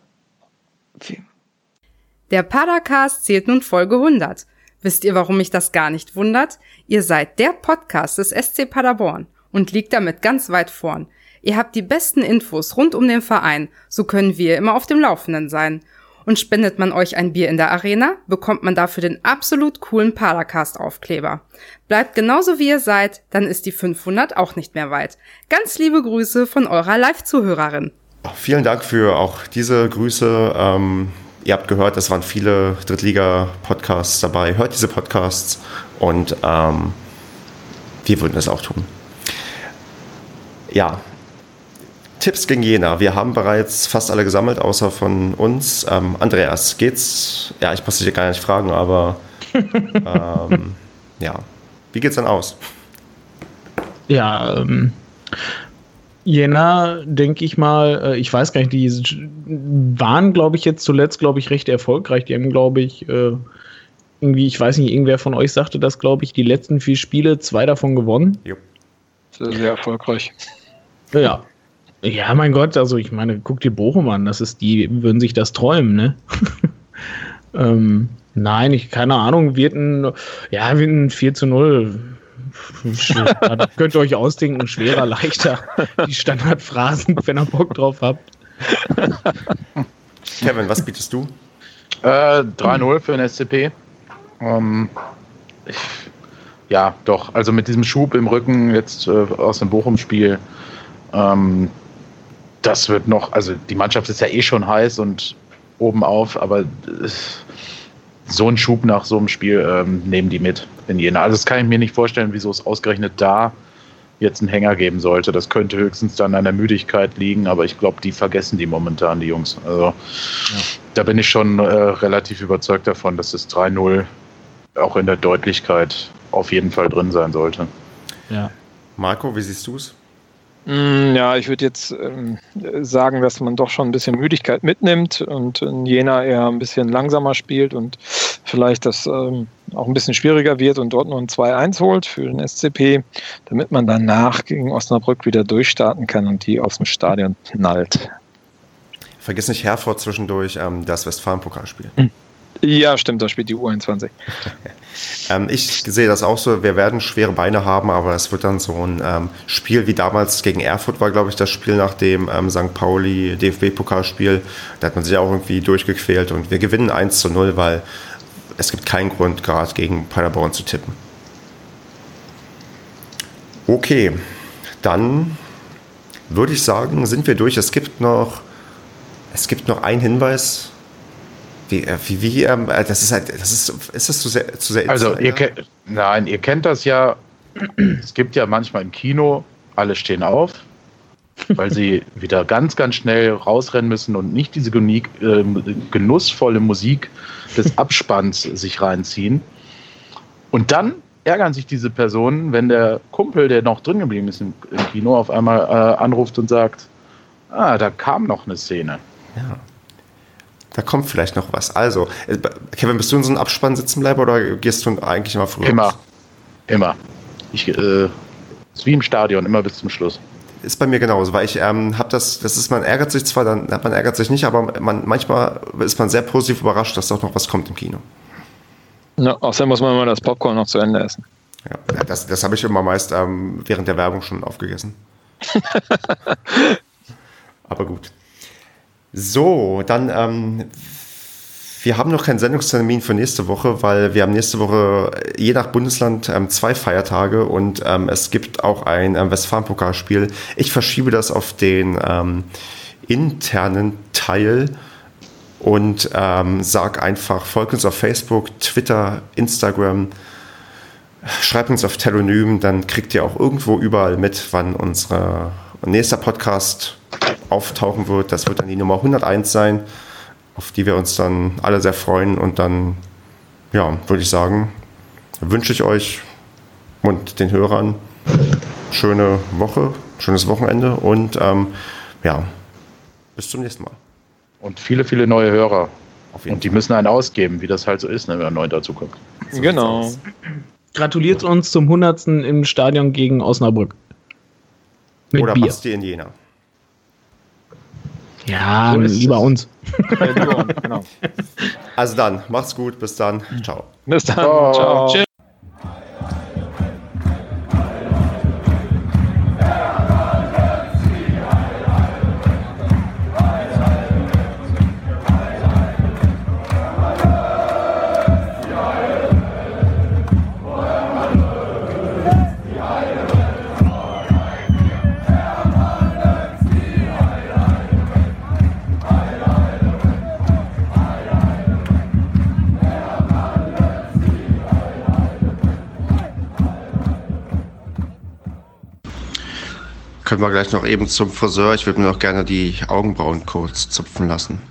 Der Padercast zählt nun Folge 100. Wisst ihr, warum mich das gar nicht wundert? Ihr seid der Podcast des SC Paderborn und liegt damit ganz weit vorn. Ihr habt die besten Infos rund um den Verein, so können wir immer auf dem Laufenden sein. Und spendet man euch ein Bier in der Arena, bekommt man dafür den absolut coolen Padercast-Aufkleber. Bleibt genauso wie ihr seid, dann ist die 500 auch nicht mehr weit. Ganz liebe Grüße von eurer Live-Zuhörerin. Vielen Dank für auch diese Grüße. Ähm, ihr habt gehört, es waren viele Drittliga-Podcasts dabei. Hört diese Podcasts und ähm, wir würden es auch tun. Ja, Tipps gegen Jena. Wir haben bereits fast alle gesammelt, außer von uns. Ähm, Andreas, geht's? Ja, ich muss dich gar nicht fragen, aber ähm, ja. Wie geht's dann aus? Ja, ähm, Jena, denke ich mal, äh, ich weiß gar nicht, die waren, glaube ich, jetzt zuletzt, glaube ich, recht erfolgreich. Die haben, glaube ich, äh, irgendwie, ich weiß nicht, irgendwer von euch sagte das, glaube ich, die letzten vier Spiele, zwei davon gewonnen. Jo. Sehr, sehr erfolgreich. Ja, ja, mein Gott, also ich meine, guck dir Bochum an, das ist, die würden sich das träumen, ne? ähm, nein, ich, keine Ahnung, wird ein, ja, wird ein 4 zu 0. da könnt ihr euch ausdenken, schwerer, leichter. Die Standardphrasen, wenn ihr Bock drauf habt. Kevin, was bietest du? Äh, 3-0 für den SCP. Ähm, ich, ja, doch. Also mit diesem Schub im Rücken jetzt äh, aus dem Bochum-Spiel ähm, das wird noch, also die Mannschaft ist ja eh schon heiß und oben auf, aber so einen Schub nach so einem Spiel ähm, nehmen die mit in Jena. Also das kann ich mir nicht vorstellen, wieso es ausgerechnet da jetzt einen Hänger geben sollte. Das könnte höchstens dann an der Müdigkeit liegen, aber ich glaube, die vergessen die momentan, die Jungs. Also ja. da bin ich schon äh, relativ überzeugt davon, dass das 3-0 auch in der Deutlichkeit auf jeden Fall drin sein sollte. Ja. Marco, wie siehst du es? Mm, ja, ich würde jetzt ähm, sagen, dass man doch schon ein bisschen Müdigkeit mitnimmt und in Jena eher ein bisschen langsamer spielt und vielleicht das ähm, auch ein bisschen schwieriger wird und dort nur ein 2-1 holt für den SCP, damit man danach gegen Osnabrück wieder durchstarten kann und die aus dem Stadion knallt. Vergiss nicht Herford zwischendurch ähm, das Westfalen-Pokalspiel. Mhm. Ja, stimmt, da spielt die U21. ähm, ich sehe das auch so. Wir werden schwere Beine haben, aber es wird dann so ein ähm, Spiel wie damals gegen Erfurt war, glaube ich, das Spiel nach dem ähm, St. Pauli DFB-Pokalspiel. Da hat man sich auch irgendwie durchgequält und wir gewinnen 1 zu 0, weil es gibt keinen Grund, gerade gegen Paderborn zu tippen. Okay, dann würde ich sagen, sind wir durch. Es gibt noch, es gibt noch einen Hinweis. Wie, äh, wie, wie ähm, äh, das ist halt, das ist, ist das zu sehr, zu sehr Also, ihr kennt, nein, ihr kennt das ja. Es gibt ja manchmal im Kino, alle stehen auf, weil sie wieder ganz, ganz schnell rausrennen müssen und nicht diese genieck, äh, genussvolle Musik des Abspanns sich reinziehen. Und dann ärgern sich diese Personen, wenn der Kumpel, der noch drin geblieben ist im, im Kino, auf einmal äh, anruft und sagt, ah, da kam noch eine Szene. Ja. Da kommt vielleicht noch was. Also, äh, Kevin, bist du in so einem Abspann sitzen bleiben oder gehst du eigentlich immer früher? Immer. Immer. Ich, äh, ist wie im Stadion, immer bis zum Schluss. Ist bei mir genauso, weil ich ähm, habe das, das ist, man ärgert sich zwar, dann man ärgert sich nicht, aber man, manchmal ist man sehr positiv überrascht, dass doch noch was kommt im Kino. Ja, außerdem muss man immer das Popcorn noch zu Ende essen. Ja, das, das habe ich immer meist ähm, während der Werbung schon aufgegessen. aber gut. So, dann, ähm, wir haben noch keinen Sendungstermin für nächste Woche, weil wir haben nächste Woche je nach Bundesland ähm, zwei Feiertage und ähm, es gibt auch ein ähm, Westfalen-Pokalspiel. Ich verschiebe das auf den ähm, internen Teil und ähm, sag einfach, folgt uns auf Facebook, Twitter, Instagram, schreibt uns auf Telonym, dann kriegt ihr auch irgendwo überall mit, wann unser nächster Podcast auftauchen wird. Das wird dann die Nummer 101 sein, auf die wir uns dann alle sehr freuen. Und dann, ja, würde ich sagen, wünsche ich euch und den Hörern schöne Woche, schönes Wochenende und ähm, ja, bis zum nächsten Mal. Und viele, viele neue Hörer. Und die müssen einen ausgeben, wie das halt so ist, ne, wenn man neu dazu kommt. So genau. Gratuliert uns zum 100. im Stadion gegen Osnabrück. Mit Oder Bier. Basti in Jena. Ja, so lieber uns. Ja, lieber uns genau. Also dann, macht's gut, bis dann. Ciao. Bis dann. Ciao. Ciao. Tschüss. Können wir gleich noch eben zum Friseur. Ich würde mir noch gerne die Augenbrauen kurz zupfen lassen.